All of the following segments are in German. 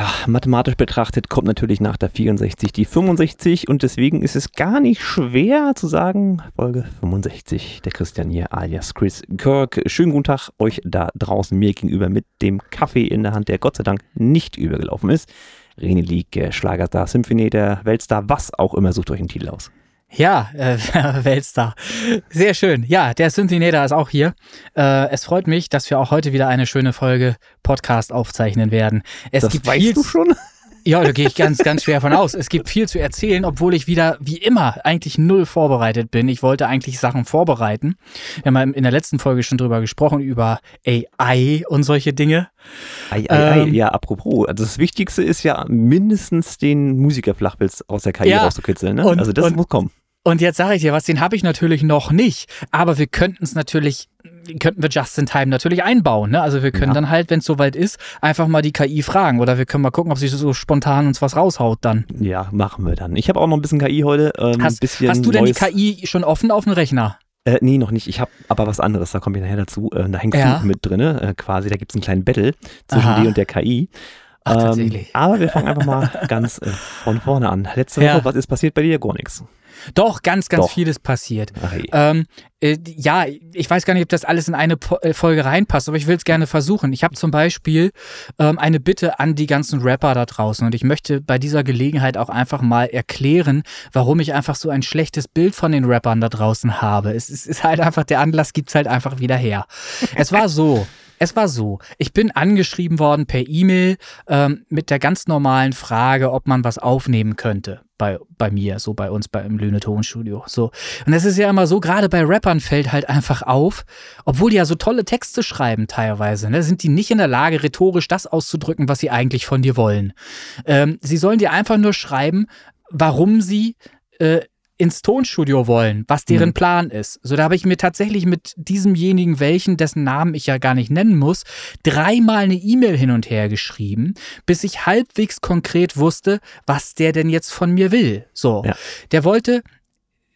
Ja, mathematisch betrachtet kommt natürlich nach der 64 die 65 und deswegen ist es gar nicht schwer zu sagen, Folge 65, der Christian hier alias Chris Kirk. Schönen guten Tag euch da draußen mir gegenüber mit dem Kaffee in der Hand, der Gott sei Dank nicht übergelaufen ist. René League, Schlagerstar, Symphony, der Weltstar, was auch immer, sucht euch einen Titel aus. Ja, äh, Weltstar. Sehr schön. Ja, der Synthinator ist auch hier. Äh, es freut mich, dass wir auch heute wieder eine schöne Folge Podcast aufzeichnen werden. Es das gibt weißt viel du schon? Ja, da gehe ich ganz, ganz schwer von aus. Es gibt viel zu erzählen, obwohl ich wieder, wie immer, eigentlich null vorbereitet bin. Ich wollte eigentlich Sachen vorbereiten. Wir haben in der letzten Folge schon drüber gesprochen, über AI und solche Dinge. Ei, ei, ei. Ähm, ja, apropos, also das Wichtigste ist ja mindestens den Musikerflachwitz aus der KI ja, rauszukitzeln. Ne? Und, also das und, muss kommen. Und jetzt sage ich dir was, den habe ich natürlich noch nicht, aber wir könnten es natürlich, könnten wir just in time natürlich einbauen. Ne? Also wir können ja. dann halt, wenn es soweit ist, einfach mal die KI fragen oder wir können mal gucken, ob sie so spontan uns was raushaut dann. Ja, machen wir dann. Ich habe auch noch ein bisschen KI heute. Ähm, hast, hast du denn die KI schon offen auf dem Rechner? Äh, nee, noch nicht. Ich habe aber was anderes, da komme ich nachher dazu. Äh, da hängst ja. du mit drin, äh, quasi. Da gibt es einen kleinen Battle zwischen Aha. dir und der KI. Ach, ähm, aber wir fangen einfach mal ganz äh, von vorne an. Letzte Woche, was ist passiert bei dir? Gar nichts. Doch, ganz, ganz Doch. vieles passiert. Ähm, äh, ja, ich weiß gar nicht, ob das alles in eine po äh, Folge reinpasst, aber ich will es gerne versuchen. Ich habe zum Beispiel ähm, eine Bitte an die ganzen Rapper da draußen und ich möchte bei dieser Gelegenheit auch einfach mal erklären, warum ich einfach so ein schlechtes Bild von den Rappern da draußen habe. Es, es ist halt einfach, der Anlass gibt es halt einfach wieder her. es war so. Es war so, ich bin angeschrieben worden per E-Mail ähm, mit der ganz normalen Frage, ob man was aufnehmen könnte bei, bei mir, so bei uns bei, im Lüne Tonstudio. So. Und es ist ja immer so, gerade bei Rappern fällt halt einfach auf, obwohl die ja so tolle Texte schreiben teilweise, ne, sind die nicht in der Lage, rhetorisch das auszudrücken, was sie eigentlich von dir wollen. Ähm, sie sollen dir einfach nur schreiben, warum sie äh, ins Tonstudio wollen, was deren mhm. Plan ist. So, da habe ich mir tatsächlich mit diesemjenigen, welchen, dessen Namen ich ja gar nicht nennen muss, dreimal eine E-Mail hin und her geschrieben, bis ich halbwegs konkret wusste, was der denn jetzt von mir will. So, ja. der wollte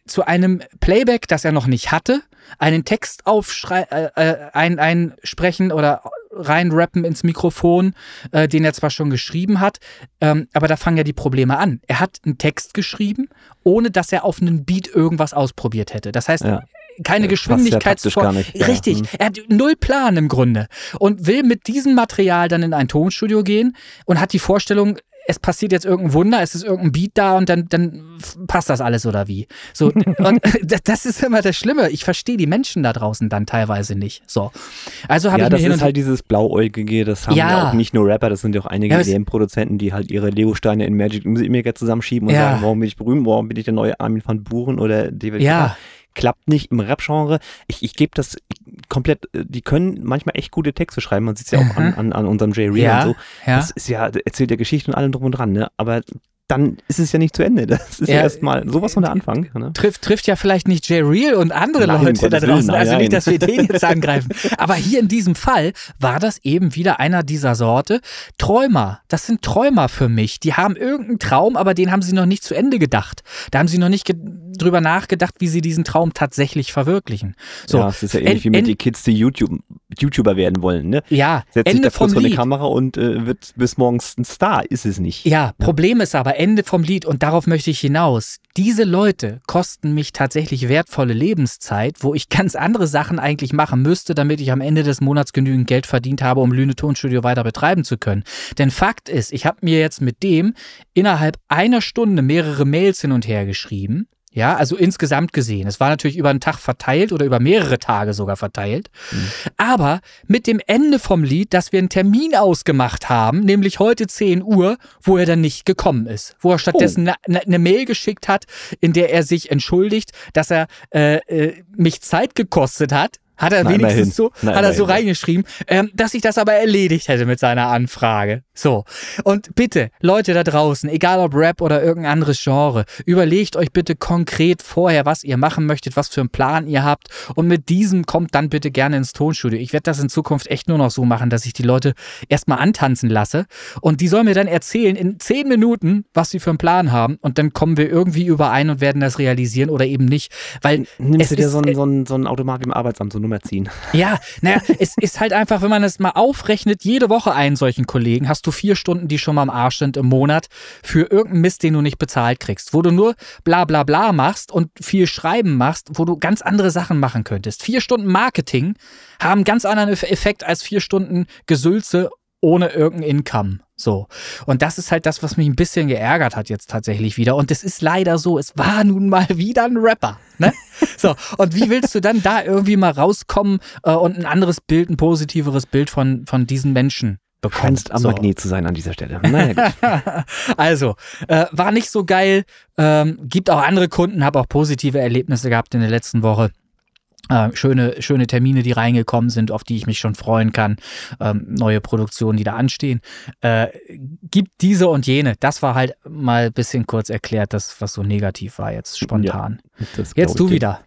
zu einem Playback, das er noch nicht hatte, einen Text aufschrei äh, äh, ein, einsprechen oder reinrappen ins Mikrofon, äh, den er zwar schon geschrieben hat, ähm, aber da fangen ja die Probleme an. Er hat einen Text geschrieben, ohne dass er auf einen Beat irgendwas ausprobiert hätte. Das heißt, ja keine Geschwindigkeitsvor... Ja Richtig, hm. er hat null Plan im Grunde und will mit diesem Material dann in ein Tonstudio gehen und hat die Vorstellung, es passiert jetzt irgendein Wunder, es ist irgendein Beat da und dann, dann passt das alles oder wie. So, und das ist immer das Schlimme. Ich verstehe die Menschen da draußen dann teilweise nicht. So. Also habe ja, ich mir das ist halt dieses Blauäugige, das haben ja. ja. auch nicht nur Rapper, das sind ja auch einige ja, EDM-Produzenten, die halt ihre Lego-Steine in Magic Maker zusammenschieben und ja. sagen, warum bin ich berühmt, warum bin ich der neue Armin van Buren oder David Ja klappt nicht im Rap-Genre. Ich, ich gebe das komplett, äh, die können manchmal echt gute Texte schreiben. Man sieht es ja auch an, an, an unserem J. Real ja, und so. Ja. Das ist ja, erzählt ja Geschichte und allem drum und dran, ne? Aber dann ist es ja nicht zu Ende. Das ist ja, ja erstmal sowas von der Anfang. Ne? Trifft, trifft ja vielleicht nicht Jay Real und andere nein, Leute da draußen. Nein, also nein. nicht, dass wir den jetzt angreifen. Aber hier in diesem Fall war das eben wieder einer dieser Sorte. Träumer, das sind Träumer für mich. Die haben irgendeinen Traum, aber den haben sie noch nicht zu Ende gedacht. Da haben sie noch nicht drüber nachgedacht, wie sie diesen Traum tatsächlich verwirklichen. So, ja, es ist ja ähnlich wie mit den Kids, die YouTube, YouTuber werden wollen. Ne? Ja, Setzt Ende sich da kurz vor eine Kamera und äh, wird bis morgens ein Star. Ist es nicht. Ja, Problem ist aber, Ende vom Lied, und darauf möchte ich hinaus, diese Leute kosten mich tatsächlich wertvolle Lebenszeit, wo ich ganz andere Sachen eigentlich machen müsste, damit ich am Ende des Monats genügend Geld verdient habe, um Lüne Tonstudio weiter betreiben zu können. Denn Fakt ist, ich habe mir jetzt mit dem innerhalb einer Stunde mehrere Mails hin und her geschrieben ja, also insgesamt gesehen. Es war natürlich über einen Tag verteilt oder über mehrere Tage sogar verteilt. Mhm. Aber mit dem Ende vom Lied, dass wir einen Termin ausgemacht haben, nämlich heute 10 Uhr, wo er dann nicht gekommen ist. Wo er stattdessen eine oh. ne, ne Mail geschickt hat, in der er sich entschuldigt, dass er äh, äh, mich Zeit gekostet hat, hat er Nein, wenigstens so, Nein, hat er so reingeschrieben, ähm, dass ich das aber erledigt hätte mit seiner Anfrage. So. Und bitte, Leute da draußen, egal ob Rap oder irgendein anderes Genre, überlegt euch bitte konkret vorher, was ihr machen möchtet, was für einen Plan ihr habt. Und mit diesem kommt dann bitte gerne ins Tonstudio. Ich werde das in Zukunft echt nur noch so machen, dass ich die Leute erstmal antanzen lasse. Und die sollen mir dann erzählen in zehn Minuten, was sie für einen Plan haben. Und dann kommen wir irgendwie überein und werden das realisieren oder eben nicht. Weil Nimmst du dir so einen, so, einen, so einen Automat im Arbeitsamt, so Nummer ziehen. Ja, naja, es ist halt einfach, wenn man es mal aufrechnet, jede Woche einen solchen Kollegen, hast du vier Stunden, die schon mal am Arsch sind im Monat für irgendeinen Mist, den du nicht bezahlt kriegst, wo du nur bla bla bla machst und viel Schreiben machst, wo du ganz andere Sachen machen könntest. Vier Stunden Marketing haben ganz anderen Effekt als vier Stunden Gesülze ohne irgendein Income. So. Und das ist halt das, was mich ein bisschen geärgert hat jetzt tatsächlich wieder. Und es ist leider so, es war nun mal wieder ein Rapper. Ne? So. Und wie willst du dann da irgendwie mal rauskommen äh, und ein anderes Bild, ein positiveres Bild von, von diesen Menschen bekommen? Kannst am so. Magnet zu sein an dieser Stelle. Naja, also, äh, war nicht so geil. Ähm, gibt auch andere Kunden, habe auch positive Erlebnisse gehabt in der letzten Woche. Äh, schöne, schöne Termine, die reingekommen sind, auf die ich mich schon freuen kann. Ähm, neue Produktionen, die da anstehen. Äh, gibt diese und jene. Das war halt mal ein bisschen kurz erklärt, das, was so negativ war jetzt spontan. Ja, jetzt du wieder.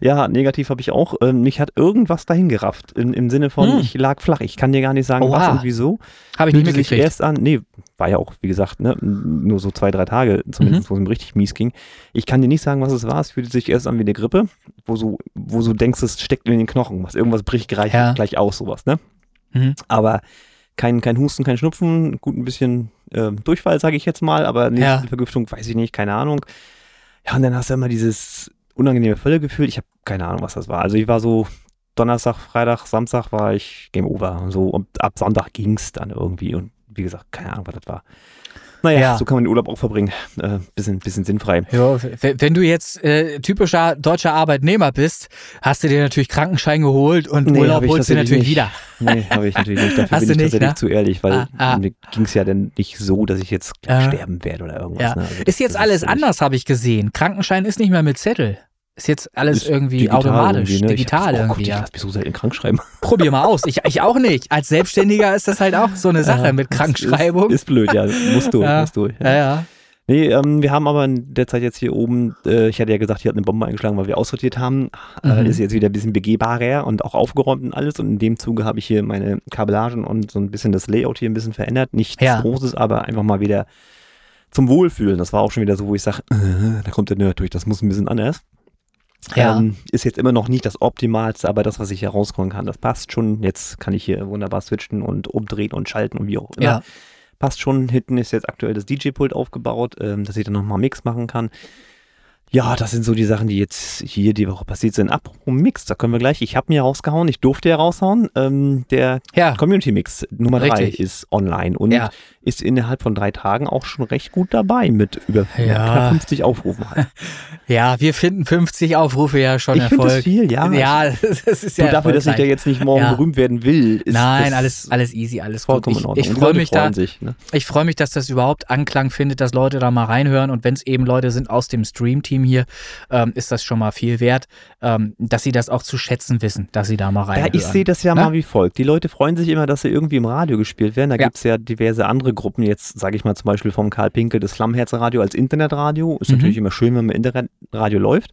Ja, negativ habe ich auch. Ähm, mich hat irgendwas dahin gerafft. In, Im Sinne von, hm. ich lag flach. Ich kann dir gar nicht sagen, Oha. was und wieso. Habe ich nicht mitgekriegt. erst an, nee, war ja auch, wie gesagt, ne, nur so zwei, drei Tage, zumindest, mhm. wo es mir richtig mies ging. Ich kann dir nicht sagen, was es war. Es fühlte sich erst an wie eine Grippe, wo so, wo so denkst, es steckt in den Knochen, was irgendwas bricht gleich, ja. gleich aus, sowas, ne? Mhm. Aber kein, kein Husten, kein Schnupfen, gut ein bisschen äh, Durchfall, sage ich jetzt mal, aber Lebensmittelvergiftung, ja. weiß ich nicht, keine Ahnung. Ja, und dann hast du immer dieses unangenehme Völlegefühl. Ich habe keine Ahnung, was das war. Also ich war so Donnerstag, Freitag, Samstag war ich Game Over. Und so und ab Sonntag ging es dann irgendwie. Und wie gesagt, keine Ahnung, was das war. Naja, ja. so kann man den Urlaub auch verbringen. Äh, bisschen, bisschen sinnfrei. Ja, wenn du jetzt äh, typischer deutscher Arbeitnehmer bist, hast du dir natürlich Krankenschein geholt und nee, Urlaub holst du natürlich nicht. wieder. Nee, habe ich natürlich nicht. Dafür hast bin ich nicht, tatsächlich ne? zu ehrlich, weil ah, ah. mir ging es ja dann nicht so, dass ich jetzt äh, sterben werde oder irgendwas. Ja. Ne? Also ist jetzt alles anders, habe ich gesehen. Krankenschein ist nicht mehr mit Zettel. Ist jetzt alles ist irgendwie automatisch, irgendwie, ne? digital hab, oh irgendwie. Gott, ja. Ich mich so selten krank schreiben. Probier mal aus. Ich, ich auch nicht. Als Selbstständiger ist das halt auch so eine Sache ja, mit Krankschreibung. Ist, ist, blöd, ja. Musst du, ja. musst du. Ja, ja. Nee, ähm, wir haben aber in der Zeit jetzt hier oben, äh, ich hatte ja gesagt, hier hat eine Bombe eingeschlagen, weil wir aussortiert haben. Äh, mhm. Ist jetzt wieder ein bisschen begehbarer und auch aufgeräumt und alles. Und in dem Zuge habe ich hier meine Kabellagen und so ein bisschen das Layout hier ein bisschen verändert. Nichts ja. Großes, aber einfach mal wieder zum Wohlfühlen. Das war auch schon wieder so, wo ich sage, äh, da kommt der Nerd durch, das muss ein bisschen anders. Ja. Ähm, ist jetzt immer noch nicht das Optimalste, aber das, was ich herauskommen kann, das passt schon. Jetzt kann ich hier wunderbar switchen und umdrehen und schalten und wie auch immer. Ja. Passt schon. Hinten ist jetzt aktuell das DJ-Pult aufgebaut, ähm, dass ich dann nochmal Mix machen kann. Ja, das sind so die Sachen, die jetzt hier die Woche passiert sind. Apropos Mix, da können wir gleich. Ich habe mir rausgehauen, ich durfte ja raushauen. Ähm, der ja. Community Mix Nummer 3 ist online und ja. Ist innerhalb von drei Tagen auch schon recht gut dabei mit über ja. knapp 50 Aufrufen. Halt. Ja, wir finden 50 Aufrufe ja schon ich Erfolg. Das viel, ja. Ja, das ist ja. Nur dafür, dass ich da jetzt nicht morgen ja. berühmt werden will. Ist Nein, alles, alles easy, alles vollkommen gut. Ich, ich freue mich da. Sich, ne? Ich freue mich, dass das überhaupt Anklang findet, dass Leute da mal reinhören und wenn es eben Leute sind aus dem Stream-Team hier, ähm, ist das schon mal viel wert, ähm, dass sie das auch zu schätzen wissen, dass sie da mal reinhören. Ja, ich sehe das ja Na? mal wie folgt. Die Leute freuen sich immer, dass sie irgendwie im Radio gespielt werden. Da ja. gibt es ja diverse andere Gruppen, jetzt sage ich mal zum Beispiel vom Karl Pinkel das Flammherz-Radio als Internetradio. Ist mhm. natürlich immer schön, wenn man Internetradio läuft.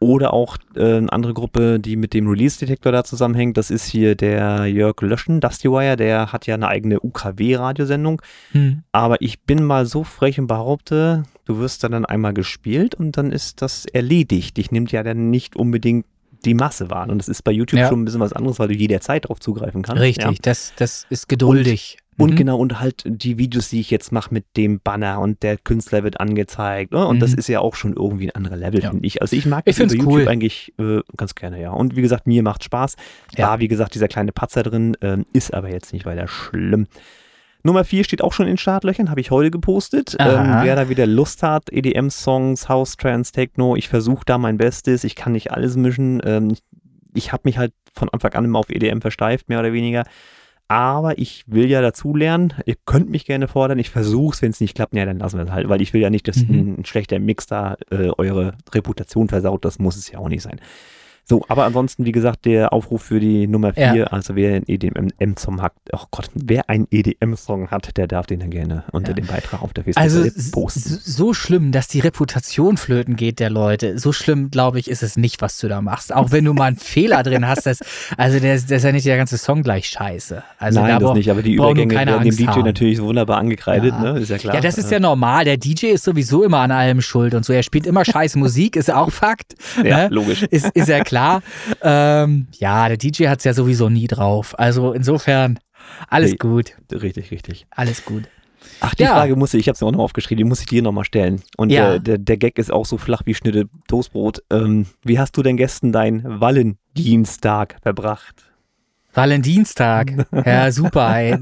Oder auch äh, eine andere Gruppe, die mit dem Release-Detektor da zusammenhängt, das ist hier der Jörg Löschen, Dusty Wire, der hat ja eine eigene UKW-Radiosendung. Hm. Aber ich bin mal so frech und behaupte, du wirst da dann einmal gespielt und dann ist das erledigt. Ich nimmt ja dann nicht unbedingt die Masse wahr. Und das ist bei YouTube ja. schon ein bisschen was anderes, weil du jederzeit drauf zugreifen kannst. Richtig, ja. das, das ist geduldig. Und mhm. genau, und halt die Videos, die ich jetzt mache mit dem Banner und der Künstler wird angezeigt. Ne? Und mhm. das ist ja auch schon irgendwie ein anderer Level, ja. finde ich. Also ich mag ich das über YouTube eigentlich äh, ganz gerne, ja. Und wie gesagt, mir macht Spaß. Ja. War, wie gesagt, dieser kleine Patzer drin, äh, ist aber jetzt nicht weiter schlimm. Nummer 4 steht auch schon in Startlöchern, habe ich heute gepostet. Ähm, wer da wieder Lust hat, EDM-Songs, House, Trance, Techno, ich versuche da mein Bestes. Ich kann nicht alles mischen. Ähm, ich habe mich halt von Anfang an immer auf EDM versteift, mehr oder weniger. Aber ich will ja dazu lernen. Ihr könnt mich gerne fordern. Ich versuche es. Wenn es nicht klappt, ja, dann lassen wir es halt. Weil ich will ja nicht, dass mhm. ein, schlechter Mix da äh, eure Reputation versaut. Das muss es ja auch nicht sein. So, aber ansonsten, wie gesagt, der Aufruf für die Nummer 4, ja. also wer einen EDM-Song hat, oh Gott, wer einen EDM-Song hat, der darf den dann gerne unter ja. dem Beitrag auf der Facebook also posten. So schlimm, dass die Reputation flöten geht der Leute. So schlimm, glaube ich, ist es nicht, was du da machst. Auch wenn du mal einen Fehler drin hast, das, also der, der ist ja nicht der ganze Song gleich scheiße. Also Nein, da das nicht, aber die Übergänge werden dem DJ haben. natürlich wunderbar angekreidet, ja. ne? Ist ja klar. Ja, das ist ja normal. Der DJ ist sowieso immer an allem schuld und so. Er spielt immer scheiß Musik, ist auch Fakt. Ja, ne? logisch. Ist, ist ja klar klar. Ähm, ja, der DJ hat es ja sowieso nie drauf. Also insofern, alles nee, gut. Richtig, richtig. Alles gut. Ach, die ja. Frage muss ich, ich habe sie auch noch aufgeschrieben, die muss ich dir nochmal stellen. Und ja. äh, der, der Gag ist auch so flach wie Schnitte Toastbrot. Ähm, wie hast du denn gestern deinen Wallendienstag verbracht? Valentinstag. Ja, super.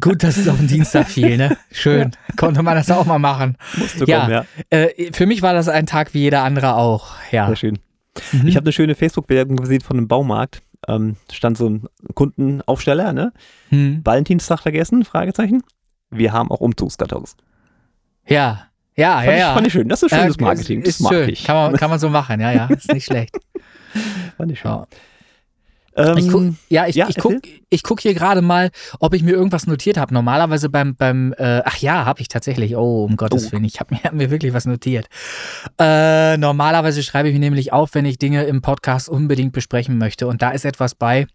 Gut, dass es auf den Dienstag fiel, ne? Schön. Konnte man das auch mal machen. Musste ja, kommen, ja. Äh, für mich war das ein Tag wie jeder andere auch. Ja. Sehr schön. Mhm. Ich habe eine schöne Facebook-Werbung gesehen von einem Baumarkt. Ähm, stand so ein Kundenaufsteller, ne? Mhm. Valentinstag vergessen? Fragezeichen. Wir haben auch Umzugskartons. Ja, ja, fand ja, ich, ja. Fand ich schön. Das ist schönes Marketing. Ist, ist das mag schön. ich. Kann man, kann man so machen, ja, ja. Ist nicht schlecht. fand ich schön. Ja. Ähm, ich guck, ja, ich, ja, ich gucke guck hier gerade mal, ob ich mir irgendwas notiert habe. Normalerweise beim, beim äh, ach ja, habe ich tatsächlich. Oh, um Gottes oh. Willen, ich habe mir, hab mir wirklich was notiert. Äh, normalerweise schreibe ich mir nämlich auf, wenn ich Dinge im Podcast unbedingt besprechen möchte. Und da ist etwas bei,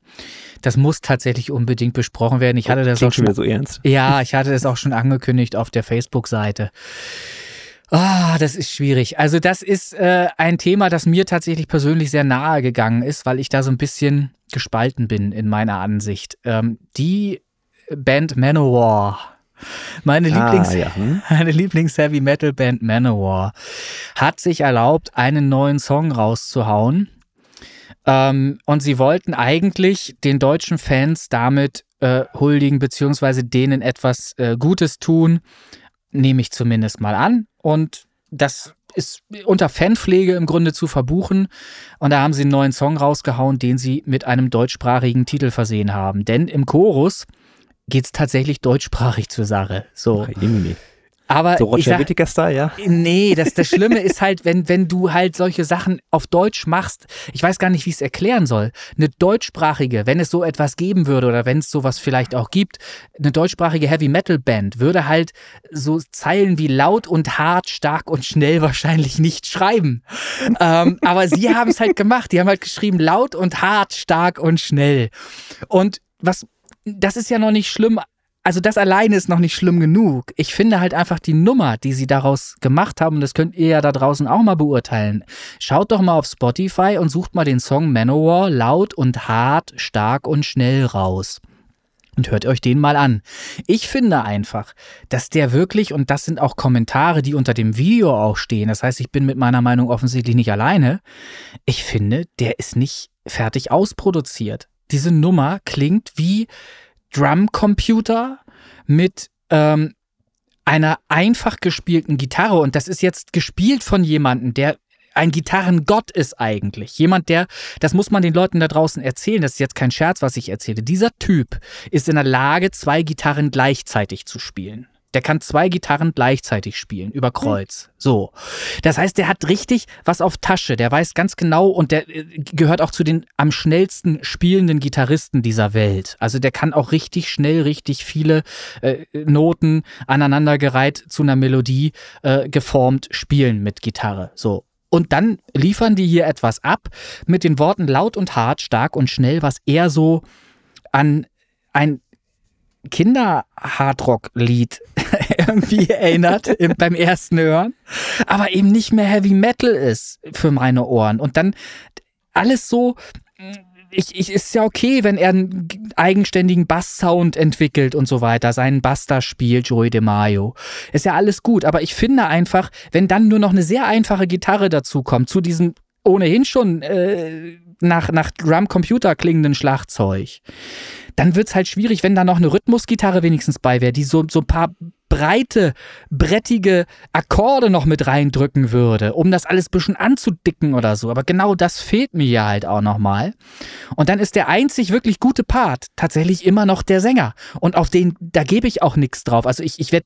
das muss tatsächlich unbedingt besprochen werden. Ich hatte das Klingt auch schon. so ernst. Ja, ich hatte das auch schon angekündigt auf der Facebook-Seite. Ah, das ist schwierig. Also das ist äh, ein Thema, das mir tatsächlich persönlich sehr nahe gegangen ist, weil ich da so ein bisschen gespalten bin in meiner Ansicht. Ähm, die Band Manowar, meine ah, Lieblings, ja. hm? meine Lieblings Heavy Metal Band Manowar, hat sich erlaubt, einen neuen Song rauszuhauen. Ähm, und sie wollten eigentlich den deutschen Fans damit äh, huldigen, beziehungsweise denen etwas äh, Gutes tun, nehme ich zumindest mal an. Und das ist unter Fanpflege im Grunde zu verbuchen. Und da haben sie einen neuen Song rausgehauen, den sie mit einem deutschsprachigen Titel versehen haben. Denn im Chorus geht es tatsächlich deutschsprachig zur Sache. So. Ach, aber so Roger Whittaker-Style, ja? Nee, das, das Schlimme ist halt, wenn, wenn du halt solche Sachen auf Deutsch machst, ich weiß gar nicht, wie ich es erklären soll. Eine deutschsprachige, wenn es so etwas geben würde oder wenn es sowas vielleicht auch gibt, eine deutschsprachige Heavy-Metal-Band würde halt so Zeilen wie laut und hart, stark und schnell wahrscheinlich nicht schreiben. ähm, aber sie haben es halt gemacht. Die haben halt geschrieben laut und hart, stark und schnell. Und was das ist ja noch nicht schlimm also das alleine ist noch nicht schlimm genug. Ich finde halt einfach die Nummer, die sie daraus gemacht haben, und das könnt ihr ja da draußen auch mal beurteilen. Schaut doch mal auf Spotify und sucht mal den Song Manowar laut und hart, stark und schnell raus. Und hört euch den mal an. Ich finde einfach, dass der wirklich, und das sind auch Kommentare, die unter dem Video auch stehen, das heißt, ich bin mit meiner Meinung offensichtlich nicht alleine, ich finde, der ist nicht fertig ausproduziert. Diese Nummer klingt wie Drumcomputer mit ähm, einer einfach gespielten Gitarre. Und das ist jetzt gespielt von jemandem, der ein Gitarrengott ist eigentlich. Jemand, der, das muss man den Leuten da draußen erzählen, das ist jetzt kein Scherz, was ich erzähle. Dieser Typ ist in der Lage, zwei Gitarren gleichzeitig zu spielen. Der kann zwei Gitarren gleichzeitig spielen, über Kreuz. So. Das heißt, der hat richtig was auf Tasche. Der weiß ganz genau und der äh, gehört auch zu den am schnellsten spielenden Gitarristen dieser Welt. Also der kann auch richtig schnell, richtig viele äh, Noten aneinandergereiht zu einer Melodie äh, geformt spielen mit Gitarre. So. Und dann liefern die hier etwas ab mit den Worten laut und hart, stark und schnell, was eher so an ein Kinder-Hardrock-Lied irgendwie erinnert im, beim ersten Hören, aber eben nicht mehr Heavy Metal ist für meine Ohren. Und dann alles so, ich, ich, ist ja okay, wenn er einen eigenständigen Bass-Sound entwickelt und so weiter, seinen Bass da spielt, Joey DeMaio. Ist ja alles gut, aber ich finde einfach, wenn dann nur noch eine sehr einfache Gitarre dazu kommt, zu diesem ohnehin schon äh, nach, nach Drum-Computer klingenden Schlagzeug, dann wird es halt schwierig, wenn da noch eine Rhythmusgitarre wenigstens bei wäre, die so, so ein paar breite, brettige Akkorde noch mit reindrücken würde, um das alles ein bisschen anzudicken oder so. Aber genau das fehlt mir ja halt auch nochmal. Und dann ist der einzig wirklich gute Part tatsächlich immer noch der Sänger. Und auf den, da gebe ich auch nichts drauf. Also ich, ich werde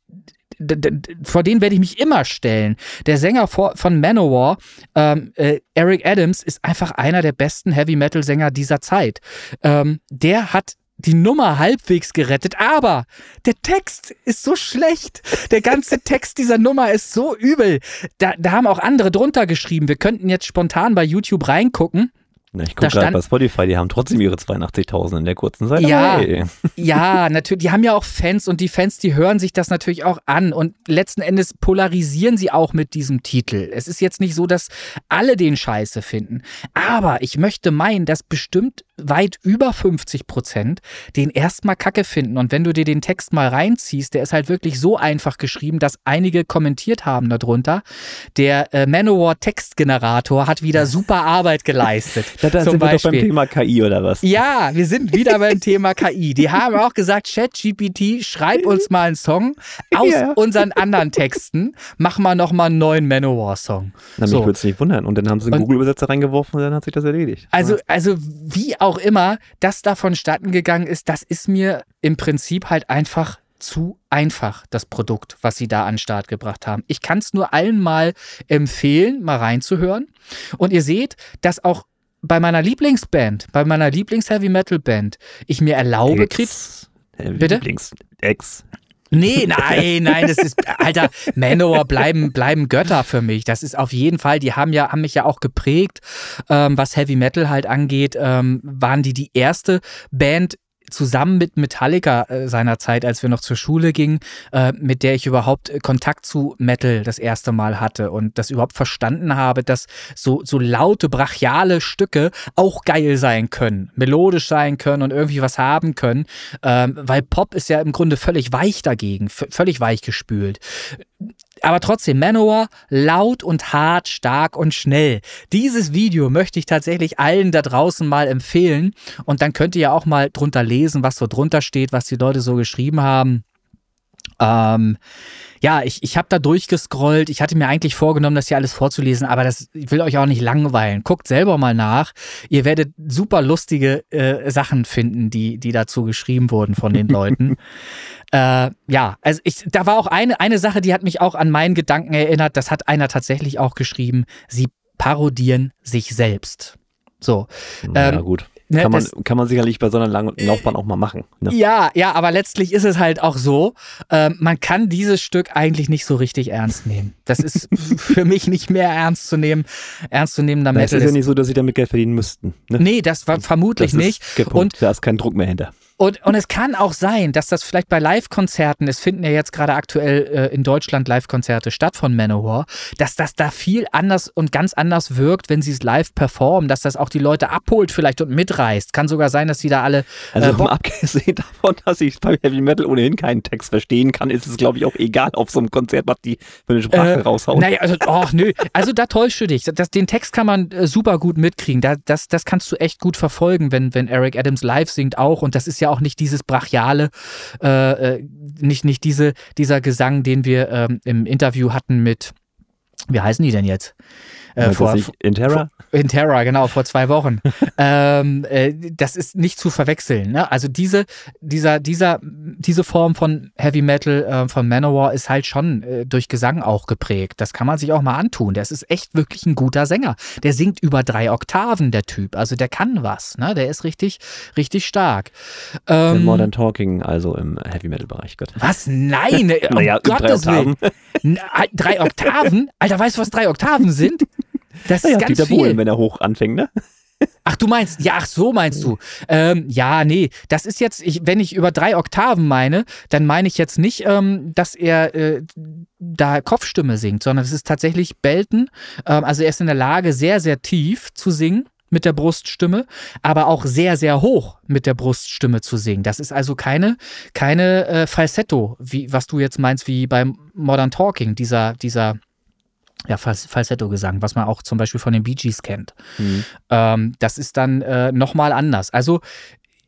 vor den werde ich mich immer stellen. Der Sänger von Manowar, ähm, äh, Eric Adams, ist einfach einer der besten Heavy Metal Sänger dieser Zeit. Ähm, der hat die Nummer halbwegs gerettet, aber der Text ist so schlecht. Der ganze Text dieser Nummer ist so übel. Da, da haben auch andere drunter geschrieben. Wir könnten jetzt spontan bei YouTube reingucken. Na, ich gucke gerade bei Spotify, die haben trotzdem ihre 82.000 in der kurzen Zeit. Ja, ja, natürlich. Die haben ja auch Fans und die Fans, die hören sich das natürlich auch an und letzten Endes polarisieren sie auch mit diesem Titel. Es ist jetzt nicht so, dass alle den Scheiße finden. Aber ich möchte meinen, dass bestimmt weit über 50 Prozent den erstmal kacke finden. Und wenn du dir den Text mal reinziehst, der ist halt wirklich so einfach geschrieben, dass einige kommentiert haben darunter. Der äh, Manowar Textgenerator hat wieder super Arbeit geleistet. da, da sind Beispiel. wir doch beim Thema KI oder was? Ja, wir sind wieder beim Thema KI. Die haben auch gesagt, ChatGPT, schreib uns mal einen Song aus ja. unseren anderen Texten. Mach mal nochmal einen neuen Manowar-Song. Na, mich so. würde es nicht wundern. Und dann haben sie einen Google-Übersetzer reingeworfen und dann hat sich das erledigt. Also, also wie auch immer das da vonstatten gegangen ist, das ist mir im Prinzip halt einfach zu einfach, das Produkt, was sie da an den Start gebracht haben. Ich kann es nur allen mal empfehlen, mal reinzuhören. Und ihr seht, dass auch bei meiner Lieblingsband, bei meiner Lieblings-Heavy-Metal-Band, ich mir erlaube, Ex. Bitte? Lieblings-Ex. Nee, nein, nein, das ist, Alter, Manowar bleiben, bleiben Götter für mich. Das ist auf jeden Fall, die haben ja, haben mich ja auch geprägt, ähm, was Heavy Metal halt angeht, ähm, waren die die erste Band zusammen mit Metallica äh, seinerzeit, als wir noch zur Schule gingen, äh, mit der ich überhaupt äh, Kontakt zu Metal das erste Mal hatte und das überhaupt verstanden habe, dass so, so laute, brachiale Stücke auch geil sein können, melodisch sein können und irgendwie was haben können, ähm, weil Pop ist ja im Grunde völlig weich dagegen, völlig weich gespült aber trotzdem, Manowar laut und hart, stark und schnell. Dieses Video möchte ich tatsächlich allen da draußen mal empfehlen. Und dann könnt ihr ja auch mal drunter lesen, was so drunter steht, was die Leute so geschrieben haben. Ähm, ja, ich, ich habe da durchgescrollt. Ich hatte mir eigentlich vorgenommen, das hier alles vorzulesen, aber das ich will euch auch nicht langweilen. Guckt selber mal nach. Ihr werdet super lustige äh, Sachen finden, die, die dazu geschrieben wurden von den Leuten. äh, ja, also ich, da war auch eine, eine Sache, die hat mich auch an meinen Gedanken erinnert. Das hat einer tatsächlich auch geschrieben. Sie parodieren sich selbst. So. Ja, ähm, gut. Ne, kann, man, kann man sicherlich bei so einer langen Laufbahn auch mal machen. Ne? Ja, ja, aber letztlich ist es halt auch so, äh, man kann dieses Stück eigentlich nicht so richtig ernst nehmen. Das ist für mich nicht mehr ernst zu nehmen, ernst zu nehmen. Es ist ja nicht so, dass sie damit Geld verdienen müssten. Ne? Nee, das war vermutlich das nicht. Und da ist kein Druck mehr hinter. Und, und es kann auch sein, dass das vielleicht bei Live-Konzerten, es finden ja jetzt gerade aktuell äh, in Deutschland Live-Konzerte statt von Manowar, dass das da viel anders und ganz anders wirkt, wenn sie es live performen, dass das auch die Leute abholt vielleicht und mitreißt. Kann sogar sein, dass die da alle. Äh, also mal abgesehen davon, dass ich bei Heavy Metal ohnehin keinen Text verstehen kann, ist es, glaube ich, auch egal auf so einem Konzert, was die für eine Sprache äh, raushauen. Naja, also, oh, nö. Also da täuschst du dich. Das, den Text kann man äh, super gut mitkriegen. Da, das, das kannst du echt gut verfolgen, wenn, wenn Eric Adams live singt auch. Und das ist ja auch nicht dieses brachiale, äh, äh, nicht, nicht diese, dieser Gesang, den wir ähm, im Interview hatten mit, wie heißen die denn jetzt? Äh, vor, Interra? Interra, genau, vor zwei Wochen. ähm, äh, das ist nicht zu verwechseln. Ne? Also diese, dieser, dieser, diese Form von Heavy Metal äh, von Manowar ist halt schon äh, durch Gesang auch geprägt. Das kann man sich auch mal antun. Der ist echt wirklich ein guter Sänger. Der singt über drei Oktaven, der Typ. Also der kann was. Ne? Der ist richtig, richtig stark. Ähm, Modern Talking, also im Heavy Metal Bereich. Gott. Was? Nein! um naja, Gottes drei Willen. drei Oktaven? Alter, weißt du, was drei Oktaven sind? Das ist ja, ganz viel. Bohlen, wenn er hoch anfängt, ne? Ach, du meinst, ja, ach so meinst du. Ähm, ja, nee, das ist jetzt, ich, wenn ich über drei Oktaven meine, dann meine ich jetzt nicht, ähm, dass er äh, da Kopfstimme singt, sondern es ist tatsächlich Belten. Ähm, also er ist in der Lage, sehr, sehr tief zu singen mit der Bruststimme, aber auch sehr, sehr hoch mit der Bruststimme zu singen. Das ist also keine, keine äh, Falsetto, wie, was du jetzt meinst, wie beim Modern Talking, dieser, dieser ja, Falsetto-Gesang, was man auch zum Beispiel von den Bee Gees kennt. Mhm. Ähm, das ist dann äh, nochmal anders. Also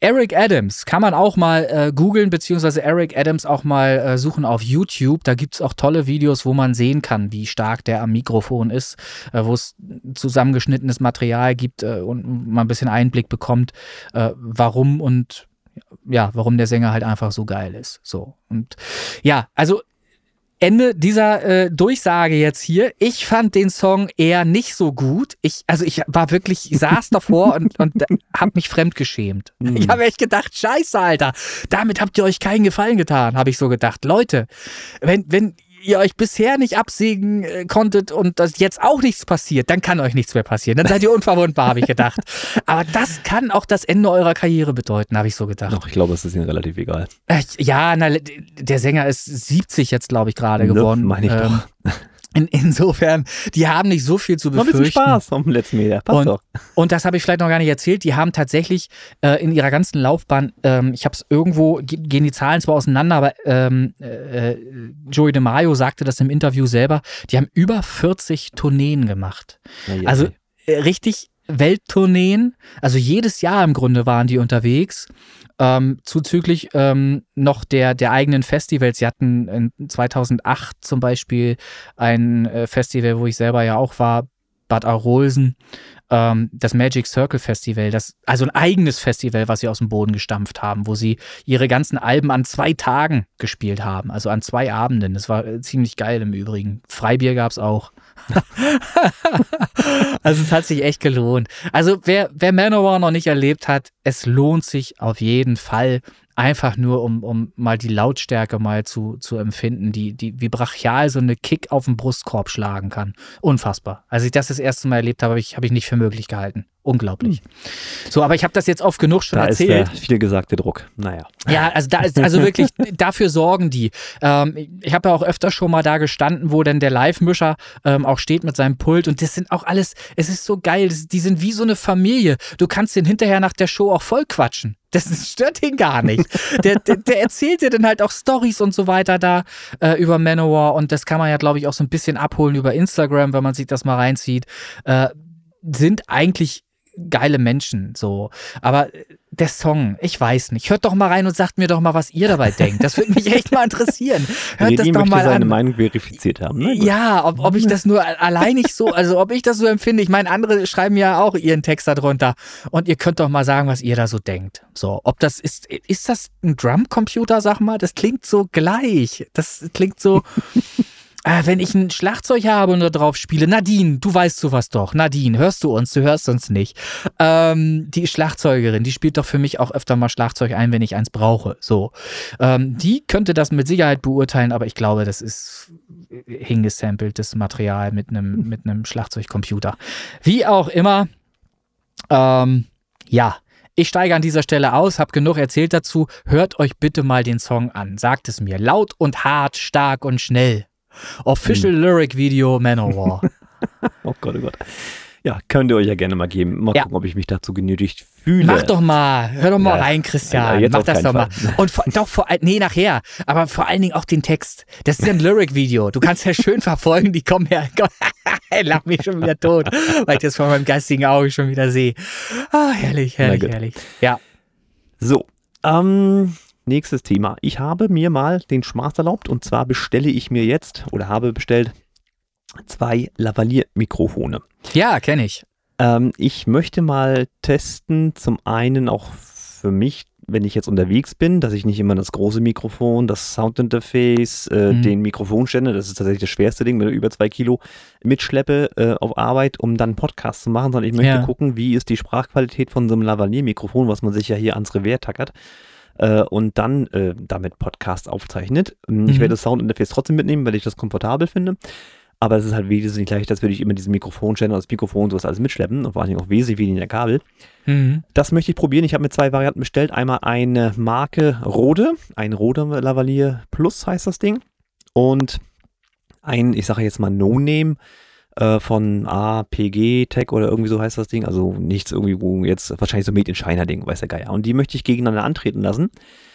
Eric Adams kann man auch mal äh, googeln, beziehungsweise Eric Adams auch mal äh, suchen auf YouTube. Da gibt es auch tolle Videos, wo man sehen kann, wie stark der am Mikrofon ist, äh, wo es zusammengeschnittenes Material gibt äh, und man ein bisschen Einblick bekommt, äh, warum und ja, warum der Sänger halt einfach so geil ist. So. Und ja, also Ende dieser äh, Durchsage jetzt hier. Ich fand den Song eher nicht so gut. Ich, also ich war wirklich, ich saß davor und, und hab mich fremdgeschämt. Mhm. Ich habe echt gedacht, scheiße, Alter, damit habt ihr euch keinen Gefallen getan, habe ich so gedacht. Leute, wenn, wenn ihr euch bisher nicht absägen äh, konntet und dass jetzt auch nichts passiert, dann kann euch nichts mehr passieren. Dann seid ihr unverwundbar, habe ich gedacht. Aber das kann auch das Ende eurer Karriere bedeuten, habe ich so gedacht. Doch, ich glaube, es ist ihnen relativ egal. Äh, ja, na, der Sänger ist 70 jetzt, glaube ich, gerade ne, geworden. Meine ich ähm, doch. In, insofern, die haben nicht so viel zu befürchten. Noch ein bisschen Spaß dem letzten Meter, passt und, doch. Und das habe ich vielleicht noch gar nicht erzählt. Die haben tatsächlich äh, in ihrer ganzen Laufbahn, ähm, ich habe es irgendwo, gehen die Zahlen zwar auseinander, aber ähm, äh, Joey DeMaio sagte das im Interview selber, die haben über 40 Tourneen gemacht. Ja, ja, also äh, richtig Welttourneen. Also jedes Jahr im Grunde waren die unterwegs. Ähm, zuzüglich ähm, noch der, der eigenen Festivals. Sie hatten in 2008 zum Beispiel ein äh, Festival, wo ich selber ja auch war, Bad Arolsen, ähm, das Magic Circle Festival, das, also ein eigenes Festival, was sie aus dem Boden gestampft haben, wo sie ihre ganzen Alben an zwei Tagen gespielt haben, also an zwei Abenden. Das war äh, ziemlich geil im Übrigen. Freibier gab es auch. also es hat sich echt gelohnt. Also wer, wer Manowar noch nicht erlebt hat, es lohnt sich auf jeden Fall. Einfach nur, um, um mal die Lautstärke mal zu, zu empfinden, die, die, wie brachial so eine Kick auf den Brustkorb schlagen kann. Unfassbar. Als ich das das erste Mal erlebt habe, habe ich, hab ich nicht für möglich gehalten. Unglaublich. Hm. So, aber ich habe das jetzt oft genug schon da erzählt. Ist der viel gesagte Druck. Naja. Ja, also da ist, also wirklich, dafür sorgen die. Ähm, ich habe ja auch öfter schon mal da gestanden, wo dann der Live-Mischer ähm, auch steht mit seinem Pult und das sind auch alles, es ist so geil, das, die sind wie so eine Familie. Du kannst den hinterher nach der Show auch voll quatschen. Das stört ihn gar nicht. Der, der, der erzählt dir dann halt auch Stories und so weiter da äh, über Manowar und das kann man ja, glaube ich, auch so ein bisschen abholen über Instagram, wenn man sich das mal reinzieht. Äh, sind eigentlich geile Menschen, so. Aber der Song, ich weiß nicht. Hört doch mal rein und sagt mir doch mal, was ihr dabei denkt. Das würde mich echt mal interessieren. Hört das doch mal seine an. Meinung verifiziert haben. Ne? Ja, ob, ob ich das nur alleinig so, also ob ich das so empfinde. Ich meine, andere schreiben ja auch ihren Text darunter. Und ihr könnt doch mal sagen, was ihr da so denkt. So, ob das ist, ist das ein Drumcomputer, sag mal? Das klingt so gleich. Das klingt so. äh, wenn ich ein Schlagzeug habe und da drauf spiele, Nadine, du weißt sowas doch. Nadine, hörst du uns? Du hörst uns nicht. Ähm, die Schlagzeugerin, die spielt doch für mich auch öfter mal Schlagzeug ein, wenn ich eins brauche. So. Ähm, die könnte das mit Sicherheit beurteilen, aber ich glaube, das ist hingesampeltes Material mit einem mit einem Schlagzeugcomputer. Wie auch immer. Ähm, ja. Ich steige an dieser Stelle aus, habe genug erzählt dazu. Hört euch bitte mal den Song an. Sagt es mir laut und hart, stark und schnell. Official hm. Lyric Video Manowar. oh Gott, oh Gott. Ja, könnt ihr euch ja gerne mal geben. Mal ja. gucken, ob ich mich dazu genötigt fühle. Mach doch mal. Hör doch mal ja. rein, Christian. Ja, Mach das doch Fall. mal. Und vor, doch, vor, nee, nachher. Aber vor allen Dingen auch den Text. Das ist ja ein Lyric-Video. Du kannst ja schön verfolgen. Die kommen her. Lach mich schon wieder tot, weil ich das vor meinem geistigen Auge schon wieder sehe. Ah, herrlich, herrlich, herrlich. Ja. So. Ähm, Nächstes Thema. Ich habe mir mal den Spaß erlaubt und zwar bestelle ich mir jetzt oder habe bestellt zwei Lavalier-Mikrofone. Ja, kenne ich. Ähm, ich möchte mal testen, zum einen auch für mich, wenn ich jetzt unterwegs bin, dass ich nicht immer das große Mikrofon, das Soundinterface, äh, mhm. den Mikrofonständer, das ist tatsächlich das schwerste Ding, mit über zwei Kilo mitschleppe äh, auf Arbeit, um dann Podcast zu machen, sondern ich möchte ja. gucken, wie ist die Sprachqualität von so einem Lavalier-Mikrofon, was man sich ja hier ans Revers tackert äh, und dann äh, damit Podcast aufzeichnet. Ähm, mhm. Ich werde das Soundinterface trotzdem mitnehmen, weil ich das komfortabel finde. Aber es ist halt wesentlich leichter, als würde ich immer diesen Mikrofonständer, das Mikrofon, sowas alles mitschleppen und vor allem auch wesentlich weniger Kabel. Mhm. Das möchte ich probieren. Ich habe mir zwei Varianten bestellt. Einmal eine Marke Rode, ein Rode Lavalier Plus heißt das Ding. Und ein, ich sage jetzt mal No-Name äh, von APG Tech oder irgendwie so heißt das Ding. Also nichts irgendwie, wo jetzt wahrscheinlich so Made in China Ding, weiß der Geier. Und die möchte ich gegeneinander antreten lassen.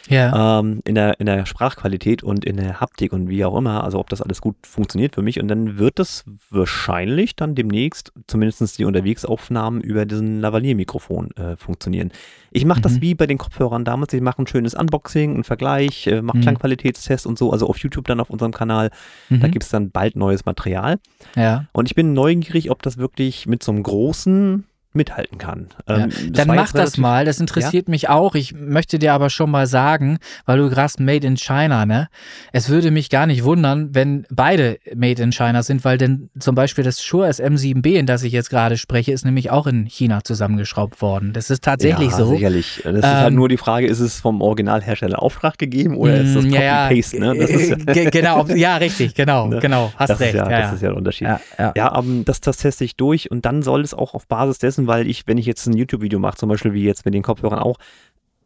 Ja. Ähm, in, der, in der Sprachqualität und in der Haptik und wie auch immer, also ob das alles gut funktioniert für mich. Und dann wird das wahrscheinlich dann demnächst, zumindest die Unterwegsaufnahmen über diesen Lavalier-Mikrofon äh, funktionieren. Ich mache mhm. das wie bei den Kopfhörern damals. Ich mache ein schönes Unboxing, einen Vergleich, äh, mache mhm. Klangqualitätstests und so, also auf YouTube dann auf unserem Kanal. Mhm. Da gibt es dann bald neues Material. Ja. Und ich bin neugierig, ob das wirklich mit so einem großen mithalten kann. Ähm, ja. Dann mach das mal, das interessiert ja? mich auch. Ich möchte dir aber schon mal sagen, weil du gerade Made in China, ne? Es würde mich gar nicht wundern, wenn beide Made in China sind, weil denn zum Beispiel das Shure SM7B, in das ich jetzt gerade spreche, ist nämlich auch in China zusammengeschraubt worden. Das ist tatsächlich ja, so. sicherlich. Das ähm, ist halt ähm, nur die Frage, ist es vom Originalhersteller Auftrag gegeben oder ist das mm, Copy-Paste, ne? Das genau, ja, richtig, genau, ne? genau, hast das recht. Ist ja, das ist ja der Unterschied. Ja, um, ähm, das, das teste ich durch und dann soll es auch auf Basis dessen, weil ich, wenn ich jetzt ein YouTube-Video mache, zum Beispiel wie jetzt mit den Kopfhörern auch,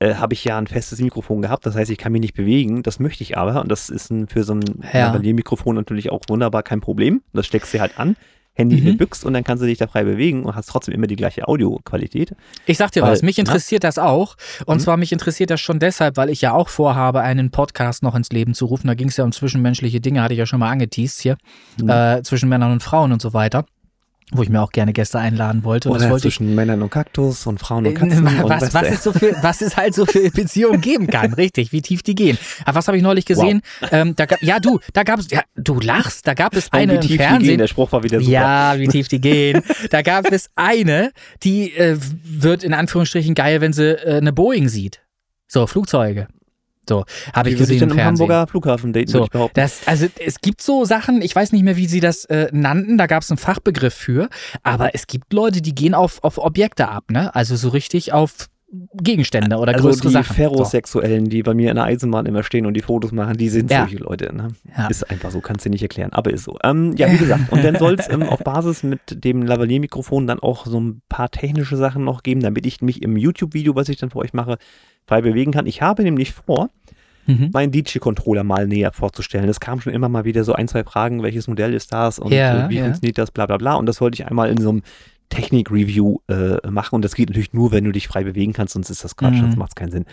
äh, habe ich ja ein festes Mikrofon gehabt. Das heißt, ich kann mich nicht bewegen. Das möchte ich aber. Und das ist ein, für so ein ja. Lavalier-Mikrofon natürlich auch wunderbar kein Problem. Das steckst du halt an. Handy mhm. in Büchs und dann kannst du dich da frei bewegen und hast trotzdem immer die gleiche Audioqualität. Ich sag dir weil, was, mich interessiert na? das auch. Und mhm. zwar mich interessiert das schon deshalb, weil ich ja auch vorhabe, einen Podcast noch ins Leben zu rufen. Da ging es ja um zwischenmenschliche Dinge, hatte ich ja schon mal angeteased hier, mhm. äh, zwischen Männern und Frauen und so weiter wo ich mir auch gerne Gäste einladen wollte. Und Oder zwischen ich, Männern und Kaktus und Frauen und äh, Katzen. Was, und was, es, so für, was es halt so für Beziehungen geben kann, richtig, wie tief die gehen. Aber was habe ich neulich gesehen? Wow. Ähm, da, ja, du, da gab es, ja, du lachst, da gab es eine wie tief im Fernsehen. Die gehen, der Spruch war wieder super. Ja, wie tief die gehen. da gab es eine, die äh, wird in Anführungsstrichen geil, wenn sie äh, eine Boeing sieht. So, Flugzeuge. So, habe ich gesehen ich im, im Hamburger Flughafen daten, so, ich Das, also es gibt so Sachen, ich weiß nicht mehr, wie sie das äh, nannten, da gab es einen Fachbegriff für, aber es gibt Leute, die gehen auf, auf Objekte ab, ne? Also so richtig auf Gegenstände oder also größere die Sachen. Ferrosexuellen, die bei mir in der Eisenbahn immer stehen und die Fotos machen, die sind ja. solche Leute. Ne? Ja. Ist einfach so, kannst du nicht erklären, aber ist so. Ähm, ja, wie gesagt, und dann soll es ähm, auf Basis mit dem Lavalier-Mikrofon dann auch so ein paar technische Sachen noch geben, damit ich mich im YouTube-Video, was ich dann für euch mache, frei bewegen kann. Ich habe nämlich vor, mhm. meinen DJ-Controller mal näher vorzustellen. Es kam schon immer mal wieder so ein, zwei Fragen, welches Modell ist das und ja, äh, wie funktioniert das, bla bla bla. Und das wollte ich einmal in so einem Technik-Review äh, machen. Und das geht natürlich nur, wenn du dich frei bewegen kannst, sonst ist das Quatsch, mhm. sonst macht es keinen Sinn.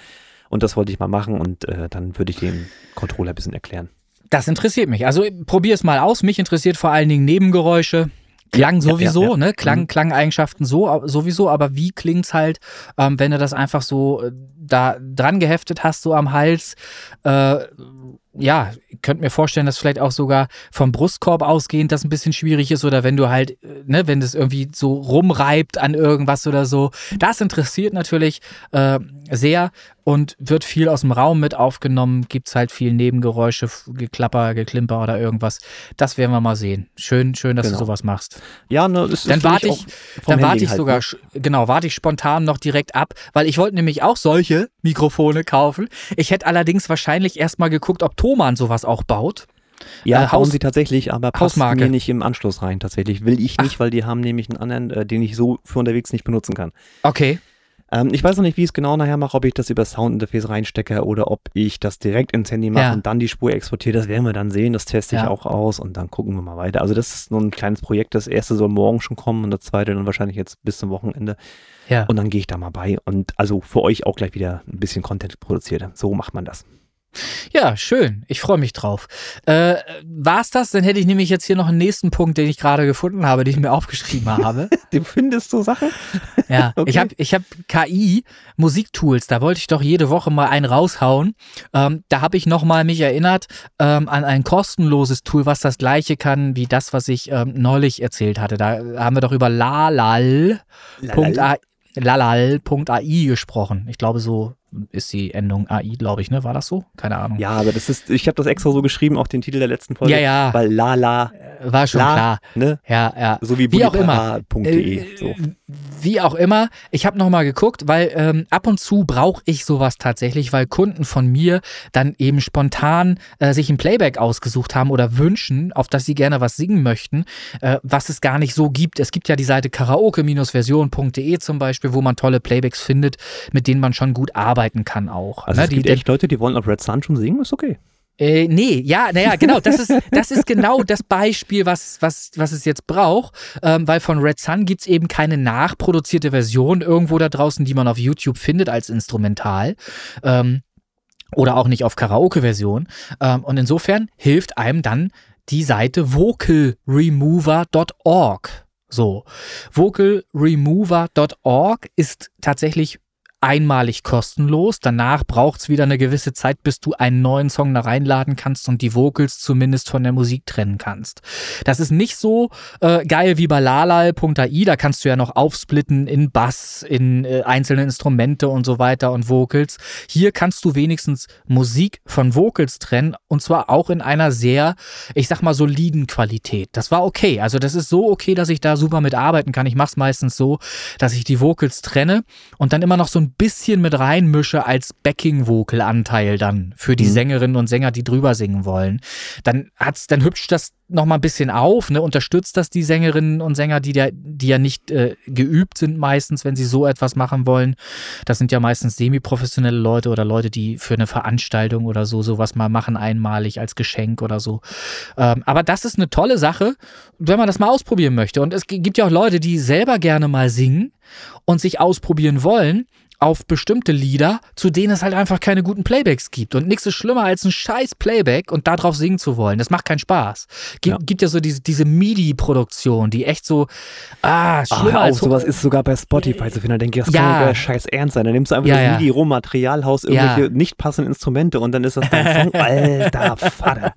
Und das wollte ich mal machen und äh, dann würde ich den Controller ein bisschen erklären. Das interessiert mich. Also probier es mal aus. Mich interessiert vor allen Dingen Nebengeräusche. Klang sowieso, ja, ja, ja. ne? Klang, mhm. Klangeigenschaften so, sowieso, aber wie klingt's halt, ähm, wenn du das einfach so äh, da dran geheftet hast, so am Hals, äh, ja, ich könnte mir vorstellen, dass vielleicht auch sogar vom Brustkorb ausgehend das ein bisschen schwierig ist oder wenn du halt, äh, ne, wenn das irgendwie so rumreibt an irgendwas oder so. Das interessiert natürlich äh, sehr und wird viel aus dem Raum mit aufgenommen. Gibt es halt viel Nebengeräusche, Geklapper, Geklimper oder irgendwas. Das werden wir mal sehen. Schön, schön, dass genau. du sowas machst. Ja, ne, das dann warte ich, dann warte ich halt, sogar, ne? genau, warte ich spontan noch direkt ab, weil ich wollte nämlich auch solche Mikrofone kaufen. Ich hätte allerdings wahrscheinlich erstmal geguckt, ob Thomann sowas auch baut. Ja, äh, bauen sie tatsächlich, aber passt Hausmarke. mir nicht im Anschluss rein tatsächlich. Will ich nicht, Ach. weil die haben nämlich einen anderen, äh, den ich so für unterwegs nicht benutzen kann. Okay. Ähm, ich weiß noch nicht, wie ich es genau nachher mache, ob ich das über Soundinterface reinstecke oder ob ich das direkt ins Handy mache ja. und dann die Spur exportiere. Das werden wir dann sehen. Das teste ich ja. auch aus und dann gucken wir mal weiter. Also das ist nur ein kleines Projekt. Das erste soll morgen schon kommen und das zweite dann wahrscheinlich jetzt bis zum Wochenende. Ja. Und dann gehe ich da mal bei und also für euch auch gleich wieder ein bisschen Content produziert. So macht man das. Ja, schön. Ich freue mich drauf. Äh, war's das? Dann hätte ich nämlich jetzt hier noch einen nächsten Punkt, den ich gerade gefunden habe, den ich mir aufgeschrieben habe. du findest so Sachen? Ja, okay. ich habe ich hab KI, Musiktools, da wollte ich doch jede Woche mal einen raushauen. Ähm, da habe ich nochmal mich erinnert ähm, an ein kostenloses Tool, was das gleiche kann wie das, was ich ähm, neulich erzählt hatte. Da haben wir doch über lalal.ai lalal.ai gesprochen. Ich glaube, so ist die Endung AI, glaube ich, ne? War das so? Keine Ahnung. Ja, aber das ist, ich habe das extra so geschrieben, auch den Titel der letzten Folge. Ja, ja. Weil Lala. Äh, war schon la, klar. Ne? Ja, ja. So wie, wie auch immer. Äh, so. Wie auch immer. Ich habe nochmal geguckt, weil ähm, ab und zu brauche ich sowas tatsächlich, weil Kunden von mir dann eben spontan äh, sich ein Playback ausgesucht haben oder wünschen, auf das sie gerne was singen möchten, äh, was es gar nicht so gibt. Es gibt ja die Seite karaoke-version.de zum Beispiel, wo man tolle Playbacks findet, mit denen man schon gut arbeiten kann auch. Also ne? es gibt die, echt Leute, die wollen auf Red Sun schon singen, ist okay. Äh, nee, ja, naja, genau, das ist, das ist genau das Beispiel, was, was, was es jetzt braucht, ähm, weil von Red Sun gibt es eben keine nachproduzierte Version irgendwo da draußen, die man auf YouTube findet als Instrumental. Ähm, oder auch nicht auf Karaoke-Version. Ähm, und insofern hilft einem dann die Seite vocalremover.org. So, vocalremover.org ist tatsächlich einmalig kostenlos. Danach braucht es wieder eine gewisse Zeit, bis du einen neuen Song da reinladen kannst und die Vocals zumindest von der Musik trennen kannst. Das ist nicht so äh, geil wie bei lalal.ai. Da kannst du ja noch aufsplitten in Bass, in äh, einzelne Instrumente und so weiter und Vocals. Hier kannst du wenigstens Musik von Vocals trennen und zwar auch in einer sehr, ich sag mal, soliden Qualität. Das war okay. Also das ist so okay, dass ich da super mit arbeiten kann. Ich mache es meistens so, dass ich die Vocals trenne und dann immer noch so ein bisschen mit reinmische als Backing-Vocal-Anteil dann für die mhm. Sängerinnen und Sänger, die drüber singen wollen. Dann hat's, dann hübscht das noch mal ein bisschen auf, ne? unterstützt das die Sängerinnen und Sänger, die, der, die ja nicht äh, geübt sind meistens, wenn sie so etwas machen wollen. Das sind ja meistens semi-professionelle Leute oder Leute, die für eine Veranstaltung oder so sowas mal machen, einmalig als Geschenk oder so. Ähm, aber das ist eine tolle Sache, wenn man das mal ausprobieren möchte. Und es gibt ja auch Leute, die selber gerne mal singen und sich ausprobieren wollen auf bestimmte Lieder, zu denen es halt einfach keine guten Playbacks gibt. Und nichts ist schlimmer als ein scheiß Playback und darauf singen zu wollen. Das macht keinen Spaß. Gibt ja, gibt ja so diese, diese MIDI-Produktion, die echt so, ah, schlimmer Ach, als... sowas ist sogar bei Spotify zu finden. Da denke ich, das ja. kann ja scheiß ernst sein. Dann nimmst du einfach ja, das MIDI-Rohmaterial, irgendwelche nicht passenden Instrumente und dann ist das dein Song. Alter Vater.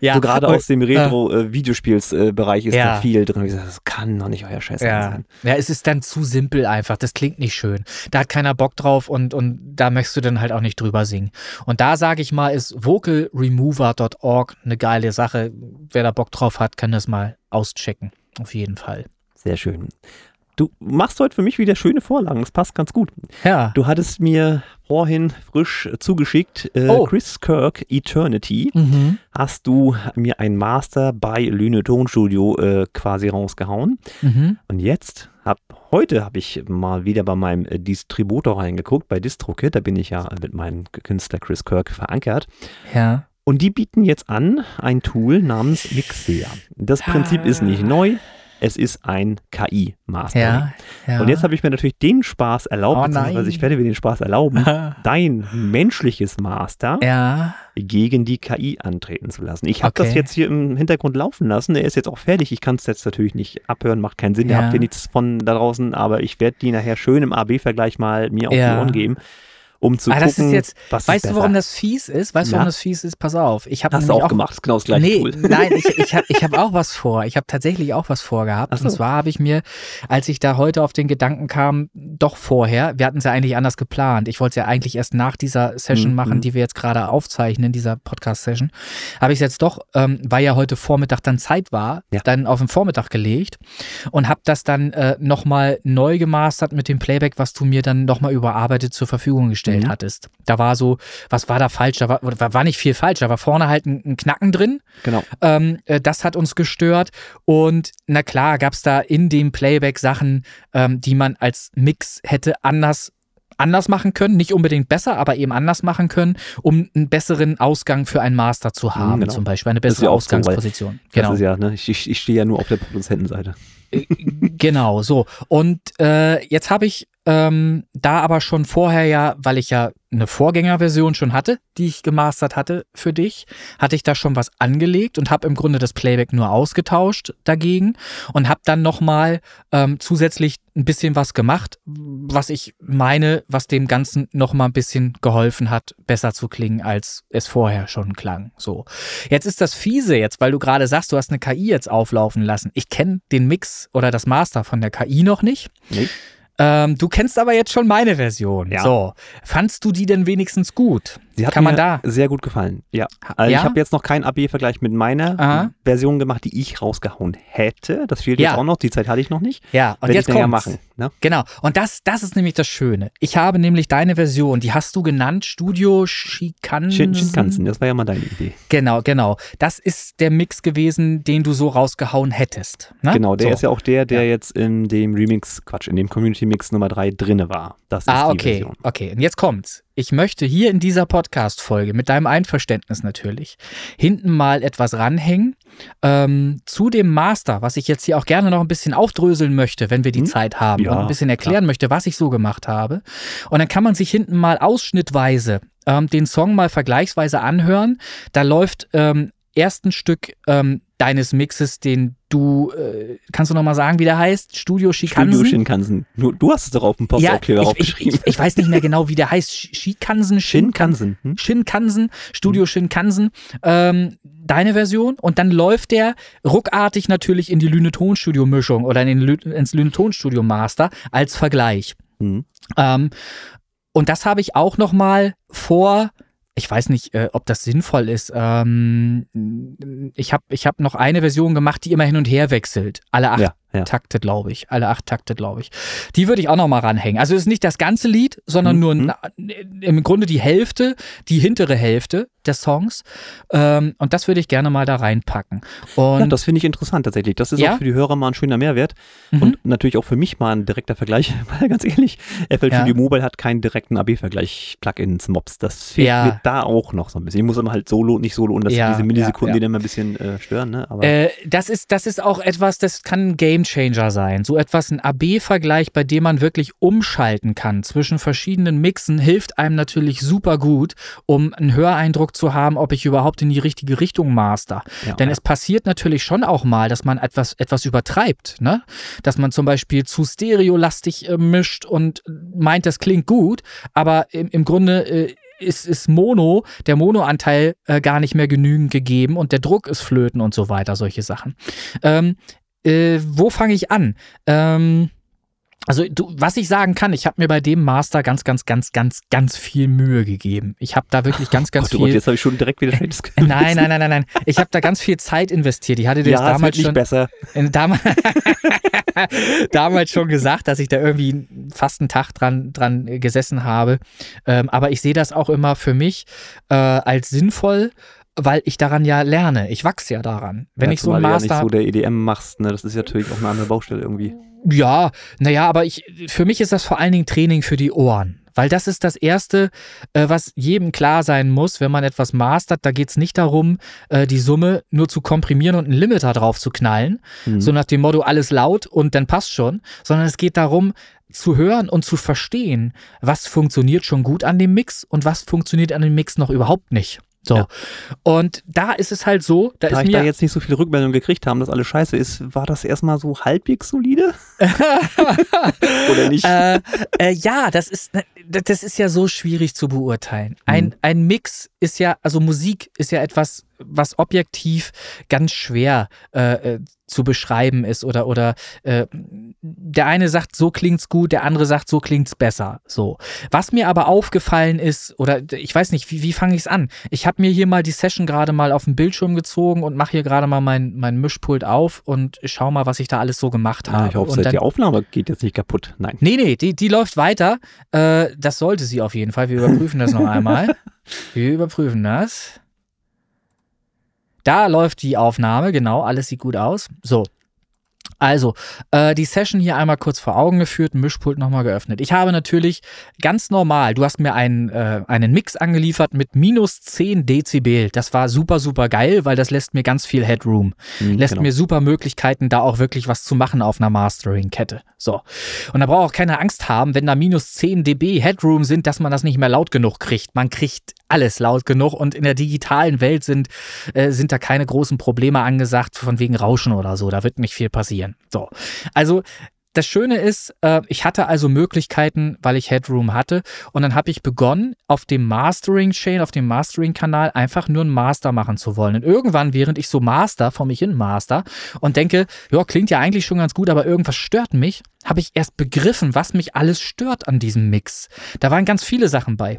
Ja. So gerade aus dem Retro-Videospielsbereich ist da viel drin. Das kann doch nicht euer scheiß Ernst sein. Ja, es ist dann zu simpel einfach. Das klingt nicht schön. Da hat keiner Bock Bock drauf und, und da möchtest du dann halt auch nicht drüber singen. Und da sage ich mal, ist vocalremover.org eine geile Sache. Wer da Bock drauf hat, kann das mal auschecken. Auf jeden Fall. Sehr schön. Du machst heute für mich wieder schöne Vorlagen. Das passt ganz gut. Ja. Du hattest mir vorhin frisch zugeschickt äh, oh. Chris Kirk Eternity. Mhm. Hast du mir ein Master bei Lüne Tonstudio äh, quasi rausgehauen. Mhm. Und jetzt hab, heute habe ich mal wieder bei meinem äh, Distributor reingeguckt, bei DistroKit. Da bin ich ja mit meinem Künstler Chris Kirk verankert. Ja. Und die bieten jetzt an ein Tool namens Mixer. Das Prinzip ah. ist nicht neu es ist ein KI-Master. Ja, ja. Und jetzt habe ich mir natürlich den Spaß erlaubt, oh, beziehungsweise ich werde mir den Spaß erlauben, dein menschliches Master ja. gegen die KI antreten zu lassen. Ich habe okay. das jetzt hier im Hintergrund laufen lassen. Er ist jetzt auch fertig. Ich kann es jetzt natürlich nicht abhören, macht keinen Sinn. Ja. Ihr habt hier nichts von da draußen, aber ich werde die nachher schön im AB-Vergleich mal mir auf die Ohren geben um zu ah, das gucken, ist jetzt, was Weißt du, warum das fies ist? Weißt du, warum das fies ist? Pass auf. Ich Hast du auch, auch gemacht, genau das gleiche nee, Tool. Nein, ich, ich habe ich hab auch was vor. Ich habe tatsächlich auch was vorgehabt. So. Und zwar habe ich mir, als ich da heute auf den Gedanken kam, doch vorher, wir hatten es ja eigentlich anders geplant. Ich wollte es ja eigentlich erst nach dieser Session mhm. machen, die wir jetzt gerade aufzeichnen, dieser Podcast-Session. Habe ich es jetzt doch, ähm, weil ja heute Vormittag dann Zeit war, ja. dann auf den Vormittag gelegt und habe das dann äh, nochmal neu gemastert mit dem Playback, was du mir dann nochmal überarbeitet zur Verfügung gestellt mhm. hattest. Da war so, was war da falsch? Da war, war nicht viel falsch. Da war vorne halt ein, ein Knacken drin. Genau. Ähm, äh, das hat uns gestört. Und na klar, gab es da in dem Playback Sachen, ähm, die man als Mix hätte anders anders machen können, nicht unbedingt besser, aber eben anders machen können, um einen besseren Ausgang für einen Master zu mhm, haben, genau. zum Beispiel eine bessere Ausgangsposition. So, genau. Ja, ne? ich, ich, ich stehe ja nur auf der Produzentenseite. Äh, genau, so. Und äh, jetzt habe ich ähm, da aber schon vorher ja, weil ich ja eine Vorgängerversion schon hatte, die ich gemastert hatte für dich, hatte ich da schon was angelegt und habe im Grunde das Playback nur ausgetauscht dagegen und habe dann nochmal ähm, zusätzlich ein bisschen was gemacht, was ich meine, was dem Ganzen nochmal ein bisschen geholfen hat, besser zu klingen, als es vorher schon klang. So. Jetzt ist das fiese jetzt, weil du gerade sagst, du hast eine KI jetzt auflaufen lassen. Ich kenne den Mix oder das Master von der KI noch nicht. Nee. Ähm, du kennst aber jetzt schon meine Version. Ja. So, fandst du die denn wenigstens gut? Sie hat Kann mir da? sehr gut gefallen. Ja. Also ja? Ich habe jetzt noch keinen AB-Vergleich mit meiner Aha. Version gemacht, die ich rausgehauen hätte. Das fehlt ja. jetzt auch noch. Die Zeit hatte ich noch nicht. Ja, und jetzt ich ja machen. Ne? Genau. Und das, das ist nämlich das Schöne. Ich habe nämlich deine Version, die hast du genannt, Studio Shikansen. Shinkansen, das war ja mal deine Idee. Genau, genau. Das ist der Mix gewesen, den du so rausgehauen hättest. Ne? Genau, der so. ist ja auch der, der ja. jetzt in dem Remix, Quatsch, in dem Community Mix Nummer 3 drinne war. Das ist ah, okay. die Version. Okay, und jetzt kommt's ich möchte hier in dieser Podcast-Folge, mit deinem Einverständnis natürlich, hinten mal etwas ranhängen ähm, zu dem Master, was ich jetzt hier auch gerne noch ein bisschen aufdröseln möchte, wenn wir die hm? Zeit haben ja, und ein bisschen erklären klar. möchte, was ich so gemacht habe. Und dann kann man sich hinten mal ausschnittweise ähm, den Song mal vergleichsweise anhören. Da läuft ähm, erst ein Stück ähm, deines Mixes, den du, äh, kannst du nochmal sagen, wie der heißt? Studio Shikansen? Studio Shinkansen. Du, du hast es doch auf dem Postaufkleber ja, aufgeschrieben. Ich, ich, ich, weiß nicht mehr genau, wie der heißt. Shikansen? Shinkansen. Hm? Shinkansen, Studio hm. Shinkansen. Ähm, deine Version und dann läuft der ruckartig natürlich in die Lüne-Tonstudio-Mischung oder in den, ins Lüne-Tonstudio-Master als Vergleich. Hm. Ähm, und das habe ich auch nochmal vor ich weiß nicht, äh, ob das sinnvoll ist. Ähm, ich habe ich hab noch eine Version gemacht, die immer hin und her wechselt. Alle acht ja ja. Takte, glaube ich. Alle acht Takte, glaube ich. Die würde ich auch noch mal ranhängen. Also es ist nicht das ganze Lied, sondern mhm. nur na, im Grunde die Hälfte, die hintere Hälfte des Songs. Ähm, und das würde ich gerne mal da reinpacken. Und ja, das finde ich interessant tatsächlich. Das ist ja? auch für die Hörer mal ein schöner Mehrwert. Mhm. Und natürlich auch für mich mal ein direkter Vergleich, weil ganz ehrlich, FL Studio ja. Mobile hat keinen direkten AB-Vergleich, Plugins, Mobs. Das fehlt mir da auch noch so ein bisschen. Ich muss immer halt solo, nicht solo und das diese Millisekunden, die dann immer ein bisschen äh, stören. Ne? Aber äh, das, ist, das ist auch etwas, das kann ein Game Gamechanger sein. So etwas, ein AB-Vergleich, bei dem man wirklich umschalten kann zwischen verschiedenen Mixen, hilft einem natürlich super gut, um einen Höreindruck zu haben, ob ich überhaupt in die richtige Richtung master. Ja, Denn es passiert natürlich schon auch mal, dass man etwas, etwas übertreibt. Ne? Dass man zum Beispiel zu stereolastig äh, mischt und meint, das klingt gut, aber im, im Grunde äh, ist, ist Mono, der Monoanteil äh, gar nicht mehr genügend gegeben und der Druck ist flöten und so weiter, solche Sachen. Ähm, äh, wo fange ich an? Ähm, also du, was ich sagen kann, ich habe mir bei dem Master ganz, ganz, ganz, ganz, ganz viel Mühe gegeben. Ich habe da wirklich ganz, ganz oh Gott, viel. Gott, jetzt habe ich schon direkt wieder schlechtes Gewissen. Nein, nein, nein, nein, nein. Ich habe da ganz viel Zeit investiert. Ich hatte dir ja, das damals schon. besser. Damals, damals schon gesagt, dass ich da irgendwie fast einen Tag dran, dran gesessen habe. Ähm, aber ich sehe das auch immer für mich äh, als sinnvoll weil ich daran ja lerne. Ich wachse ja daran. Wenn ja, ich so ein Master. Du ja nicht so der EDM machst, ne? Das ist ja natürlich auch eine andere Baustelle irgendwie. Ja, naja, aber ich, für mich ist das vor allen Dingen Training für die Ohren. Weil das ist das Erste, äh, was jedem klar sein muss, wenn man etwas mastert. Da geht es nicht darum, äh, die Summe nur zu komprimieren und einen Limiter drauf zu knallen, mhm. so nach dem Motto alles laut und dann passt schon, sondern es geht darum, zu hören und zu verstehen, was funktioniert schon gut an dem Mix und was funktioniert an dem Mix noch überhaupt nicht. So. Ja. Und da ist es halt so, da, da ist ich mir da jetzt nicht so viele Rückmeldungen gekriegt haben, dass alles scheiße ist, war das erstmal so halbwegs solide? Oder nicht? Äh, äh, ja, das ist, das ist ja so schwierig zu beurteilen. Ein, hm. ein Mix ist ja, also Musik ist ja etwas, was objektiv ganz schwer äh, äh zu beschreiben ist oder oder äh, der eine sagt so klingt's gut, der andere sagt so klingt's besser. So. Was mir aber aufgefallen ist oder ich weiß nicht, wie, wie fange ich's an? Ich habe mir hier mal die Session gerade mal auf den Bildschirm gezogen und mache hier gerade mal mein mein Mischpult auf und schau mal, was ich da alles so gemacht habe. Ja, ich hoffe, dann, die Aufnahme geht jetzt nicht kaputt. Nein. Nee, nee, die, die läuft weiter. Äh, das sollte sie auf jeden Fall. Wir überprüfen das noch einmal. Wir überprüfen das. Da läuft die Aufnahme, genau, alles sieht gut aus. So. Also, äh, die Session hier einmal kurz vor Augen geführt, Mischpult nochmal geöffnet. Ich habe natürlich ganz normal, du hast mir einen, äh, einen Mix angeliefert mit minus 10 Dezibel. Das war super, super geil, weil das lässt mir ganz viel Headroom. Mhm, lässt genau. mir super Möglichkeiten, da auch wirklich was zu machen auf einer Mastering-Kette. So. Und da braucht auch keine Angst haben, wenn da minus 10 dB Headroom sind, dass man das nicht mehr laut genug kriegt. Man kriegt alles laut genug und in der digitalen Welt sind, äh, sind da keine großen Probleme angesagt, von wegen Rauschen oder so. Da wird nicht viel passieren. So. Also das Schöne ist, äh, ich hatte also Möglichkeiten, weil ich Headroom hatte. Und dann habe ich begonnen, auf dem Mastering-Chain, auf dem Mastering-Kanal einfach nur einen Master machen zu wollen. Und irgendwann, während ich so Master, vor mich hin Master und denke, ja, klingt ja eigentlich schon ganz gut, aber irgendwas stört mich, habe ich erst begriffen, was mich alles stört an diesem Mix. Da waren ganz viele Sachen bei.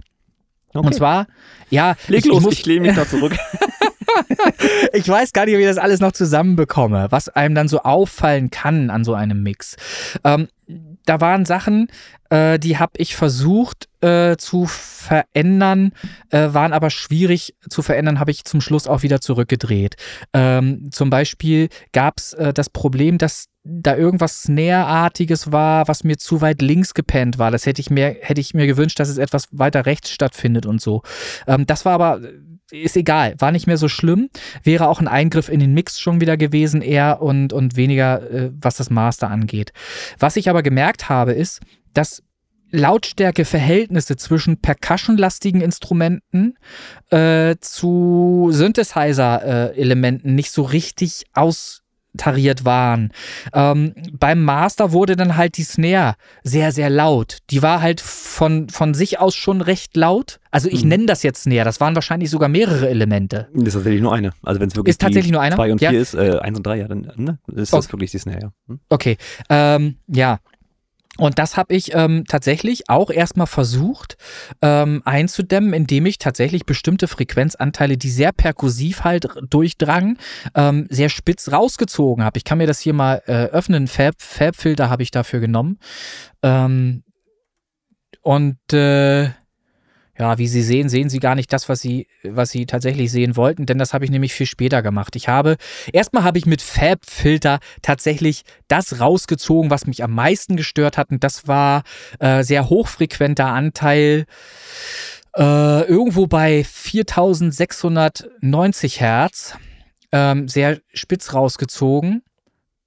Okay. Und zwar, ja. Leg ich, los, ich, muss, ich lehne mich da zurück. ich weiß gar nicht, wie ich das alles noch zusammenbekomme, was einem dann so auffallen kann an so einem Mix. Ähm, da waren Sachen, äh, die habe ich versucht äh, zu verändern, äh, waren aber schwierig zu verändern, habe ich zum Schluss auch wieder zurückgedreht. Ähm, zum Beispiel gab es äh, das Problem, dass da irgendwas Snare-artiges war, was mir zu weit links gepennt war. Das hätte ich mir, hätte ich mir gewünscht, dass es etwas weiter rechts stattfindet und so. Ähm, das war aber, ist egal, war nicht mehr so schlimm. Wäre auch ein Eingriff in den Mix schon wieder gewesen, eher und, und weniger, äh, was das Master angeht. Was ich aber gemerkt habe, ist, dass Lautstärkeverhältnisse zwischen percussionlastigen Instrumenten äh, zu Synthesizer-Elementen äh, nicht so richtig austariert waren. Ähm, beim Master wurde dann halt die Snare sehr, sehr laut. Die war halt von, von sich aus schon recht laut. Also ich mhm. nenne das jetzt Snare. Das waren wahrscheinlich sogar mehrere Elemente. Das ist tatsächlich nur eine. Also wenn es wirklich ist tatsächlich nur eine? zwei und vier ja. ist, äh, eins und drei, ja, dann ne, ist das okay. wirklich die Snare. Ja. Hm? Okay, ähm, ja. Und das habe ich ähm, tatsächlich auch erstmal versucht ähm, einzudämmen, indem ich tatsächlich bestimmte Frequenzanteile, die sehr perkussiv halt durchdrangen, ähm, sehr spitz rausgezogen habe. Ich kann mir das hier mal äh, öffnen. Fab, Fab-Filter habe ich dafür genommen. Ähm, und äh, ja, wie Sie sehen, sehen Sie gar nicht das, was Sie, was Sie tatsächlich sehen wollten, denn das habe ich nämlich viel später gemacht. Ich habe, erstmal habe ich mit Fab-Filter tatsächlich das rausgezogen, was mich am meisten gestört hat, und das war äh, sehr hochfrequenter Anteil, äh, irgendwo bei 4690 Hertz, ähm, sehr spitz rausgezogen,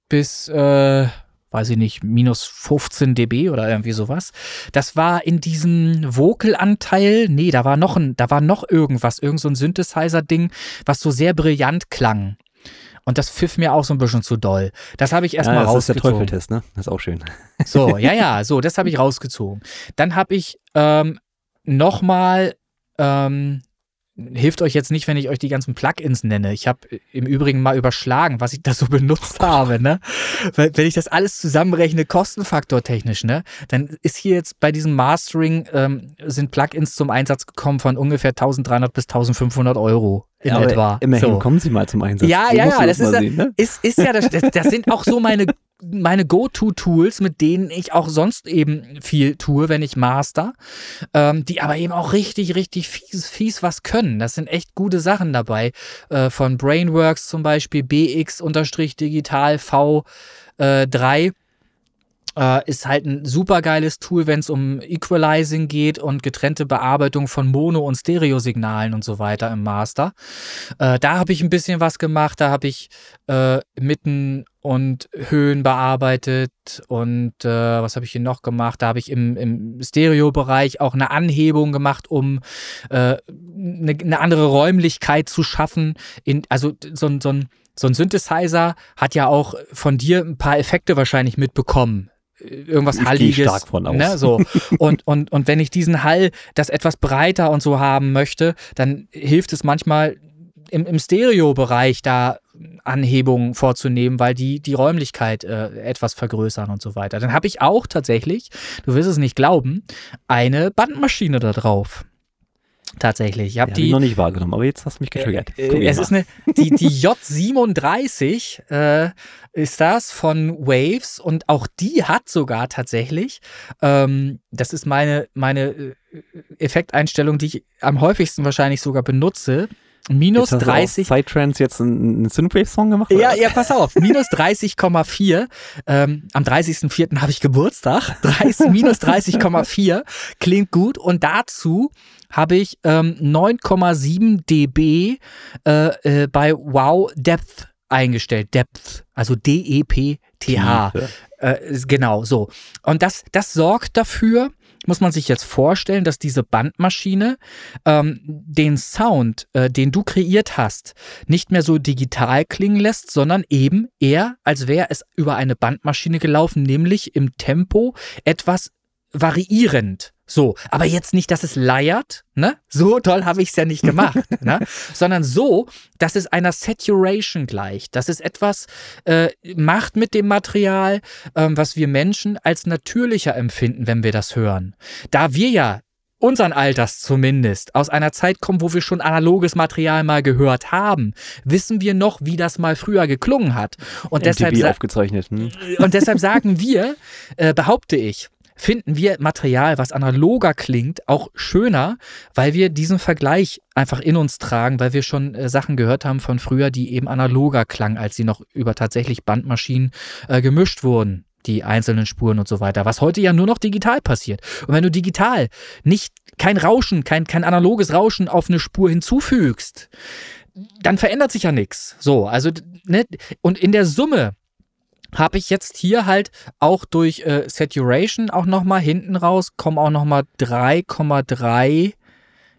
bis, äh, weiß ich nicht, minus 15 dB oder irgendwie sowas. Das war in diesem Vocal-Anteil, nee, da war noch ein, da war noch irgendwas, irgend so ein Synthesizer-Ding, was so sehr brillant klang. Und das pfiff mir auch so ein bisschen zu doll. Das habe ich erstmal ja, das rausgezogen. Das ist der Teufeltest, ne? Das ist auch schön. So, ja, ja, so, das habe ich rausgezogen. Dann habe ich ähm, nochmal ähm, hilft euch jetzt nicht, wenn ich euch die ganzen Plugins nenne. Ich habe im Übrigen mal überschlagen, was ich da so benutzt habe. Ne? Wenn ich das alles zusammenrechne, kostenfaktortechnisch, ne, dann ist hier jetzt bei diesem Mastering ähm, sind Plugins zum Einsatz gekommen von ungefähr 1300 bis 1500 Euro in ja, etwa. Immerhin so. kommen sie mal zum Einsatz. Ja, ja, ja, das ist, sehen, ne? ist, ist ja, das, das, das sind auch so meine meine Go-To-Tools, mit denen ich auch sonst eben viel tue, wenn ich master, ähm, die aber eben auch richtig, richtig fies, fies was können. Das sind echt gute Sachen dabei. Äh, von Brainworks zum Beispiel, BX-Digital V3. Äh, äh, ist halt ein super geiles Tool, wenn es um Equalizing geht und getrennte Bearbeitung von Mono- und Stereosignalen und so weiter im Master. Äh, da habe ich ein bisschen was gemacht. Da habe ich äh, Mitten und Höhen bearbeitet und äh, was habe ich hier noch gemacht? Da habe ich im, im Stereo-Bereich auch eine Anhebung gemacht, um äh, eine, eine andere Räumlichkeit zu schaffen. In, also so, so ein so ein Synthesizer hat ja auch von dir ein paar Effekte wahrscheinlich mitbekommen irgendwas ich Halliges. stark von aus. Ne, so. und, und, und wenn ich diesen Hall, das etwas breiter und so haben möchte, dann hilft es manchmal im, im Stereo-Bereich da Anhebungen vorzunehmen, weil die die Räumlichkeit äh, etwas vergrößern und so weiter. Dann habe ich auch tatsächlich, du wirst es nicht glauben, eine Bandmaschine da drauf. Tatsächlich. Ich habe ja, die noch nicht wahrgenommen, aber jetzt hast du mich getriggert. Äh, es ist eine, die, die J37 äh, ist das von Waves und auch die hat sogar tatsächlich, ähm, das ist meine, meine äh, Effekteinstellung, die ich am häufigsten wahrscheinlich sogar benutze. Minus jetzt 30. Psytrance jetzt einen Synthwave-Song gemacht? Ja, ja, pass auf. Minus 30,4. Ähm, am 30.04. habe ich Geburtstag. 30, minus 30,4 klingt gut. Und dazu habe ich ähm, 9,7 dB äh, äh, bei Wow Depth eingestellt. Depth, also D-E-P-T-H. Äh, genau, so. Und das, das sorgt dafür, muss man sich jetzt vorstellen, dass diese Bandmaschine ähm, den Sound, äh, den du kreiert hast, nicht mehr so digital klingen lässt, sondern eben eher, als wäre es über eine Bandmaschine gelaufen, nämlich im Tempo etwas variierend. So, aber jetzt nicht, dass es leiert, ne? So toll habe ich es ja nicht gemacht, ne? Sondern so, dass es einer Saturation gleicht, dass es etwas äh, macht mit dem Material, ähm, was wir Menschen als natürlicher empfinden, wenn wir das hören. Da wir ja unseren Alters zumindest, aus einer Zeit kommen, wo wir schon analoges Material mal gehört haben, wissen wir noch, wie das mal früher geklungen hat. Und MTV deshalb aufgezeichnet. Hm? Und deshalb sagen wir, äh, behaupte ich, finden wir Material, was analoger klingt, auch schöner, weil wir diesen Vergleich einfach in uns tragen, weil wir schon äh, Sachen gehört haben von früher, die eben analoger klangen, als sie noch über tatsächlich Bandmaschinen äh, gemischt wurden die einzelnen Spuren und so weiter, was heute ja nur noch digital passiert. Und wenn du digital nicht kein Rauschen, kein, kein analoges Rauschen auf eine Spur hinzufügst, dann verändert sich ja nichts. So, also, ne, und in der Summe habe ich jetzt hier halt auch durch äh, Saturation auch nochmal hinten raus, kommen auch nochmal 3,3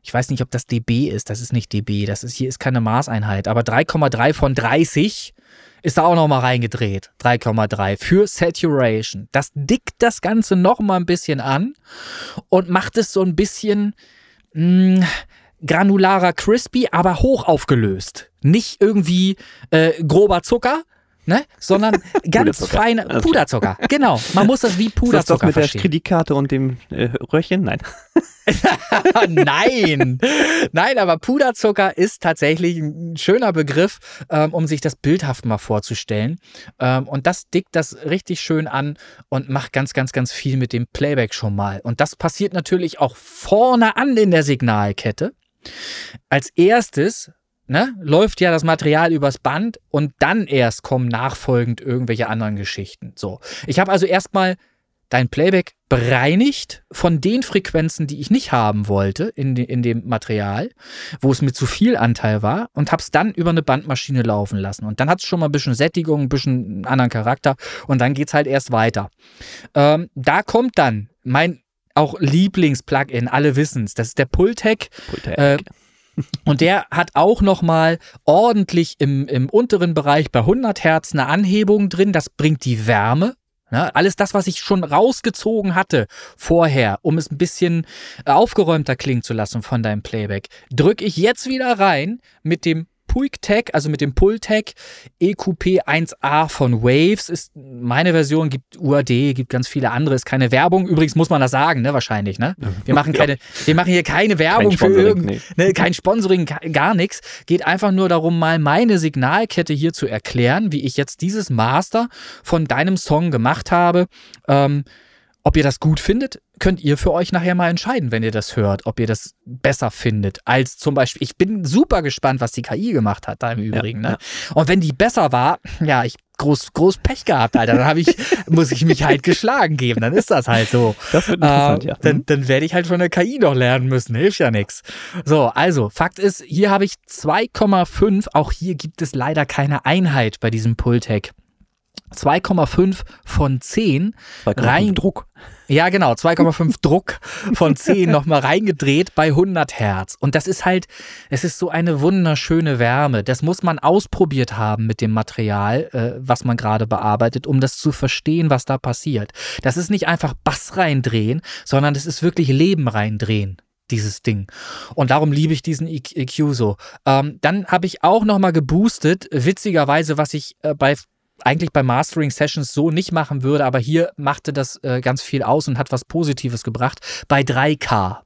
ich weiß nicht, ob das dB ist, das ist nicht dB, das ist hier ist keine Maßeinheit, aber 3,3 von 30 ist da auch noch mal reingedreht. 3,3 für Saturation. Das dickt das Ganze noch mal ein bisschen an und macht es so ein bisschen mh, mm, granularer crispy, aber hoch aufgelöst. Nicht irgendwie äh, grober Zucker, ne? sondern ganz feine Puderzucker. Genau, man muss das wie Puderzucker das, das mit verstehen. der Kreditkarte und dem äh, Röhrchen? Nein. Nein, nein, aber Puderzucker ist tatsächlich ein schöner Begriff, ähm, um sich das bildhaft mal vorzustellen. Ähm, und das dickt das richtig schön an und macht ganz, ganz, ganz viel mit dem Playback schon mal. Und das passiert natürlich auch vorne an in der Signalkette. Als erstes ne, läuft ja das Material übers Band und dann erst kommen nachfolgend irgendwelche anderen Geschichten. So. Ich habe also erstmal dein Playback bereinigt von den Frequenzen, die ich nicht haben wollte in, de, in dem Material, wo es mit zu viel Anteil war und habe es dann über eine Bandmaschine laufen lassen. Und dann hat es schon mal ein bisschen Sättigung, ein bisschen einen anderen Charakter und dann geht es halt erst weiter. Ähm, da kommt dann mein auch Lieblings-Plugin, alle wissen es, das ist der Pultec. Pultec. Äh, und der hat auch nochmal ordentlich im, im unteren Bereich bei 100 Hertz eine Anhebung drin. Das bringt die Wärme. Ne? Alles das, was ich schon rausgezogen hatte vorher, um es ein bisschen äh, aufgeräumter klingen zu lassen von deinem Playback, drücke ich jetzt wieder rein mit dem Puig Tag, also mit dem Pull Tag EQP 1A von Waves ist meine Version, gibt UAD, gibt ganz viele andere, ist keine Werbung. Übrigens muss man das sagen, ne, wahrscheinlich, ne? Wir machen keine, ja. wir machen hier keine Werbung kein für irgendein, ne, kein Sponsoring, gar nichts. Geht einfach nur darum, mal meine Signalkette hier zu erklären, wie ich jetzt dieses Master von deinem Song gemacht habe. Ähm, ob ihr das gut findet, könnt ihr für euch nachher mal entscheiden, wenn ihr das hört, ob ihr das besser findet als zum Beispiel. Ich bin super gespannt, was die KI gemacht hat, da im Übrigen. Ja, ne? Ja. Und wenn die besser war, ja, ich groß, groß Pech gehabt, Alter. Dann habe ich, muss ich mich halt geschlagen geben. Dann ist das halt so. Das wird interessant, äh, ja. Dann, mhm. dann werde ich halt von der KI noch lernen müssen. Hilft ja nichts. So, also, Fakt ist, hier habe ich 2,5. Auch hier gibt es leider keine Einheit bei diesem Pultec. 2,5 von 10 rein. Druck. Ja, genau, 2,5 Druck von 10 nochmal reingedreht bei 100 Hertz. Und das ist halt, es ist so eine wunderschöne Wärme. Das muss man ausprobiert haben mit dem Material, äh, was man gerade bearbeitet, um das zu verstehen, was da passiert. Das ist nicht einfach Bass reindrehen, sondern das ist wirklich Leben reindrehen dieses Ding. Und darum liebe ich diesen EQ so. Ähm, dann habe ich auch nochmal geboostet, witzigerweise, was ich äh, bei eigentlich bei Mastering Sessions so nicht machen würde, aber hier machte das äh, ganz viel aus und hat was Positives gebracht. Bei 3K.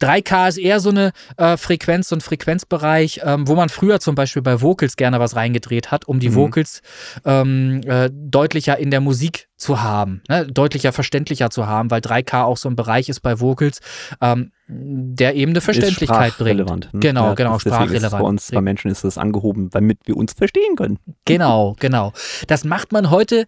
3K ist eher so eine äh, Frequenz und Frequenzbereich, ähm, wo man früher zum Beispiel bei Vocals gerne was reingedreht hat, um die mhm. Vocals ähm, äh, deutlicher in der Musik zu haben, ne? deutlicher verständlicher zu haben, weil 3K auch so ein Bereich ist bei Vocals, ähm, der eben eine Verständlichkeit bringt. Hm? Genau, ja, genau, sprachrelevant. Bei uns, bei Menschen ist das angehoben, damit wir uns verstehen können. Genau, genau. Das macht man heute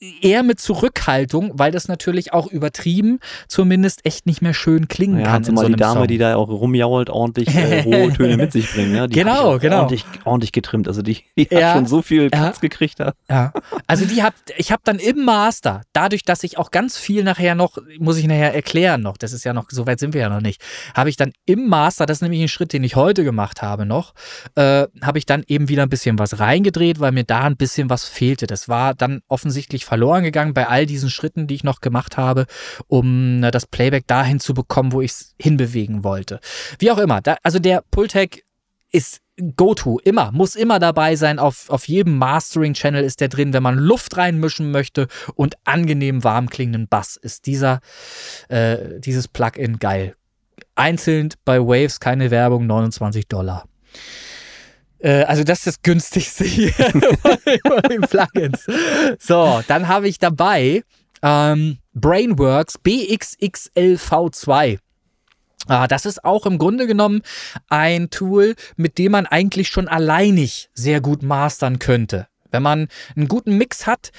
eher mit Zurückhaltung, weil das natürlich auch übertrieben zumindest echt nicht mehr schön klingen ja, kann. Zumal so die Dame, Song. die da auch rumjault, ordentlich äh, hohe Töne mit sich bringen. Ja? Die genau, genau. Ordentlich, ordentlich getrimmt. Also die, die ja, hat schon so viel Platz ja, gekriegt da. Ja. Also die hat, ich habe dann im Master, dadurch, dass ich auch ganz viel nachher noch, muss ich nachher erklären noch, das ist ja noch, so weit sind wir ja noch nicht, habe ich dann im Master, das ist nämlich ein Schritt, den ich heute gemacht habe noch, äh, habe ich dann eben wieder ein bisschen was reingedreht, weil mir da ein bisschen was fehlte. Das war dann offensichtlich verloren gegangen bei all diesen Schritten, die ich noch gemacht habe, um das Playback dahin zu bekommen, wo ich es hinbewegen wollte. Wie auch immer. Da, also der Pultec ist Go-To, immer, muss immer dabei sein. Auf, auf jedem Mastering-Channel ist der drin. Wenn man Luft reinmischen möchte und angenehm warm klingenden Bass, ist dieser, äh, dieses Plugin geil. Einzeln bei Waves keine Werbung, 29 Dollar. Äh, also das ist das günstigste hier von den Plugins. So, dann habe ich dabei ähm, Brainworks BXXLV2. Ah, das ist auch im Grunde genommen ein Tool, mit dem man eigentlich schon alleinig sehr gut mastern könnte. Wenn man einen guten Mix hat,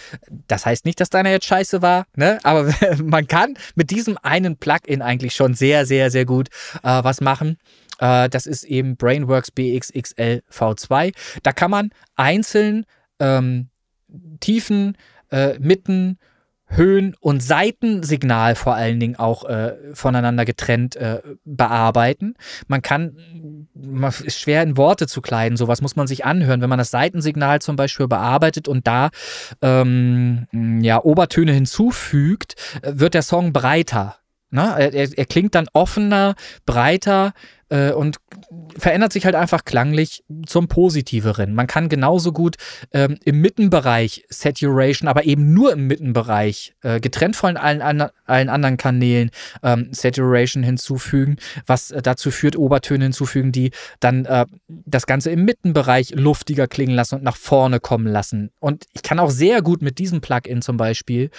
das heißt nicht, dass deiner jetzt scheiße war, ne? aber man kann mit diesem einen Plugin eigentlich schon sehr, sehr, sehr gut äh, was machen. Äh, das ist eben Brainworks BXXL V2. Da kann man einzeln ähm, Tiefen, äh, Mitten, Höhen- und Seitensignal vor allen Dingen auch äh, voneinander getrennt äh, bearbeiten. Man kann, man ist schwer in Worte zu kleiden, sowas muss man sich anhören. Wenn man das Seitensignal zum Beispiel bearbeitet und da ähm, ja, Obertöne hinzufügt, äh, wird der Song breiter. Ne? Er, er, klingt dann offener, breiter, äh, und verändert sich halt einfach klanglich zum Positiveren. Man kann genauso gut ähm, im Mittenbereich Saturation, aber eben nur im Mittenbereich, äh, getrennt von allen, allen anderen Kanälen, ähm, Saturation hinzufügen, was äh, dazu führt, Obertöne hinzufügen, die dann äh, das Ganze im Mittenbereich luftiger klingen lassen und nach vorne kommen lassen. Und ich kann auch sehr gut mit diesem Plugin zum Beispiel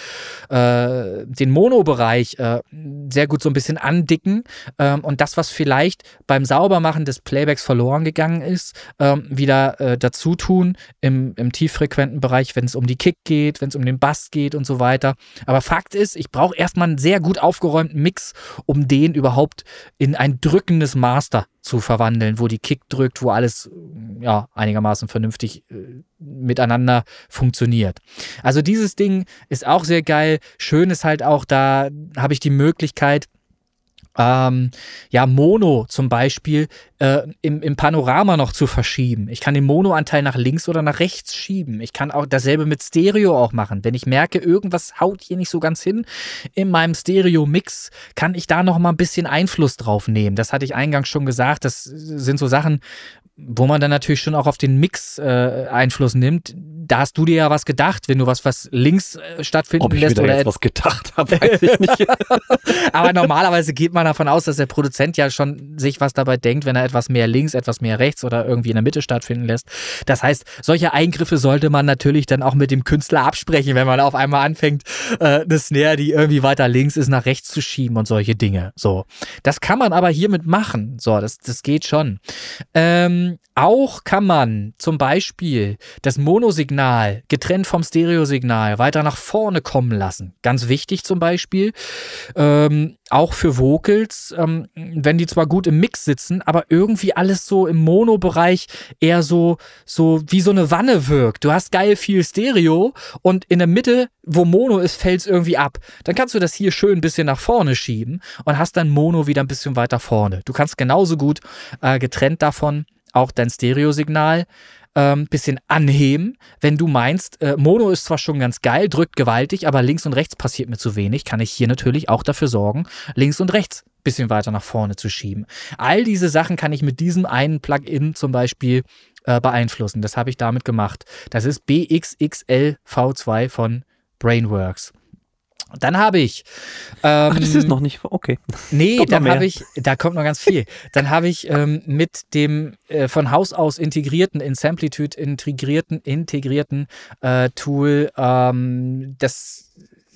äh, den Mono-Bereich äh, sehr gut so ein bisschen andicken ähm, und das, was vielleicht beim Saubermachen des Playbacks verloren gegangen ist, ähm, wieder äh, dazu tun im, im tieffrequenten Bereich, wenn es um die Kick geht, wenn es um den Bass geht und so weiter. Aber Fakt ist, ich brauche erstmal einen sehr gut aufgeräumten Mix, um den überhaupt in ein drückendes Master zu verwandeln, wo die Kick drückt, wo alles ja einigermaßen vernünftig äh, miteinander funktioniert. Also dieses Ding ist auch sehr geil. Schön ist halt auch, da habe ich die Möglichkeit, ähm, ja, Mono zum Beispiel äh, im, im Panorama noch zu verschieben. Ich kann den Mono-Anteil nach links oder nach rechts schieben. Ich kann auch dasselbe mit Stereo auch machen. Wenn ich merke, irgendwas haut hier nicht so ganz hin in meinem Stereo-Mix, kann ich da noch mal ein bisschen Einfluss drauf nehmen. Das hatte ich eingangs schon gesagt. Das sind so Sachen, wo man dann natürlich schon auch auf den Mix äh, Einfluss nimmt. Da hast du dir ja was gedacht, wenn du was, was links äh, stattfinden Ob ich lässt. Mir da jetzt was gedacht habe, weiß ich nicht. Aber normalerweise geht man davon aus, dass der Produzent ja schon sich was dabei denkt, wenn er etwas mehr links, etwas mehr rechts oder irgendwie in der Mitte stattfinden lässt. Das heißt, solche Eingriffe sollte man natürlich dann auch mit dem Künstler absprechen, wenn man auf einmal anfängt, äh, eine Snare, die irgendwie weiter links ist, nach rechts zu schieben und solche Dinge. So. Das kann man aber hiermit machen. So, das, das geht schon. Ähm, auch kann man zum Beispiel das Monosignal getrennt vom Stereosignal weiter nach vorne kommen lassen. Ganz wichtig zum Beispiel. Ähm, auch für Vocals, ähm, wenn die zwar gut im Mix sitzen, aber irgendwie alles so im Mono-Bereich eher so, so wie so eine Wanne wirkt. Du hast geil viel Stereo und in der Mitte, wo Mono ist, fällt es irgendwie ab. Dann kannst du das hier schön ein bisschen nach vorne schieben und hast dann Mono wieder ein bisschen weiter vorne. Du kannst genauso gut äh, getrennt davon auch dein Stereosignal ähm, bisschen anheben. Wenn du meinst, äh, Mono ist zwar schon ganz geil, drückt gewaltig, aber links und rechts passiert mir zu wenig, kann ich hier natürlich auch dafür sorgen, links und rechts bisschen weiter nach vorne zu schieben. All diese Sachen kann ich mit diesem einen Plugin zum Beispiel äh, beeinflussen. Das habe ich damit gemacht. Das ist BXXL V2 von Brainworks. Dann habe ich. Ähm, Ach, das ist noch nicht. Okay. Nee, kommt dann habe ich. Da kommt noch ganz viel. dann habe ich ähm, mit dem äh, von Haus aus integrierten, in Samplitude integrierten, integrierten äh, Tool ähm, das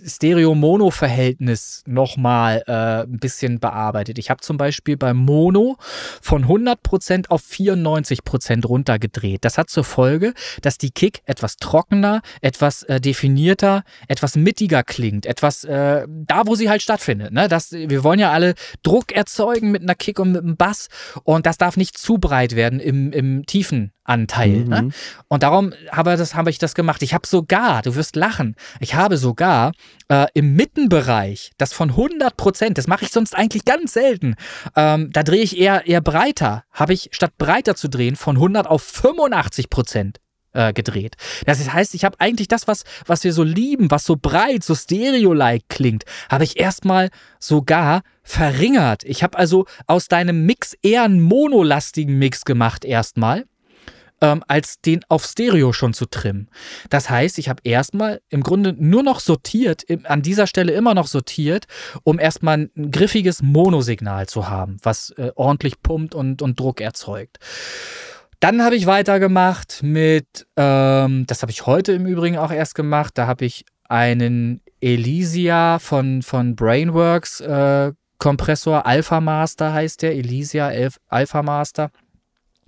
Stereo-Mono-Verhältnis nochmal äh, ein bisschen bearbeitet. Ich habe zum Beispiel beim Mono von 100% auf 94% runtergedreht. Das hat zur Folge, dass die Kick etwas trockener, etwas äh, definierter, etwas mittiger klingt. Etwas äh, da, wo sie halt stattfindet. Ne? Das, wir wollen ja alle Druck erzeugen mit einer Kick und mit einem Bass und das darf nicht zu breit werden im, im tiefen Anteil. Ne? Mhm. Ne? Und darum habe, das, habe ich das gemacht. Ich habe sogar, du wirst lachen, ich habe sogar äh, im Mittenbereich, das von 100 Prozent, das mache ich sonst eigentlich ganz selten, ähm, da drehe ich eher, eher breiter, habe ich statt breiter zu drehen von 100 auf 85 Prozent äh, gedreht. Das heißt, ich habe eigentlich das, was, was wir so lieben, was so breit, so stereo-like klingt, habe ich erstmal sogar verringert. Ich habe also aus deinem Mix eher einen monolastigen Mix gemacht erstmal ähm, als den auf Stereo schon zu trimmen. Das heißt, ich habe erstmal im Grunde nur noch sortiert, an dieser Stelle immer noch sortiert, um erstmal ein griffiges Monosignal zu haben, was äh, ordentlich pumpt und, und Druck erzeugt. Dann habe ich weitergemacht mit, ähm, das habe ich heute im Übrigen auch erst gemacht, da habe ich einen Elysia von, von Brainworks äh, Kompressor, Alpha Master heißt der, Elysia Alpha Master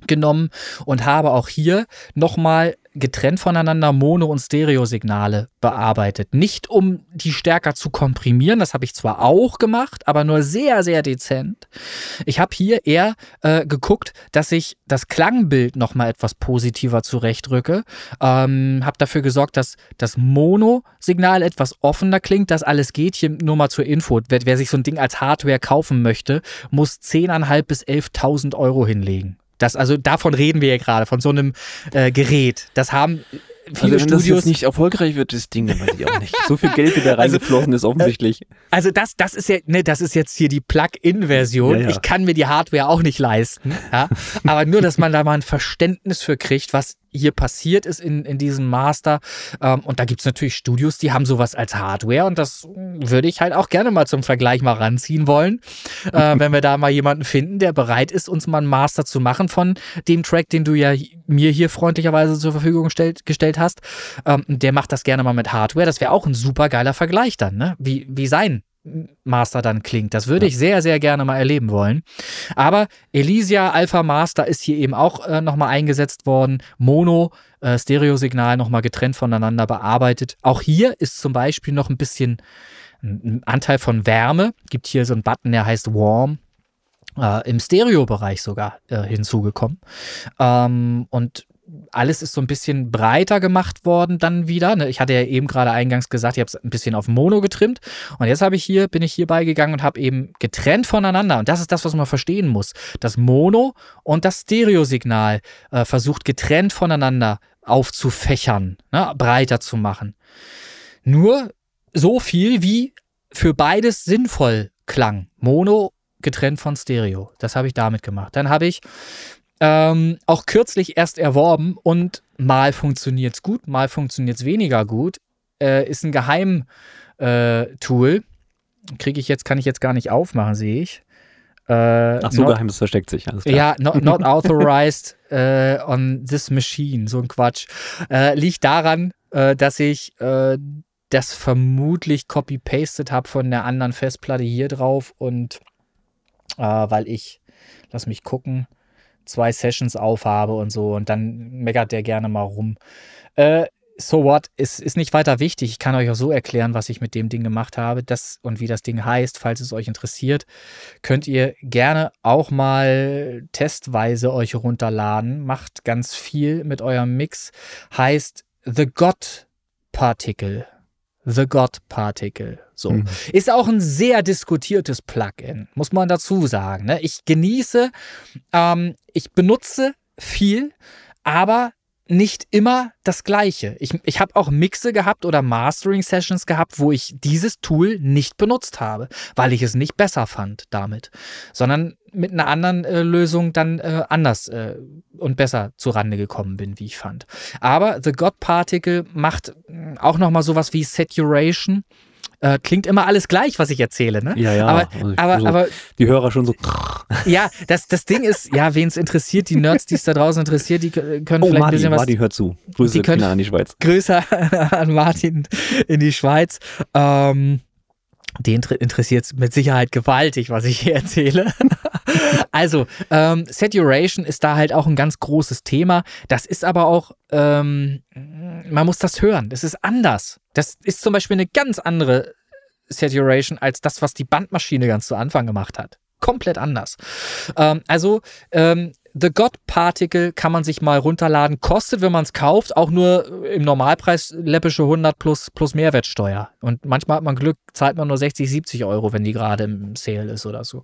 genommen und habe auch hier nochmal getrennt voneinander Mono- und Stereosignale bearbeitet. Nicht um die stärker zu komprimieren, das habe ich zwar auch gemacht, aber nur sehr, sehr dezent. Ich habe hier eher äh, geguckt, dass ich das Klangbild nochmal etwas positiver zurechtrücke. Ähm, habe dafür gesorgt, dass das Mono-Signal etwas offener klingt, dass alles geht. Hier nur mal zur Info. Wer, wer sich so ein Ding als Hardware kaufen möchte, muss 10.500 bis 11.000 Euro hinlegen. Das, also davon reden wir ja gerade, von so einem äh, Gerät. Das haben viele also, wenn Studios. das nicht erfolgreich wird, das Ding, dann weiß ich auch nicht. So viel Geld, wie da also, reingeflossen ist, offensichtlich. Also das, das ist ja, ne, das ist jetzt hier die Plug-in-Version. Ja, ja. Ich kann mir die Hardware auch nicht leisten. Ja? Aber nur, dass man da mal ein Verständnis für kriegt, was hier passiert ist in, in diesem Master. Ähm, und da gibt es natürlich Studios, die haben sowas als Hardware und das würde ich halt auch gerne mal zum Vergleich mal ranziehen wollen. Äh, wenn wir da mal jemanden finden, der bereit ist, uns mal einen Master zu machen von dem Track, den du ja mir hier freundlicherweise zur Verfügung gestellt, gestellt hast. Ähm, der macht das gerne mal mit Hardware. Das wäre auch ein super geiler Vergleich dann, ne? Wie, wie sein Master dann klingt. Das würde ich sehr, sehr gerne mal erleben wollen. Aber Elysia Alpha Master ist hier eben auch äh, nochmal eingesetzt worden. Mono, äh, Stereosignal nochmal getrennt voneinander bearbeitet. Auch hier ist zum Beispiel noch ein bisschen ein Anteil von Wärme. Gibt hier so einen Button, der heißt Warm. Äh, Im Stereo-Bereich sogar äh, hinzugekommen. Ähm, und alles ist so ein bisschen breiter gemacht worden dann wieder. Ne? Ich hatte ja eben gerade eingangs gesagt, ich habe es ein bisschen auf Mono getrimmt. Und jetzt habe ich hier, bin ich hierbei gegangen und habe eben getrennt voneinander. Und das ist das, was man verstehen muss. Das Mono und das Stereosignal äh, versucht getrennt voneinander aufzufächern, ne? breiter zu machen. Nur so viel, wie für beides sinnvoll klang. Mono getrennt von Stereo. Das habe ich damit gemacht. Dann habe ich ähm, auch kürzlich erst erworben und mal funktioniert es gut, mal funktioniert es weniger gut. Äh, ist ein Geheimtool. Äh, Kriege ich jetzt, kann ich jetzt gar nicht aufmachen, sehe ich. Äh, Ach so, not, geheim, das versteckt sich. Alles klar. Ja, not, not authorized uh, on this machine, so ein Quatsch. Äh, liegt daran, äh, dass ich äh, das vermutlich copy-pasted habe von der anderen Festplatte hier drauf und weil ich, lass mich gucken, zwei Sessions aufhabe und so und dann meckert der gerne mal rum. Äh, so what, ist, ist nicht weiter wichtig. Ich kann euch auch so erklären, was ich mit dem Ding gemacht habe das, und wie das Ding heißt. Falls es euch interessiert, könnt ihr gerne auch mal testweise euch runterladen. Macht ganz viel mit eurem Mix. Heißt The God Particle. The God Particle. So. Mhm. Ist auch ein sehr diskutiertes Plugin, muss man dazu sagen. Ne? Ich genieße, ähm, ich benutze viel, aber nicht immer das Gleiche. Ich, ich habe auch Mixe gehabt oder Mastering-Sessions gehabt, wo ich dieses Tool nicht benutzt habe, weil ich es nicht besser fand damit, sondern mit einer anderen äh, Lösung dann äh, anders äh, und besser zurande gekommen bin, wie ich fand. Aber The God Particle macht äh, auch nochmal sowas wie Saturation äh, klingt immer alles gleich, was ich erzähle, ne? Ja, ja. Aber, also aber, so, aber die Hörer schon so. Ja, das, das Ding ist, ja, wen es interessiert, die Nerds, die es da draußen interessiert, die können oh, vielleicht Martin, ein bisschen was. Martin hört zu. Grüße können, an die Schweiz. Grüße an Martin in die Schweiz. Ähm, den interessiert es mit Sicherheit gewaltig, was ich hier erzähle. also, ähm, Saturation ist da halt auch ein ganz großes Thema. Das ist aber auch, ähm, man muss das hören. Das ist anders. Das ist zum Beispiel eine ganz andere Saturation als das, was die Bandmaschine ganz zu Anfang gemacht hat. Komplett anders. Ähm, also, ähm, The God Particle kann man sich mal runterladen. Kostet, wenn man es kauft, auch nur im Normalpreis läppische 100 plus, plus Mehrwertsteuer. Und manchmal hat man Glück, zahlt man nur 60, 70 Euro, wenn die gerade im Sale ist oder so.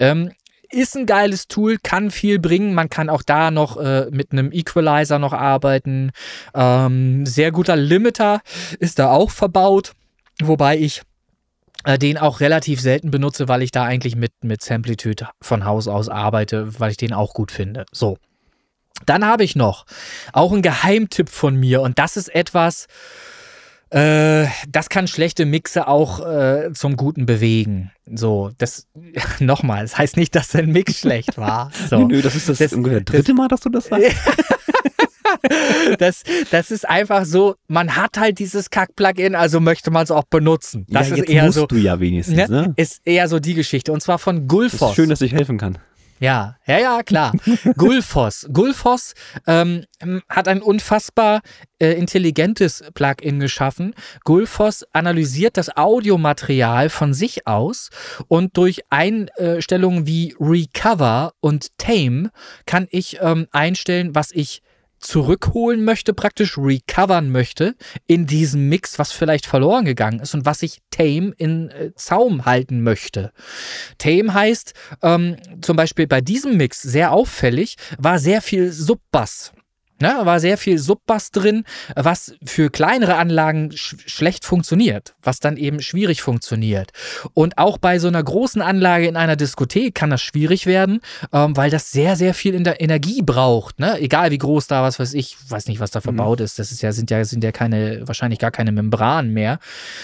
Ähm, ist ein geiles Tool, kann viel bringen. Man kann auch da noch äh, mit einem Equalizer noch arbeiten. Ähm, sehr guter Limiter ist da auch verbaut. Wobei ich äh, den auch relativ selten benutze, weil ich da eigentlich mit, mit Samplitude von Haus aus arbeite, weil ich den auch gut finde. So. Dann habe ich noch auch einen Geheimtipp von mir und das ist etwas, äh, das kann schlechte Mixe auch äh, zum Guten bewegen. So, das nochmal, das heißt nicht, dass der Mix schlecht war. So. Nö, nö, das ist das, das ungefähr dritte Mal, dass du das sagst. das, das ist einfach so, man hat halt dieses Kack-Plugin, also möchte man es auch benutzen. Das ja, ist eher musst so. du ja wenigstens, ne? Ist eher so die Geschichte. Und zwar von Gulfos. schön, dass ich helfen kann. Ja, ja, ja, klar. Gulfos. Gulfos ähm, hat ein unfassbar äh, intelligentes Plugin geschaffen. Gulfos analysiert das Audiomaterial von sich aus und durch Einstellungen wie Recover und Tame kann ich ähm, einstellen, was ich zurückholen möchte, praktisch recovern möchte in diesem Mix, was vielleicht verloren gegangen ist und was ich Tame in äh, Zaum halten möchte. Tame heißt ähm, zum Beispiel bei diesem Mix sehr auffällig, war sehr viel Subbass. Ne, war sehr viel Subbass drin, was für kleinere Anlagen sch schlecht funktioniert, was dann eben schwierig funktioniert. Und auch bei so einer großen Anlage in einer Diskothek kann das schwierig werden, ähm, weil das sehr, sehr viel in der Energie braucht. Ne? Egal wie groß da, was weiß ich, weiß nicht, was da mhm. verbaut mhm. ist. Das ist ja, sind ja, sind ja keine, wahrscheinlich gar keine Membranen mehr,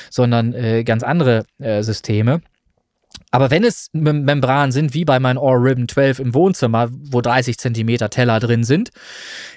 sondern äh, ganz andere äh, Systeme. Aber wenn es Mem Membranen sind, wie bei meinem Or Ribbon 12 im Wohnzimmer, wo 30 Zentimeter Teller drin sind,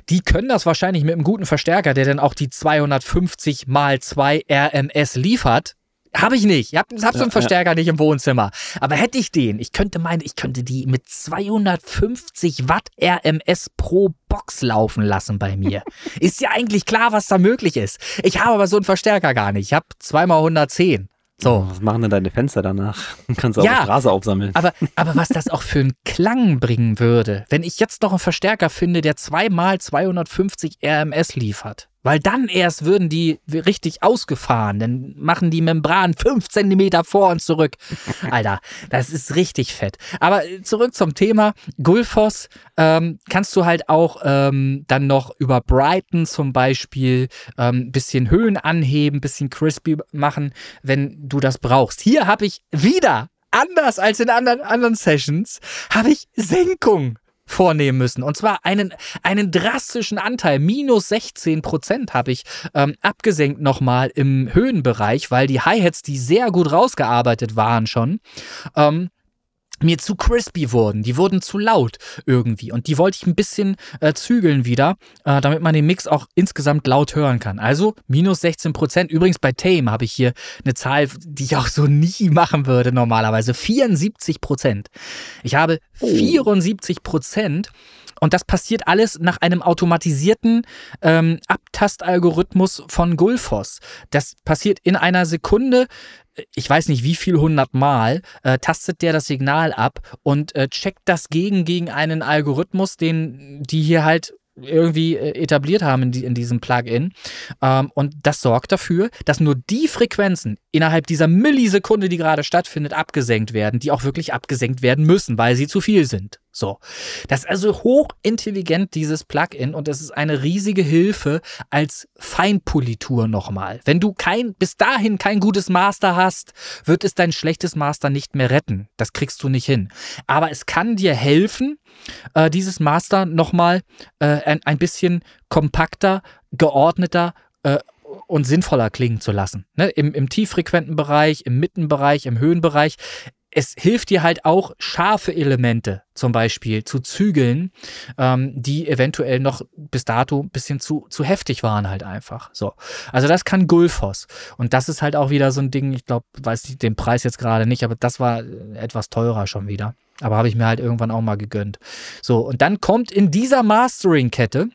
die können das wahrscheinlich mit einem guten Verstärker, der dann auch die 250 mal 2 RMS liefert. Habe ich nicht. Ich habe hab so einen Verstärker ja. nicht im Wohnzimmer. Aber hätte ich den, ich könnte meinen, ich könnte die mit 250 Watt RMS pro Box laufen lassen bei mir. ist ja eigentlich klar, was da möglich ist. Ich habe aber so einen Verstärker gar nicht. Ich habe zweimal 110. So. Was machen denn deine Fenster danach? Kannst du auch ja, Straße aufsammeln. Aber, aber was das auch für einen Klang bringen würde, wenn ich jetzt noch einen Verstärker finde, der zweimal 250 RMS liefert. Weil dann erst würden die richtig ausgefahren. Dann machen die Membran fünf Zentimeter vor und zurück. Alter, das ist richtig fett. Aber zurück zum Thema. Gulfos ähm, kannst du halt auch ähm, dann noch über Brighton zum Beispiel ein ähm, bisschen Höhen anheben, bisschen crispy machen, wenn du das brauchst. Hier habe ich wieder anders als in anderen, anderen Sessions, habe ich Senkung vornehmen müssen. Und zwar einen, einen drastischen Anteil, minus 16 Prozent habe ich ähm, abgesenkt nochmal im Höhenbereich, weil die Hi-Hats, die sehr gut rausgearbeitet waren schon, ähm, mir zu crispy wurden. Die wurden zu laut irgendwie. Und die wollte ich ein bisschen äh, zügeln wieder, äh, damit man den Mix auch insgesamt laut hören kann. Also minus 16 Prozent. Übrigens bei Tame habe ich hier eine Zahl, die ich auch so nie machen würde normalerweise. 74 Prozent. Ich habe 74 Prozent. Und das passiert alles nach einem automatisierten ähm, Abtastalgorithmus von Gulfos. Das passiert in einer Sekunde ich weiß nicht wie viel hundert Mal, äh, tastet der das Signal ab und äh, checkt das gegen gegen einen Algorithmus, den die hier halt irgendwie äh, etabliert haben in, die, in diesem Plugin. Ähm, und das sorgt dafür, dass nur die Frequenzen innerhalb dieser Millisekunde, die gerade stattfindet, abgesenkt werden, die auch wirklich abgesenkt werden müssen, weil sie zu viel sind. So. Das ist also hochintelligent, dieses Plugin, und es ist eine riesige Hilfe als Feinpolitur nochmal. Wenn du kein, bis dahin kein gutes Master hast, wird es dein schlechtes Master nicht mehr retten. Das kriegst du nicht hin. Aber es kann dir helfen, äh, dieses Master nochmal äh, ein, ein bisschen kompakter, geordneter äh, und sinnvoller klingen zu lassen. Ne? Im, Im tieffrequenten Bereich, im Mittenbereich, im Höhenbereich es hilft dir halt auch, scharfe Elemente zum Beispiel zu zügeln, ähm, die eventuell noch bis dato ein bisschen zu, zu heftig waren halt einfach. So. Also das kann Gulfos. Und das ist halt auch wieder so ein Ding, ich glaube, weiß ich den Preis jetzt gerade nicht, aber das war etwas teurer schon wieder. Aber habe ich mir halt irgendwann auch mal gegönnt. So, und dann kommt in dieser Mastering-Kette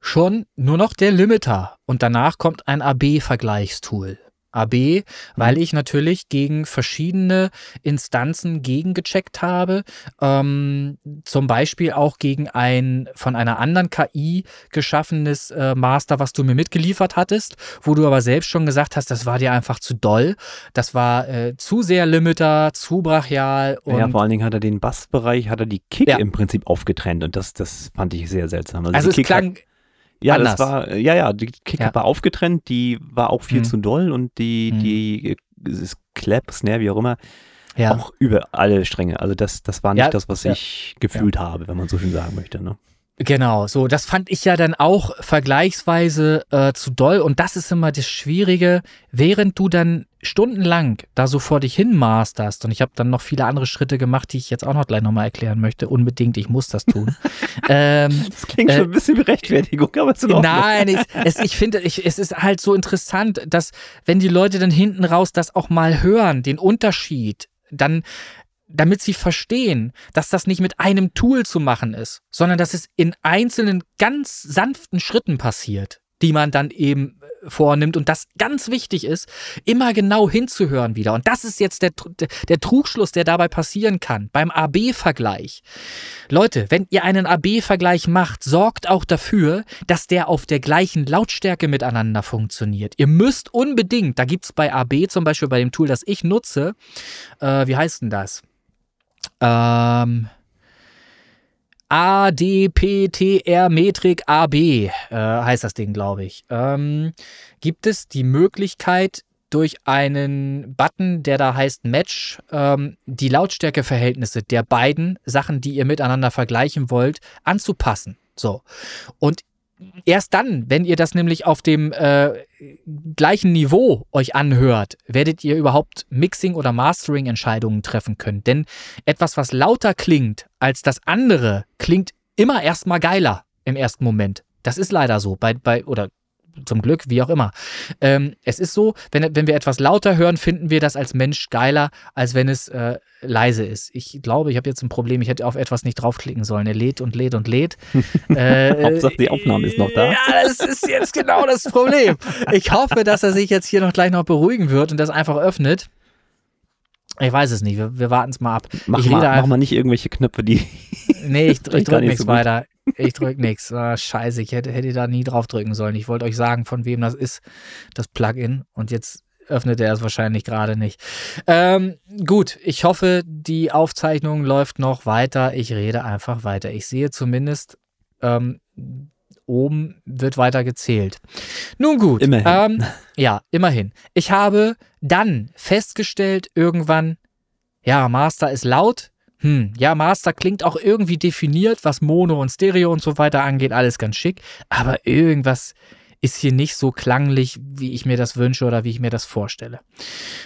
schon nur noch der Limiter und danach kommt ein AB-Vergleichstool. AB, weil ich natürlich gegen verschiedene Instanzen gegengecheckt habe, ähm, zum Beispiel auch gegen ein von einer anderen KI geschaffenes äh, Master, was du mir mitgeliefert hattest, wo du aber selbst schon gesagt hast, das war dir einfach zu doll, das war äh, zu sehr Limiter, zu brachial. Und ja, vor allen Dingen hat er den Bassbereich, hat er die Kick ja. im Prinzip aufgetrennt und das, das fand ich sehr seltsam. Also, also es klang, hat, ja, anders. das war, ja, ja, die Kick ja. war aufgetrennt, die war auch viel mhm. zu doll und die, mhm. die, das Clap, Snare, wie auch immer, ja. auch über alle Stränge. Also das, das war nicht ja, das, was ich gefühlt habe, wenn man so schön sagen möchte. Ne? Genau, so, das fand ich ja dann auch vergleichsweise äh, zu doll und das ist immer das Schwierige, während du dann stundenlang da so vor dich hin masterst und ich habe dann noch viele andere Schritte gemacht, die ich jetzt auch noch gleich nochmal erklären möchte, unbedingt, ich muss das tun. ähm, das klingt äh, schon ein bisschen wie Rechtfertigung, aber es ist Nein, ich, es, ich finde, ich, es ist halt so interessant, dass wenn die Leute dann hinten raus das auch mal hören, den Unterschied, dann damit sie verstehen, dass das nicht mit einem Tool zu machen ist, sondern dass es in einzelnen ganz sanften Schritten passiert, die man dann eben äh, vornimmt und das ganz wichtig ist, immer genau hinzuhören wieder. Und das ist jetzt der, der Trugschluss, der dabei passieren kann beim AB-Vergleich. Leute, wenn ihr einen AB-Vergleich macht, sorgt auch dafür, dass der auf der gleichen Lautstärke miteinander funktioniert. Ihr müsst unbedingt, da gibt es bei AB zum Beispiel bei dem Tool, das ich nutze, äh, wie heißt denn das? Ähm, ADPTR Metrik AB äh, heißt das Ding, glaube ich. Ähm, gibt es die Möglichkeit, durch einen Button, der da heißt Match, ähm, die Lautstärkeverhältnisse der beiden Sachen, die ihr miteinander vergleichen wollt, anzupassen. So. Und erst dann, wenn ihr das nämlich auf dem äh, gleichen Niveau euch anhört, werdet ihr überhaupt Mixing- oder Mastering-Entscheidungen treffen können. Denn etwas, was lauter klingt als das andere, klingt immer erstmal geiler im ersten Moment. Das ist leider so. Bei, bei, oder zum Glück, wie auch immer. Ähm, es ist so, wenn, wenn wir etwas lauter hören, finden wir das als Mensch geiler, als wenn es äh, leise ist. Ich glaube, ich habe jetzt ein Problem. Ich hätte auf etwas nicht draufklicken sollen. Er lädt und lädt und lädt. äh, Hauptsache, die Aufnahme ist noch da. Ja, das ist jetzt genau das Problem. Ich hoffe, dass er sich jetzt hier noch gleich noch beruhigen wird und das einfach öffnet. Ich weiß es nicht. Wir, wir warten es mal ab. Mach, ich mal, mach mal nicht irgendwelche Knöpfe, die. Nee, ich, ich drücke nichts so weiter. Ich drücke nichts. Ah, scheiße, ich hätte, hätte da nie drauf drücken sollen. Ich wollte euch sagen, von wem das ist, das Plugin. Und jetzt öffnet er es wahrscheinlich gerade nicht. Ähm, gut, ich hoffe, die Aufzeichnung läuft noch weiter. Ich rede einfach weiter. Ich sehe zumindest, ähm, oben wird weiter gezählt. Nun gut. Immerhin. Ähm, ja, immerhin. Ich habe dann festgestellt, irgendwann, ja, Master ist laut hm, ja, Master klingt auch irgendwie definiert, was Mono und Stereo und so weiter angeht, alles ganz schick, aber irgendwas ist hier nicht so klanglich, wie ich mir das wünsche oder wie ich mir das vorstelle.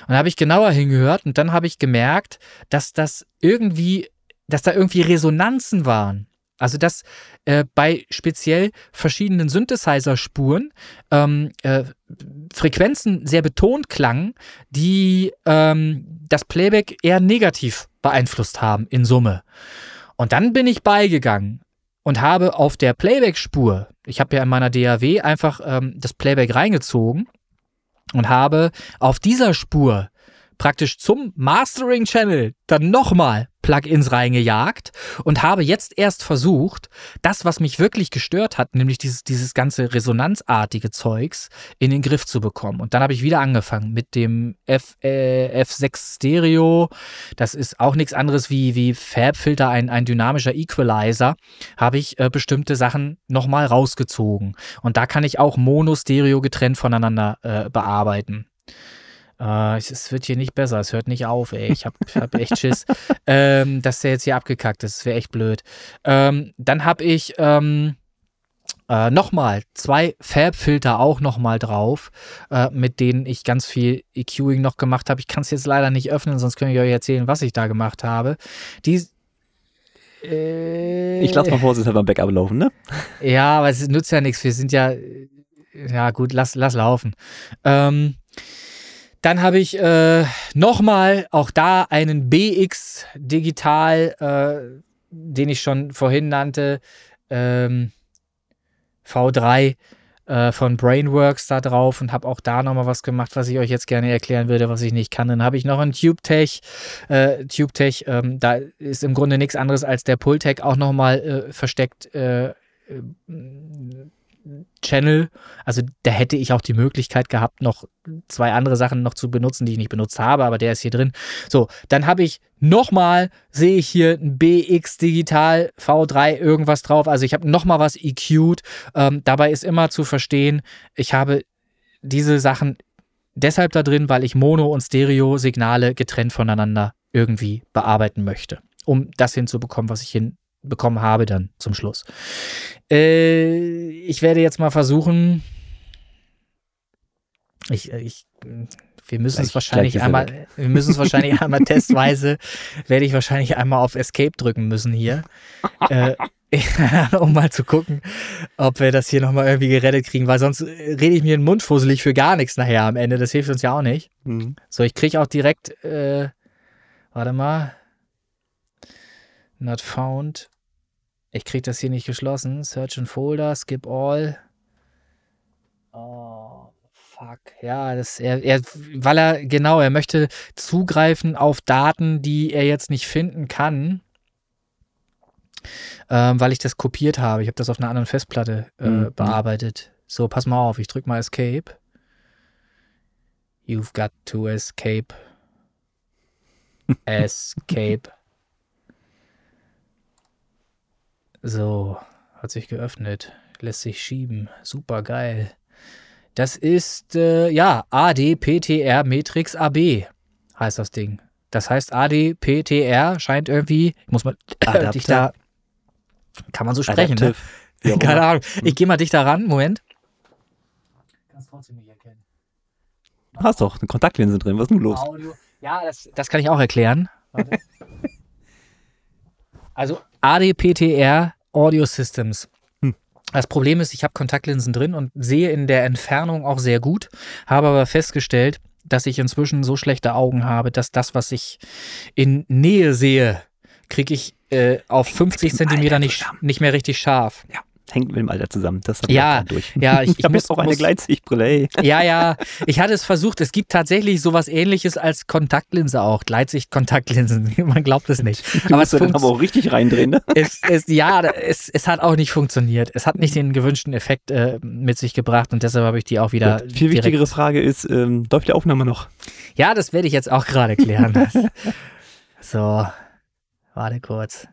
Und da habe ich genauer hingehört und dann habe ich gemerkt, dass das irgendwie, dass da irgendwie Resonanzen waren. Also dass äh, bei speziell verschiedenen Synthesizer-Spuren ähm, äh, Frequenzen sehr betont klangen, die ähm, das Playback eher negativ beeinflusst haben in Summe. Und dann bin ich beigegangen und habe auf der Playback-Spur, ich habe ja in meiner DAW einfach ähm, das Playback reingezogen und habe auf dieser Spur praktisch zum Mastering Channel dann nochmal Plugins reingejagt und habe jetzt erst versucht, das, was mich wirklich gestört hat, nämlich dieses, dieses ganze resonanzartige Zeugs, in den Griff zu bekommen. Und dann habe ich wieder angefangen mit dem F, äh, F6 Stereo. Das ist auch nichts anderes wie, wie Fab-Filter, ein, ein dynamischer Equalizer. Habe ich äh, bestimmte Sachen nochmal rausgezogen. Und da kann ich auch Mono-Stereo getrennt voneinander äh, bearbeiten. Uh, es, wird hier nicht besser, es hört nicht auf, ey. Ich hab, hab echt Schiss, ähm, dass der jetzt hier abgekackt ist. Das wäre echt blöd. Ähm, dann habe ich ähm, äh, nochmal zwei Fab-Filter auch nochmal drauf, äh, mit denen ich ganz viel EQing noch gemacht habe. Ich kann es jetzt leider nicht öffnen, sonst könnte ich euch erzählen, was ich da gemacht habe. Die, äh, ich lasse mal vorsichtshalber beim Backup laufen, ne? Ja, aber es nützt ja nichts. Wir sind ja. Ja, gut, lass, lass laufen. Ähm, dann habe ich äh, nochmal auch da einen BX Digital, äh, den ich schon vorhin nannte, ähm, V3 äh, von Brainworks da drauf und habe auch da nochmal was gemacht, was ich euch jetzt gerne erklären würde, was ich nicht kann. Dann habe ich noch einen TubeTech. Äh, TubeTech, ähm, da ist im Grunde nichts anderes als der Pultec auch nochmal äh, versteckt äh, äh, Channel. Also da hätte ich auch die Möglichkeit gehabt, noch zwei andere Sachen noch zu benutzen, die ich nicht benutzt habe, aber der ist hier drin. So, dann habe ich nochmal, sehe ich hier ein BX Digital V3 irgendwas drauf. Also ich habe nochmal was EQ'd. Ähm, dabei ist immer zu verstehen, ich habe diese Sachen deshalb da drin, weil ich Mono- und Stereo-Signale getrennt voneinander irgendwie bearbeiten möchte, um das hinzubekommen, was ich hin bekommen habe dann zum Schluss. Äh, ich werde jetzt mal versuchen. Ich, ich, wir müssen es wahrscheinlich einmal, wir müssen es wahrscheinlich einmal testweise, werde ich wahrscheinlich einmal auf Escape drücken müssen hier. äh, um mal zu gucken, ob wir das hier nochmal irgendwie gerettet kriegen, weil sonst rede ich mir den Mund fusselig für gar nichts nachher am Ende. Das hilft uns ja auch nicht. Mhm. So, ich kriege auch direkt, äh, warte mal, Not found. Ich krieg das hier nicht geschlossen. Search and Folder, skip all. Oh, fuck. Ja, das, er, er, weil er, genau, er möchte zugreifen auf Daten, die er jetzt nicht finden kann. Ähm, weil ich das kopiert habe. Ich habe das auf einer anderen Festplatte äh, mhm. bearbeitet. So, pass mal auf, ich drück mal Escape. You've got to escape. Escape. So, hat sich geöffnet. Lässt sich schieben. Super geil. Das ist, äh, ja, ADPTR Matrix AB heißt das Ding. Das heißt, ADPTR scheint irgendwie, ich muss mal äh, dich da, kann man so sprechen, ne? Keine Ahnung. Ich gehe mal dichter ran, Moment. Kannst trotzdem nicht erkennen. Du hast doch eine Kontaktlinse drin, was ist denn los? Audio. Ja, das, das kann ich auch erklären. also ADPTR Audio Systems. Hm. Das Problem ist, ich habe Kontaktlinsen drin und sehe in der Entfernung auch sehr gut, habe aber festgestellt, dass ich inzwischen so schlechte Augen habe, dass das, was ich in Nähe sehe, kriege ich äh, auf 50 Zentimeter nicht, nicht mehr richtig scharf. Ja hängt mit dem Alter zusammen. Das ja, durch. ja, ich, ich, ich habe jetzt auch eine Gleitsichtbrille. Ey. Ja, ja, ich hatte es versucht. Es gibt tatsächlich sowas ähnliches als Kontaktlinse auch. Gleitsicht-Kontaktlinsen. Man glaubt es nicht. Du aber es dann aber auch richtig reindrehen, ne? Es, es, ja, es, es hat auch nicht funktioniert. Es hat nicht den gewünschten Effekt äh, mit sich gebracht und deshalb habe ich die auch wieder. Gut. Viel wichtigere Frage ist, ähm, läuft die Aufnahme noch? Ja, das werde ich jetzt auch gerade klären. so, warte kurz.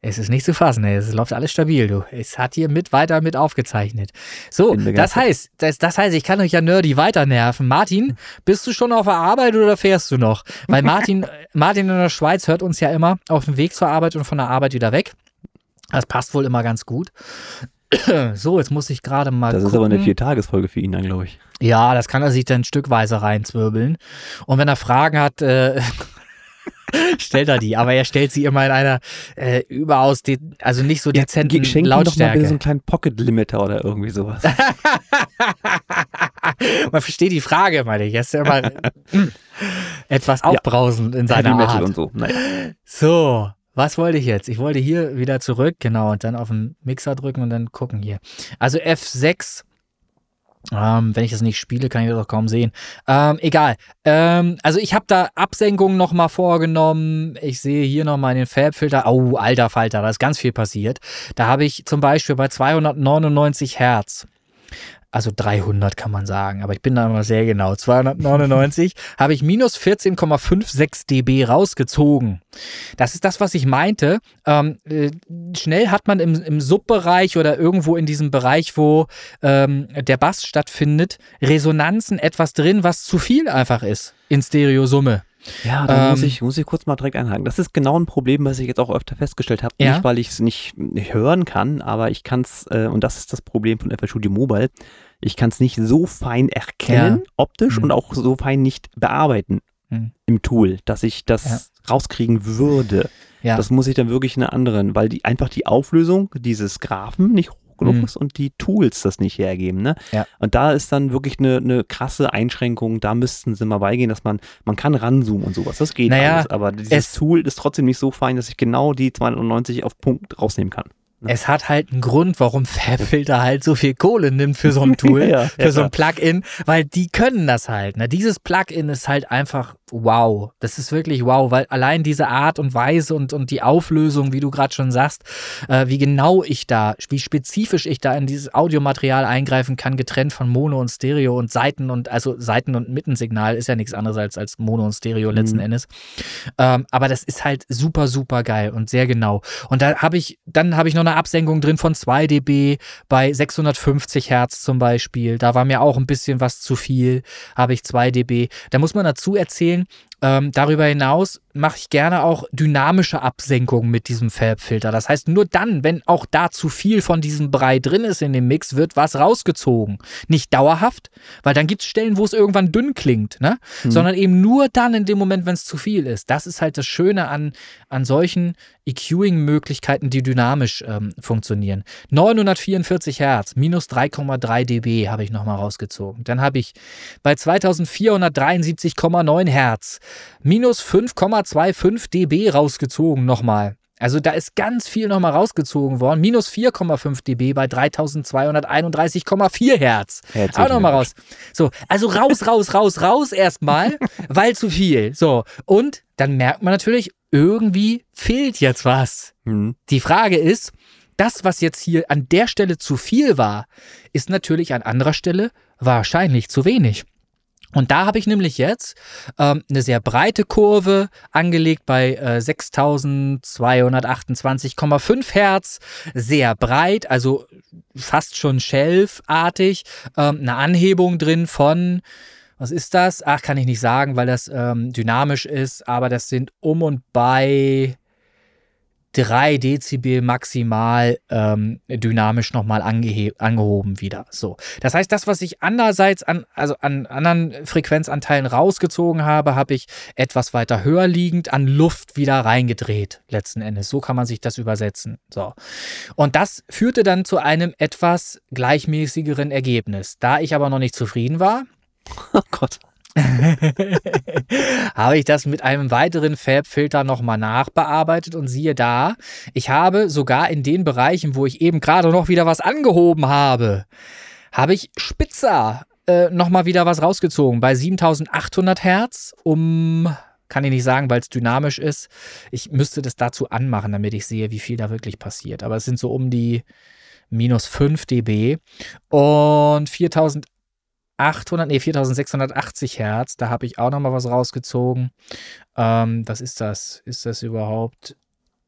Es ist nicht zu fassen, ey. es läuft alles stabil, du. Es hat hier mit weiter mit aufgezeichnet. So, das heißt, das, das, heißt, ich kann euch ja nerdy weiter nerven. Martin, bist du schon auf der Arbeit oder fährst du noch? Weil Martin, Martin in der Schweiz hört uns ja immer auf dem Weg zur Arbeit und von der Arbeit wieder weg. Das passt wohl immer ganz gut. So, jetzt muss ich gerade mal. Das gucken. ist aber eine Viertagesfolge für ihn dann, glaube ich. Ja, das kann er sich dann stückweise reinzwirbeln. Und wenn er Fragen hat, äh, stellt er die, aber er stellt sie immer in einer äh, überaus, also nicht so dezenten ja, Lautstärke. Doch mal so einen kleinen Pocket Limiter oder irgendwie sowas. Man versteht die Frage, meine ich. Er ist ja immer etwas aufbrausend ja, in seiner Heavy Art. Und so. Naja. so, was wollte ich jetzt? Ich wollte hier wieder zurück, genau, und dann auf den Mixer drücken und dann gucken hier. Also F6 ähm, wenn ich das nicht spiele, kann ich das auch kaum sehen. Ähm, egal. Ähm, also ich habe da Absenkungen nochmal vorgenommen. Ich sehe hier nochmal den Farbfilter. Oh, alter Falter, da ist ganz viel passiert. Da habe ich zum Beispiel bei 299 Hertz also 300 kann man sagen, aber ich bin da immer sehr genau. 299 habe ich minus 14,56 dB rausgezogen. Das ist das, was ich meinte. Ähm, äh, schnell hat man im, im Subbereich oder irgendwo in diesem Bereich, wo ähm, der Bass stattfindet, Resonanzen etwas drin, was zu viel einfach ist in Stereosumme. Ja, da ähm, muss, ich, muss ich kurz mal direkt einhaken. Das ist genau ein Problem, was ich jetzt auch öfter festgestellt habe. Ja? Nicht, weil ich es nicht, nicht, hören kann, aber ich kann es, äh, und das ist das Problem von FL Studio Mobile, ich kann es nicht so fein erkennen, ja. optisch, mhm. und auch so fein nicht bearbeiten mhm. im Tool, dass ich das ja. rauskriegen würde. Ja. Das muss ich dann wirklich in einer anderen, weil die einfach die Auflösung dieses Graphen nicht genug mhm. ist und die Tools das nicht hergeben. Ne? Ja. Und da ist dann wirklich eine, eine krasse Einschränkung. Da müssten sie mal beigehen, dass man, man kann ranzoomen und sowas. Das geht naja, alles. Aber dieses Tool ist trotzdem nicht so fein, dass ich genau die 290 auf Punkt rausnehmen kann. Ne? Es hat halt einen Grund, warum Fabfilter halt so viel Kohle nimmt für so ein Tool, ja, für ja, so ein Plugin, weil die können das halt. Ne? Dieses Plugin ist halt einfach wow. Das ist wirklich wow, weil allein diese Art und Weise und, und die Auflösung, wie du gerade schon sagst, äh, wie genau ich da, wie spezifisch ich da in dieses Audiomaterial eingreifen kann, getrennt von Mono und Stereo und Seiten und also Seiten- und Mittensignal ist ja nichts anderes als, als Mono und Stereo letzten mhm. Endes. Ähm, aber das ist halt super, super geil und sehr genau. Und da habe ich, dann habe ich noch eine Absenkung drin von 2 dB bei 650 Hertz zum Beispiel. Da war mir auch ein bisschen was zu viel, habe ich 2 dB. Da muss man dazu erzählen, ähm, darüber hinaus mache ich gerne auch dynamische Absenkungen mit diesem Farbfilter. Das heißt, nur dann, wenn auch da zu viel von diesem Brei drin ist in dem Mix, wird was rausgezogen. Nicht dauerhaft, weil dann gibt es Stellen, wo es irgendwann dünn klingt, ne? Mhm. sondern eben nur dann in dem Moment, wenn es zu viel ist. Das ist halt das Schöne an, an solchen EQing-Möglichkeiten, die dynamisch ähm, funktionieren. 944 Hertz, minus 3,3 dB habe ich nochmal rausgezogen. Dann habe ich bei 2473,9 Hertz minus 5,25 dB rausgezogen nochmal. Also da ist ganz viel nochmal rausgezogen worden. Minus 4,5 dB bei 3231,4 Hertz. Herzlichen Auch nochmal raus. So, also raus, raus, raus, raus erstmal, weil zu viel. So, und dann merkt man natürlich, irgendwie fehlt jetzt was. Mhm. Die Frage ist, das, was jetzt hier an der Stelle zu viel war, ist natürlich an anderer Stelle wahrscheinlich zu wenig. Und da habe ich nämlich jetzt ähm, eine sehr breite Kurve angelegt bei äh, 6228,5 Hertz, sehr breit, also fast schon Shelf-artig, ähm, eine Anhebung drin von, was ist das? Ach, kann ich nicht sagen, weil das ähm, dynamisch ist, aber das sind um und bei 3 Dezibel maximal ähm, dynamisch nochmal angehoben wieder. So. Das heißt, das, was ich andererseits an, also an anderen Frequenzanteilen rausgezogen habe, habe ich etwas weiter höher liegend an Luft wieder reingedreht, letzten Endes. So kann man sich das übersetzen. So. Und das führte dann zu einem etwas gleichmäßigeren Ergebnis. Da ich aber noch nicht zufrieden war, Oh Gott. habe ich das mit einem weiteren Farbfilter nochmal nachbearbeitet und siehe da, ich habe sogar in den Bereichen, wo ich eben gerade noch wieder was angehoben habe, habe ich spitzer äh, nochmal wieder was rausgezogen. Bei 7800 Hertz um, kann ich nicht sagen, weil es dynamisch ist. Ich müsste das dazu anmachen, damit ich sehe, wie viel da wirklich passiert. Aber es sind so um die minus 5 dB und 4000 800, nee, 4680 Hertz. Da habe ich auch noch mal was rausgezogen. Ähm, was ist das? Ist das überhaupt?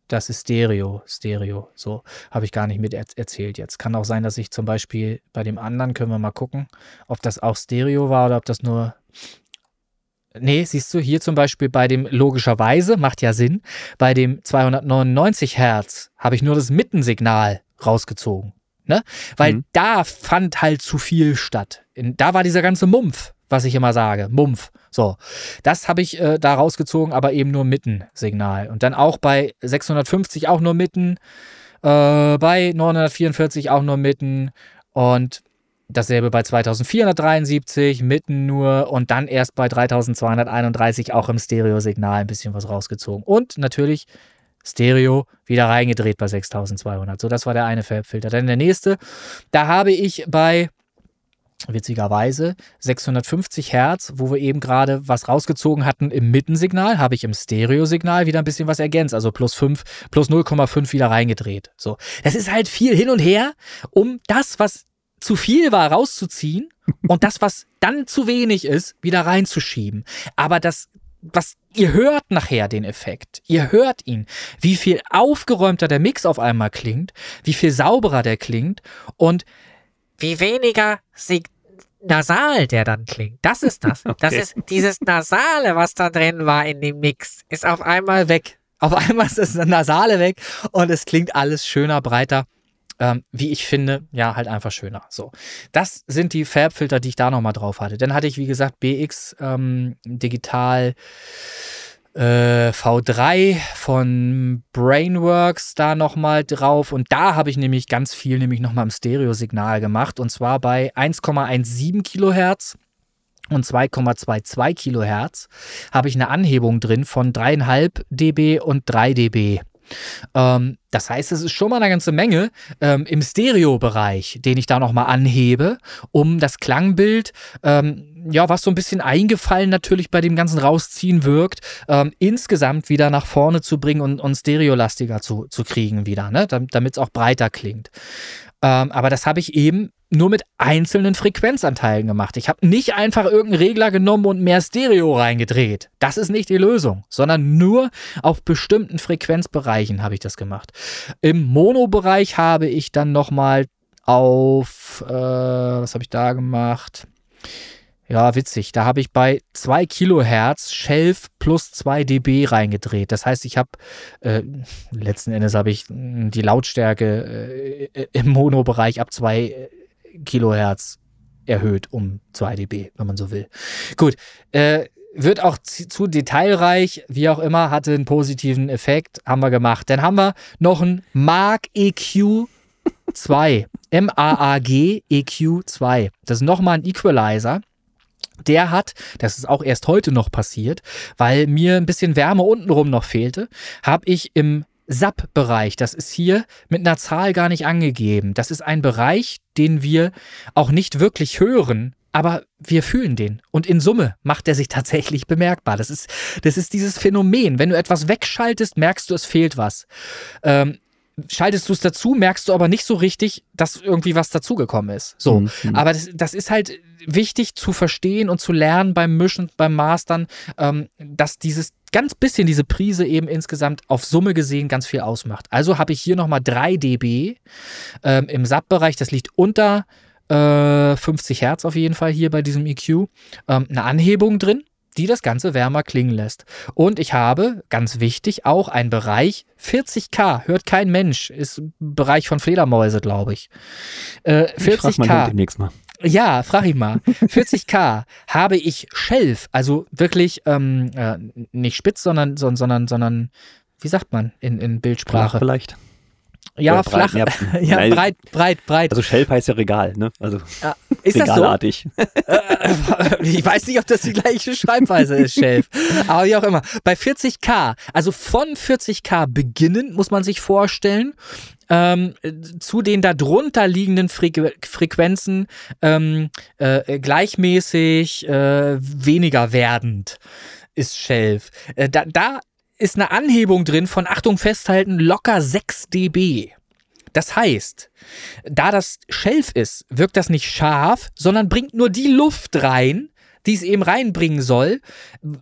Das ist Stereo. Stereo. So habe ich gar nicht mit er erzählt jetzt. Kann auch sein, dass ich zum Beispiel bei dem anderen, können wir mal gucken, ob das auch Stereo war oder ob das nur. Nee, siehst du, hier zum Beispiel bei dem logischerweise, macht ja Sinn, bei dem 299 Hertz habe ich nur das Mittensignal rausgezogen. Ne? Weil mhm. da fand halt zu viel statt. In, da war dieser ganze Mumpf, was ich immer sage. Mumpf. So. Das habe ich äh, da rausgezogen, aber eben nur Mittensignal. Und dann auch bei 650 auch nur Mitten. Äh, bei 944 auch nur Mitten. Und dasselbe bei 2473, mitten nur und dann erst bei 3231 auch im Stereosignal ein bisschen was rausgezogen. Und natürlich Stereo wieder reingedreht bei 6200. So, das war der eine Farbfilter. Dann der nächste, da habe ich bei witzigerweise 650 Hertz, wo wir eben gerade was rausgezogen hatten im Mittensignal, habe ich im Stereosignal wieder ein bisschen was ergänzt, also plus 5, plus 0,5 wieder reingedreht. So, das ist halt viel hin und her, um das, was zu viel war, rauszuziehen und das, was dann zu wenig ist, wieder reinzuschieben. Aber das was ihr hört nachher den Effekt. Ihr hört ihn, wie viel aufgeräumter der Mix auf einmal klingt, wie viel sauberer der klingt und wie weniger nasal der dann klingt. Das ist das. Okay. Das ist dieses Nasale, was da drin war in dem Mix, ist auf einmal weg. Auf einmal ist das Nasale weg und es klingt alles schöner, breiter ähm, wie ich finde, ja, halt einfach schöner. So. Das sind die Farbfilter, die ich da nochmal drauf hatte. Dann hatte ich, wie gesagt, BX ähm, Digital äh, V3 von Brainworks da nochmal drauf. Und da habe ich nämlich ganz viel nämlich nochmal im Stereosignal gemacht. Und zwar bei 1,17 Kilohertz und 2,22 Kilohertz habe ich eine Anhebung drin von 3,5 dB und 3 dB. Ähm, das heißt, es ist schon mal eine ganze Menge ähm, im Stereo-Bereich, den ich da nochmal anhebe, um das Klangbild, ähm, ja, was so ein bisschen eingefallen natürlich bei dem ganzen Rausziehen wirkt, ähm, insgesamt wieder nach vorne zu bringen und, und stereolastiger zu, zu kriegen wieder, ne? damit es auch breiter klingt. Ähm, aber das habe ich eben nur mit einzelnen Frequenzanteilen gemacht. Ich habe nicht einfach irgendeinen Regler genommen und mehr Stereo reingedreht. Das ist nicht die Lösung, sondern nur auf bestimmten Frequenzbereichen habe ich das gemacht. Im Mono-Bereich habe ich dann nochmal auf, äh, was habe ich da gemacht? Ja, witzig. Da habe ich bei 2 Kilohertz Shelf plus 2 dB reingedreht. Das heißt, ich habe, äh, letzten Endes habe ich die Lautstärke äh, im Mono-Bereich ab 2 Kilohertz erhöht um 2 dB, wenn man so will. Gut, äh, wird auch zu detailreich, wie auch immer, hatte einen positiven Effekt, haben wir gemacht. Dann haben wir noch ein Mark EQ 2. M-A-A-G EQ 2. Das ist nochmal ein Equalizer. Der hat, das ist auch erst heute noch passiert, weil mir ein bisschen Wärme untenrum noch fehlte, habe ich im SAP-Bereich, das ist hier mit einer Zahl gar nicht angegeben. Das ist ein Bereich, den wir auch nicht wirklich hören, aber wir fühlen den. Und in Summe macht er sich tatsächlich bemerkbar. Das ist, das ist dieses Phänomen. Wenn du etwas wegschaltest, merkst du, es fehlt was. Ähm, schaltest du es dazu, merkst du aber nicht so richtig, dass irgendwie was dazugekommen ist. So. Mhm. Aber das, das ist halt wichtig zu verstehen und zu lernen beim Mischen, beim Mastern, ähm, dass dieses ganz bisschen diese Prise eben insgesamt auf Summe gesehen ganz viel ausmacht. Also habe ich hier nochmal 3 dB ähm, im SAP-Bereich. Das liegt unter 50 äh, Hertz auf jeden Fall hier bei diesem EQ, ähm, eine Anhebung drin, die das Ganze wärmer klingen lässt. Und ich habe, ganz wichtig, auch einen Bereich 40k, hört kein Mensch, ist ein Bereich von Fledermäuse, glaube ich. Äh, 40k. Ich demnächst mal. Ja, frag ich mal. 40k habe ich Shelf, also wirklich ähm, äh, nicht spitz, sondern, sondern, sondern, wie sagt man in, in Bildsprache? Flach vielleicht. Ja, flach. Breit, ja, ja nein, breit, breit, breit. Also Shelf heißt ja Regal, ne? Also ja, ist regalartig. Das so? Äh, ich weiß nicht, ob das die gleiche Schreibweise ist, Shelf. Aber wie auch immer. Bei 40k, also von 40k beginnend, muss man sich vorstellen, ähm, zu den darunter liegenden Frequ Frequenzen ähm, äh, gleichmäßig äh, weniger werdend ist Shelf. Äh, da, da ist eine Anhebung drin von, Achtung, festhalten, locker 6 dB. Das heißt, da das Shelf ist, wirkt das nicht scharf, sondern bringt nur die Luft rein, die es eben reinbringen soll.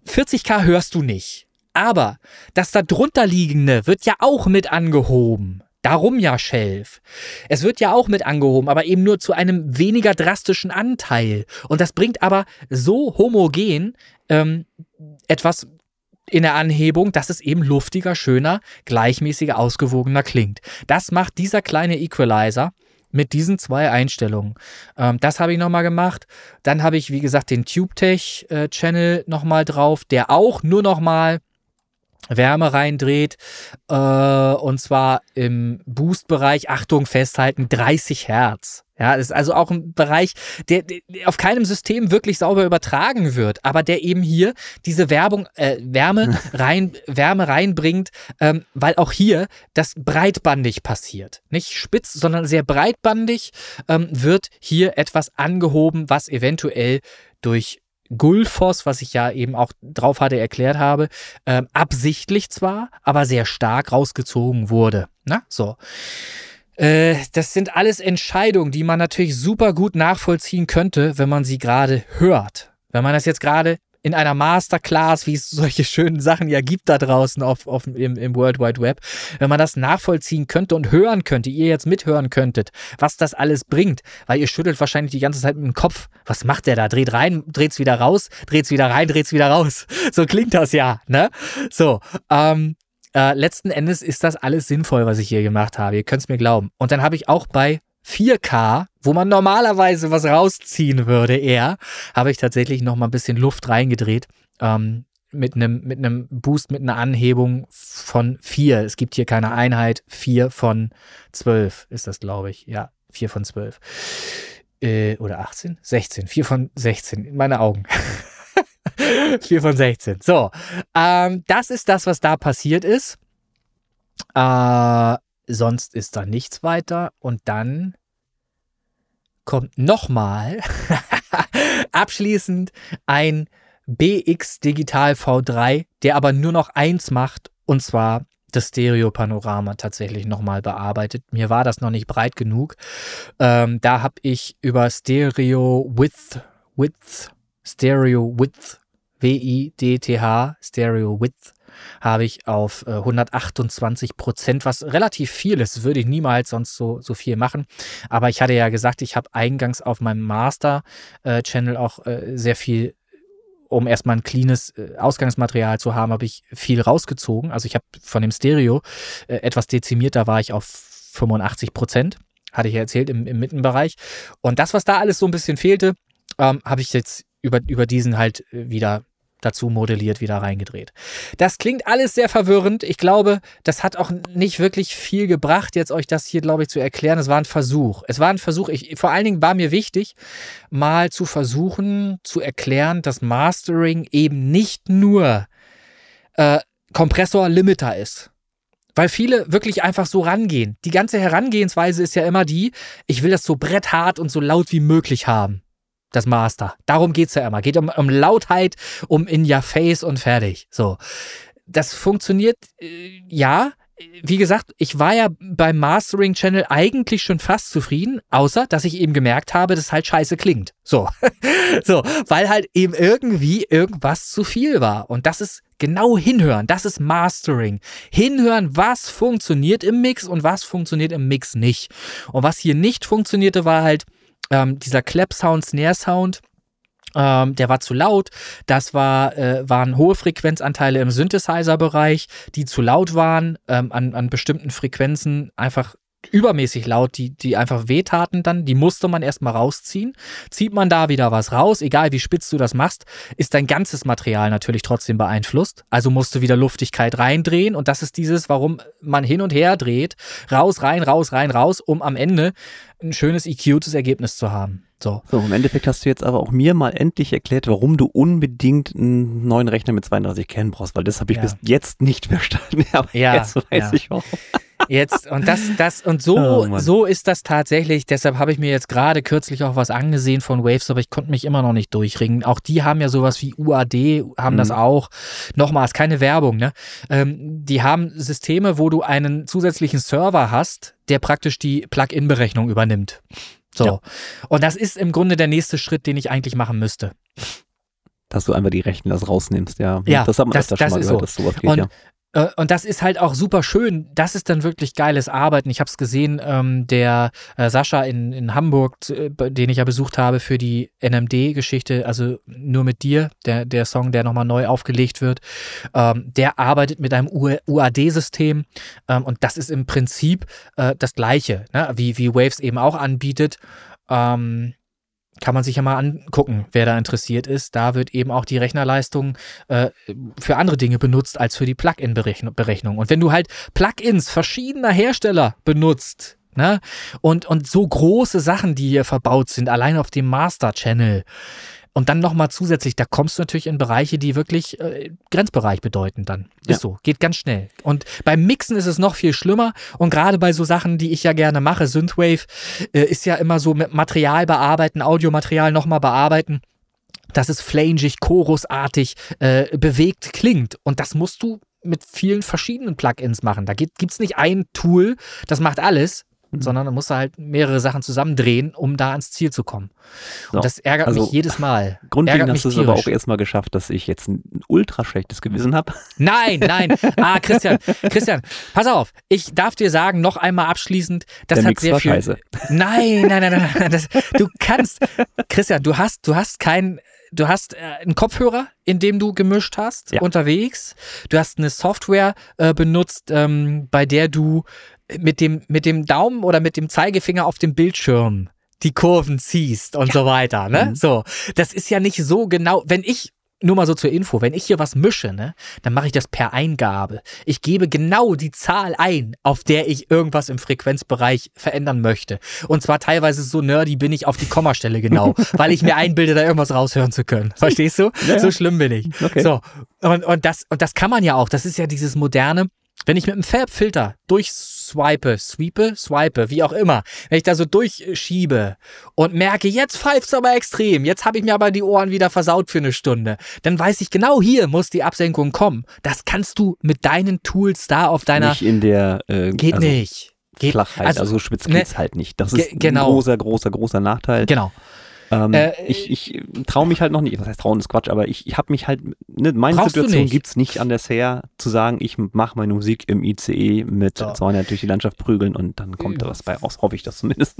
40k hörst du nicht. Aber das da drunter liegende wird ja auch mit angehoben. Darum ja Shelf. Es wird ja auch mit angehoben, aber eben nur zu einem weniger drastischen Anteil. Und das bringt aber so homogen ähm, etwas in der Anhebung, dass es eben luftiger, schöner, gleichmäßiger, ausgewogener klingt. Das macht dieser kleine Equalizer mit diesen zwei Einstellungen. Ähm, das habe ich nochmal gemacht. Dann habe ich, wie gesagt, den TubeTech-Channel äh, nochmal drauf, der auch nur nochmal Wärme reindreht. Äh, und zwar im Boost-Bereich, Achtung, festhalten, 30 Hertz. Ja, das ist also auch ein Bereich, der, der, auf keinem System wirklich sauber übertragen wird, aber der eben hier diese Werbung, äh, Wärme rein, Wärme reinbringt, ähm, weil auch hier das breitbandig passiert. Nicht spitz, sondern sehr breitbandig ähm, wird hier etwas angehoben, was eventuell durch Gulfos, was ich ja eben auch drauf hatte erklärt habe, ähm, absichtlich zwar, aber sehr stark rausgezogen wurde. Na, so. Äh, das sind alles Entscheidungen, die man natürlich super gut nachvollziehen könnte, wenn man sie gerade hört. Wenn man das jetzt gerade in einer Masterclass, wie es solche schönen Sachen ja gibt da draußen auf, auf, im, im World Wide Web, wenn man das nachvollziehen könnte und hören könnte, ihr jetzt mithören könntet, was das alles bringt, weil ihr schüttelt wahrscheinlich die ganze Zeit mit dem Kopf. Was macht der da? Dreht rein, dreht's wieder raus, dreht's wieder rein, dreht's wieder raus. So klingt das ja, ne? So, ähm, äh, letzten Endes ist das alles sinnvoll, was ich hier gemacht habe. Ihr könnt es mir glauben. Und dann habe ich auch bei 4K, wo man normalerweise was rausziehen würde, eher, habe ich tatsächlich noch mal ein bisschen Luft reingedreht. Ähm, mit einem mit Boost, mit einer Anhebung von 4. Es gibt hier keine Einheit. 4 von 12 ist das, glaube ich. Ja, 4 von 12. Äh, oder 18? 16. 4 von 16 in meine Augen. 4 von 16. So, ähm, das ist das, was da passiert ist. Äh, sonst ist da nichts weiter. Und dann kommt nochmal abschließend ein BX Digital V3, der aber nur noch eins macht, und zwar das Stereo-Panorama tatsächlich nochmal bearbeitet. Mir war das noch nicht breit genug. Ähm, da habe ich über Stereo Width, Width, Stereo Width, W-I-D-T-H, Stereo Width habe ich auf äh, 128 Prozent, was relativ viel ist. Würde ich niemals sonst so, so viel machen. Aber ich hatte ja gesagt, ich habe eingangs auf meinem Master-Channel äh, auch äh, sehr viel um erstmal ein cleanes äh, Ausgangsmaterial zu haben, habe ich viel rausgezogen. Also ich habe von dem Stereo äh, etwas dezimiert, da war ich auf 85 Prozent, hatte ich ja erzählt, im, im Mittenbereich. Und das, was da alles so ein bisschen fehlte, ähm, habe ich jetzt über, über diesen halt äh, wieder dazu modelliert wieder reingedreht. Das klingt alles sehr verwirrend. Ich glaube, das hat auch nicht wirklich viel gebracht, jetzt euch das hier, glaube ich, zu erklären. Es war ein Versuch. Es war ein Versuch. Ich, vor allen Dingen war mir wichtig, mal zu versuchen zu erklären, dass Mastering eben nicht nur äh, Kompressor-Limiter ist. Weil viele wirklich einfach so rangehen. Die ganze Herangehensweise ist ja immer die, ich will das so bretthart und so laut wie möglich haben. Das Master. Darum geht's ja immer. Geht um, um Lautheit, um in your face und fertig. So. Das funktioniert, äh, ja, wie gesagt, ich war ja beim Mastering Channel eigentlich schon fast zufrieden, außer dass ich eben gemerkt habe, dass halt scheiße klingt. So. so, weil halt eben irgendwie irgendwas zu viel war. Und das ist genau hinhören. Das ist Mastering. Hinhören, was funktioniert im Mix und was funktioniert im Mix nicht. Und was hier nicht funktionierte, war halt ähm, dieser Clap-Sound, Snare-Sound ähm, der war zu laut. Das war, äh, waren hohe Frequenzanteile im Synthesizer-Bereich, die zu laut waren, ähm, an, an bestimmten Frequenzen einfach übermäßig laut, die, die einfach wehtaten dann, die musste man erstmal rausziehen. Zieht man da wieder was raus, egal wie spitz du das machst, ist dein ganzes Material natürlich trotzdem beeinflusst. Also musst du wieder Luftigkeit reindrehen und das ist dieses, warum man hin und her dreht, raus, rein, raus, rein, raus, um am Ende ein schönes EQtes Ergebnis zu haben. So. so, im Endeffekt hast du jetzt aber auch mir mal endlich erklärt, warum du unbedingt einen neuen Rechner mit 32 Kern brauchst, weil das habe ich ja. bis jetzt nicht verstanden. Aber ja, jetzt weiß ja. ich warum. Jetzt, und das, das, und so, oh, so ist das tatsächlich. Deshalb habe ich mir jetzt gerade kürzlich auch was angesehen von Waves, aber ich konnte mich immer noch nicht durchringen. Auch die haben ja sowas wie UAD, haben mhm. das auch. Nochmals, keine Werbung, ne? Ähm, die haben Systeme, wo du einen zusätzlichen Server hast, der praktisch die Plugin-Berechnung übernimmt. So. Ja. Und das ist im Grunde der nächste Schritt, den ich eigentlich machen müsste. Dass du einfach die Rechten das rausnimmst, ja. Ja, das hat man das, das schon mal gehört, so. dass sowas geht, und, ja. Äh, und das ist halt auch super schön. Das ist dann wirklich geiles Arbeiten. Ich habe es gesehen, ähm, der äh, Sascha in, in Hamburg, äh, den ich ja besucht habe für die NMD-Geschichte, also nur mit dir, der, der Song, der nochmal neu aufgelegt wird, ähm, der arbeitet mit einem UAD-System ähm, und das ist im Prinzip äh, das gleiche, ne? wie, wie Waves eben auch anbietet. Ähm, kann man sich ja mal angucken, wer da interessiert ist. Da wird eben auch die Rechnerleistung äh, für andere Dinge benutzt als für die Plugin-Berechnung. Und wenn du halt Plugins verschiedener Hersteller benutzt, ne, und, und so große Sachen, die hier verbaut sind, allein auf dem Master Channel, und dann nochmal zusätzlich, da kommst du natürlich in Bereiche, die wirklich äh, Grenzbereich bedeuten dann. Ist ja. so, geht ganz schnell. Und beim Mixen ist es noch viel schlimmer. Und gerade bei so Sachen, die ich ja gerne mache, Synthwave, äh, ist ja immer so mit Material bearbeiten, Audiomaterial nochmal bearbeiten dass es flangig, chorusartig, äh, bewegt klingt. Und das musst du mit vielen verschiedenen Plugins machen. Da gibt es nicht ein Tool, das macht alles, Mhm. sondern man muss halt mehrere Sachen zusammendrehen, um da ans Ziel zu kommen. Und so, das ärgert also mich jedes Mal. Grundlegend hast du es aber auch erstmal geschafft, dass ich jetzt ein ultra schlechtes Gewissen habe. Nein, nein. Ah, Christian, Christian, pass auf. Ich darf dir sagen, noch einmal abschließend, das Der hat Mix sehr war viel. Scheiße. Nein, nein, nein, nein. nein das, du kannst, Christian, du hast, du hast kein du hast äh, einen Kopfhörer, in dem du gemischt hast, ja. unterwegs. Du hast eine Software äh, benutzt, ähm, bei der du mit dem, mit dem Daumen oder mit dem Zeigefinger auf dem Bildschirm die Kurven ziehst und ja. so weiter, ne? Mhm. So. Das ist ja nicht so genau, wenn ich, nur mal so zur Info, wenn ich hier was mische, ne, dann mache ich das per Eingabe. Ich gebe genau die Zahl ein, auf der ich irgendwas im Frequenzbereich verändern möchte. Und zwar teilweise so nerdy bin ich auf die Kommastelle genau, weil ich mir einbilde, da irgendwas raushören zu können. Verstehst du? Ja. So schlimm bin ich. Okay. So. Und, und, das, und das kann man ja auch. Das ist ja dieses moderne, wenn ich mit einem Farbfilter durchswipe, sweepe, swipe, wie auch immer, wenn ich da so durchschiebe und merke, jetzt pfeift's aber extrem, jetzt habe ich mir aber die Ohren wieder versaut für eine Stunde, dann weiß ich genau, hier muss die Absenkung kommen. Das kannst du mit deinen Tools da auf deiner... Nicht in der... Äh, geht also nicht. Geht, Flachheit, also, also spitz geht's ne, halt nicht. Das ist genau. ein großer, großer, großer Nachteil. Genau. Ähm, äh, ich ich traue mich halt noch nicht, was heißt trauen ist Quatsch, aber ich, ich habe mich halt, ne, meine Situation gibt es nicht anders her, zu sagen, ich mache meine Musik im ICE mit so. 200 durch die Landschaft prügeln und dann kommt da was bei raus, hoffe ich das zumindest.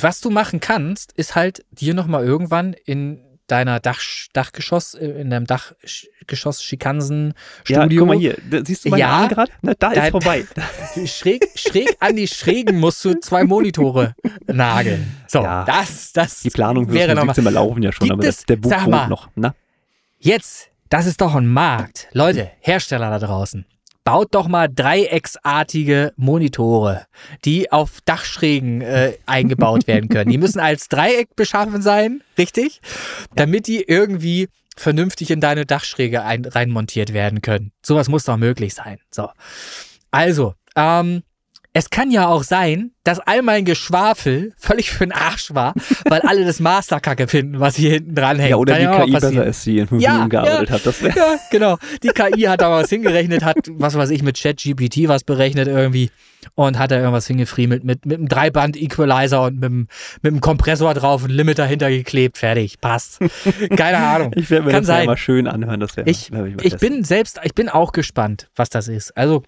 Was du machen kannst, ist halt dir nochmal irgendwann in deiner Dach, Dachgeschoss, äh, in deinem Dachgeschoss Schikansen Studio. Ja, guck mal hier, siehst du meine ja, Arme gerade? Da dein, ist vorbei. Schräg, schräg an die Schrägen musst du zwei Monitore nageln. So, ja, das, das Die Planung wäre noch mal. laufen ja schon, aber das, der Buch noch. Na? Jetzt, das ist doch ein Markt. Leute, Hersteller da draußen baut doch mal dreiecksartige Monitore, die auf Dachschrägen äh, eingebaut werden können. Die müssen als Dreieck beschaffen sein, richtig? Damit die irgendwie vernünftig in deine Dachschräge ein, reinmontiert werden können. Sowas muss doch möglich sein. So. Also, ähm, es kann ja auch sein, dass all mein Geschwafel völlig für den Arsch war, weil alle das Masterkacke finden, was hier hinten dran hängt. Ja, oder kann die KI besser ist, die in fünf ja, Minuten gearbeitet ja, hat. Das ja, genau. Die KI hat da was hingerechnet, hat, was weiß ich, mit ChatGPT was berechnet irgendwie und hat da irgendwas hingefriemelt mit, mit einem Dreiband-Equalizer und mit, mit einem Kompressor drauf und Limiter hintergeklebt. Fertig, passt. Keine Ahnung. ich werde mir Kann das sein. Mal schön anhören. Das wär, ich, ich bin selbst, ich bin auch gespannt, was das ist. Also,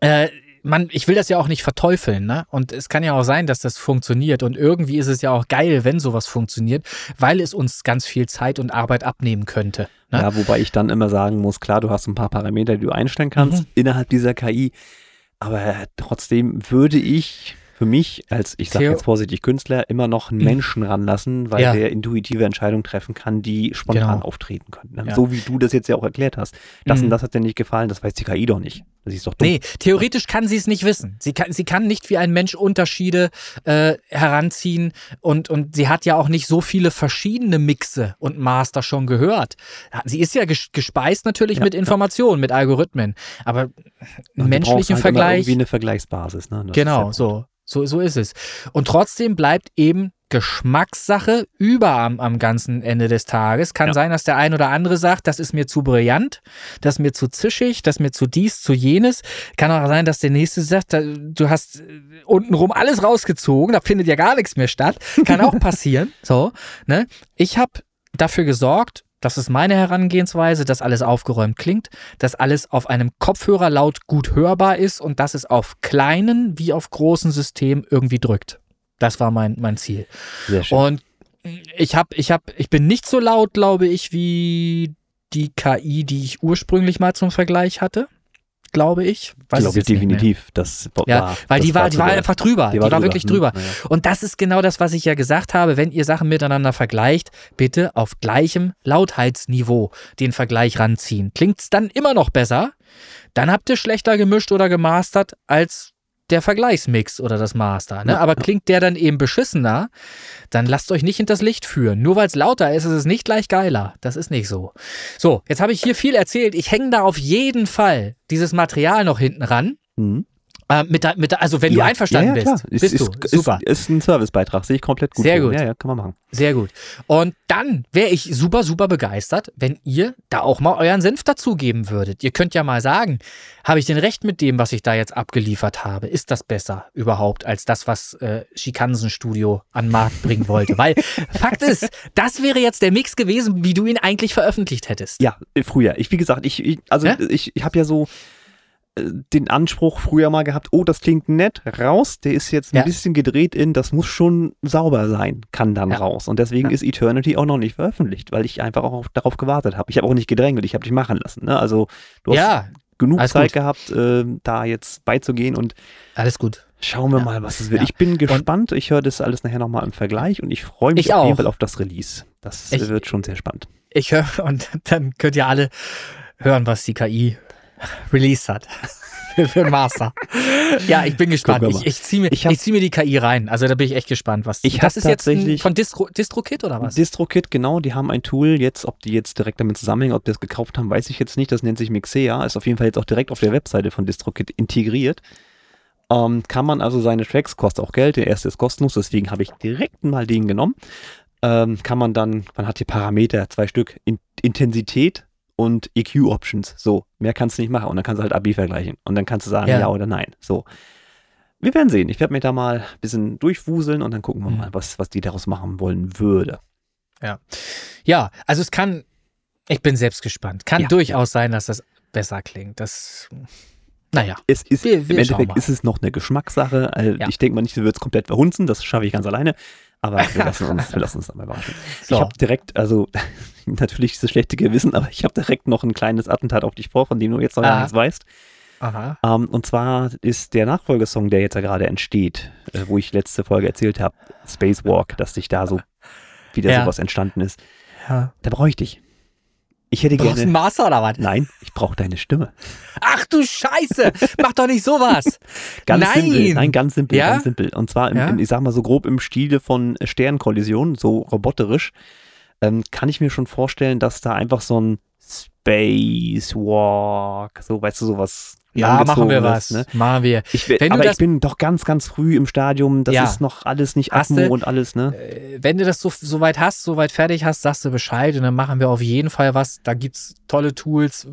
äh, man, ich will das ja auch nicht verteufeln, ne? Und es kann ja auch sein, dass das funktioniert. Und irgendwie ist es ja auch geil, wenn sowas funktioniert, weil es uns ganz viel Zeit und Arbeit abnehmen könnte. Ne? Ja, wobei ich dann immer sagen muss, klar, du hast ein paar Parameter, die du einstellen kannst mhm. innerhalb dieser KI. Aber trotzdem würde ich für mich als, ich sage jetzt vorsichtig Künstler, immer noch einen mhm. Menschen ranlassen, weil ja. der intuitive Entscheidungen treffen kann, die spontan genau. auftreten können. Ja. So wie du das jetzt ja auch erklärt hast. Das mhm. und das hat dir nicht gefallen, das weiß die KI doch nicht. Das ist doch dumm. Nee, theoretisch kann sie es nicht wissen. Sie kann, sie kann nicht wie ein Mensch Unterschiede äh, heranziehen und, und sie hat ja auch nicht so viele verschiedene Mixe und Master schon gehört. Sie ist ja gespeist natürlich ja, mit Informationen, mit Algorithmen, aber einen menschlichen halt Vergleich. Irgendwie eine Vergleichsbasis. Ne? genau, so. So, so ist es. Und trotzdem bleibt eben Geschmackssache über am, am ganzen Ende des Tages. Kann ja. sein, dass der ein oder andere sagt, das ist mir zu brillant, das ist mir zu zischig, das ist mir zu dies, zu jenes. Kann auch sein, dass der nächste sagt, du hast äh, untenrum alles rausgezogen, da findet ja gar nichts mehr statt. Kann auch passieren. so, ne? Ich habe dafür gesorgt, das ist meine Herangehensweise, dass alles aufgeräumt klingt, dass alles auf einem Kopfhörer laut gut hörbar ist und dass es auf kleinen wie auf großen Systemen irgendwie drückt. Das war mein, mein Ziel. Sehr schön. Und ich habe, ich habe, ich bin nicht so laut, glaube ich, wie die KI, die ich ursprünglich mal zum Vergleich hatte glaube ich. Weiß glaube ich definitiv. Das war, ja, weil das die war, die war einfach drüber. Die, die war, drüber. wirklich drüber. Hm, ja. Und das ist genau das, was ich ja gesagt habe. Wenn ihr Sachen miteinander vergleicht, bitte auf gleichem Lautheitsniveau den Vergleich ranziehen. Klingt es dann immer noch besser? Dann habt ihr schlechter gemischt oder gemastert als der Vergleichsmix oder das Master. Ne? Aber klingt der dann eben beschissener, dann lasst euch nicht hinters Licht führen. Nur weil es lauter ist, ist es nicht gleich geiler. Das ist nicht so. So, jetzt habe ich hier viel erzählt. Ich hänge da auf jeden Fall dieses Material noch hinten ran. Mhm. Äh, mit der, mit der, also wenn ja, du einverstanden ja, ja, bist, bist ist, du. Super. Ist, ist ein Servicebeitrag, sehe ich komplett gut. Sehr gut. Ja, ja, kann man machen. Sehr gut. Und dann wäre ich super, super begeistert, wenn ihr da auch mal euren Senf dazugeben würdet. Ihr könnt ja mal sagen, habe ich denn recht mit dem, was ich da jetzt abgeliefert habe? Ist das besser überhaupt als das, was äh, Schikansen Studio an den Markt bringen wollte? Weil Fakt ist, das wäre jetzt der Mix gewesen, wie du ihn eigentlich veröffentlicht hättest. Ja, früher. Ich, wie gesagt, ich, ich also ich, ich habe ja so den Anspruch früher mal gehabt, oh, das klingt nett, raus. Der ist jetzt ein ja. bisschen gedreht in, das muss schon sauber sein, kann dann ja. raus. Und deswegen ja. ist Eternity auch noch nicht veröffentlicht, weil ich einfach auch darauf gewartet habe. Ich habe auch nicht gedrängelt, ich habe dich machen lassen. Ne? Also du hast genug Alles Zeit gut. gehabt, äh, da jetzt beizugehen und alles gut. Schauen wir mal, was es wird. Ich bin gespannt. Und ich höre das alles nachher nochmal im Vergleich und ich freue mich ich auf jeden Fall auf das Release. Das ich, wird schon sehr spannend. Ich höre und dann könnt ihr alle hören, was die KI released hat. für, Master. ja, ich bin gespannt. Ich, ich ziehe mir, ich, ich zieh mir die KI rein. Also da bin ich echt gespannt, was. Ich das ist jetzt ein, von Distro, DistroKit oder was? DistroKit, genau. Die haben ein Tool jetzt, ob die jetzt direkt damit zusammenhängen, ob die das gekauft haben, weiß ich jetzt nicht. Das nennt sich Mixea. Ist auf jeden Fall jetzt auch direkt auf der Webseite von DistroKit integriert. Ähm, kann man also seine Tracks, kostet auch Geld. Der erste ist kostenlos, deswegen habe ich direkt mal den genommen. Ähm, kann man dann, man hat hier Parameter, zwei Stück, In Intensität, und EQ-Options. So, mehr kannst du nicht machen. Und dann kannst du halt AB vergleichen. Und dann kannst du sagen, ja, ja oder nein. So. Wir werden sehen. Ich werde mich da mal ein bisschen durchwuseln und dann gucken wir mhm. mal, was, was die daraus machen wollen würde. Ja. Ja, also es kann, ich bin selbst gespannt. Kann ja. durchaus sein, dass das besser klingt. Das, naja. Es ist, wir, wir Im Endeffekt ist es noch eine Geschmackssache. Ja. Ich denke mal nicht, du würdest komplett verhunzen. Das schaffe ich ganz alleine. Aber wir lassen uns, wir lassen uns dabei überraschen. So. Ich habe direkt, also natürlich das schlechte Gewissen, aber ich habe direkt noch ein kleines Attentat auf dich vor, von dem du jetzt noch gar nichts weißt. Aha. Um, ähm, und zwar ist der Nachfolgesong, der jetzt ja gerade entsteht, äh, wo ich letzte Folge erzählt habe, Spacewalk, dass sich da so wieder ja. sowas entstanden ist. Ja. Da brauche ich dich. Ich hätte Brauchst gerne. einen Master oder was? Nein, ich brauche deine Stimme. Ach du Scheiße! Mach doch nicht sowas! ganz Nein. simpel. Nein, ganz simpel, ja? ganz simpel. Und zwar, im, ja? im, ich sag mal so grob im Stile von Sternkollision, so roboterisch, ähm, kann ich mir schon vorstellen, dass da einfach so ein Spacewalk, so weißt du, sowas Ja, machen wir was. Ne? Machen wir. Ich, aber ich bin doch ganz, ganz früh im Stadium. Das ja. ist noch alles nicht Atmo und alles, ne? Äh, wenn du das so, so weit hast, so weit fertig hast, sagst du Bescheid und dann machen wir auf jeden Fall was. Da gibt es tolle Tools.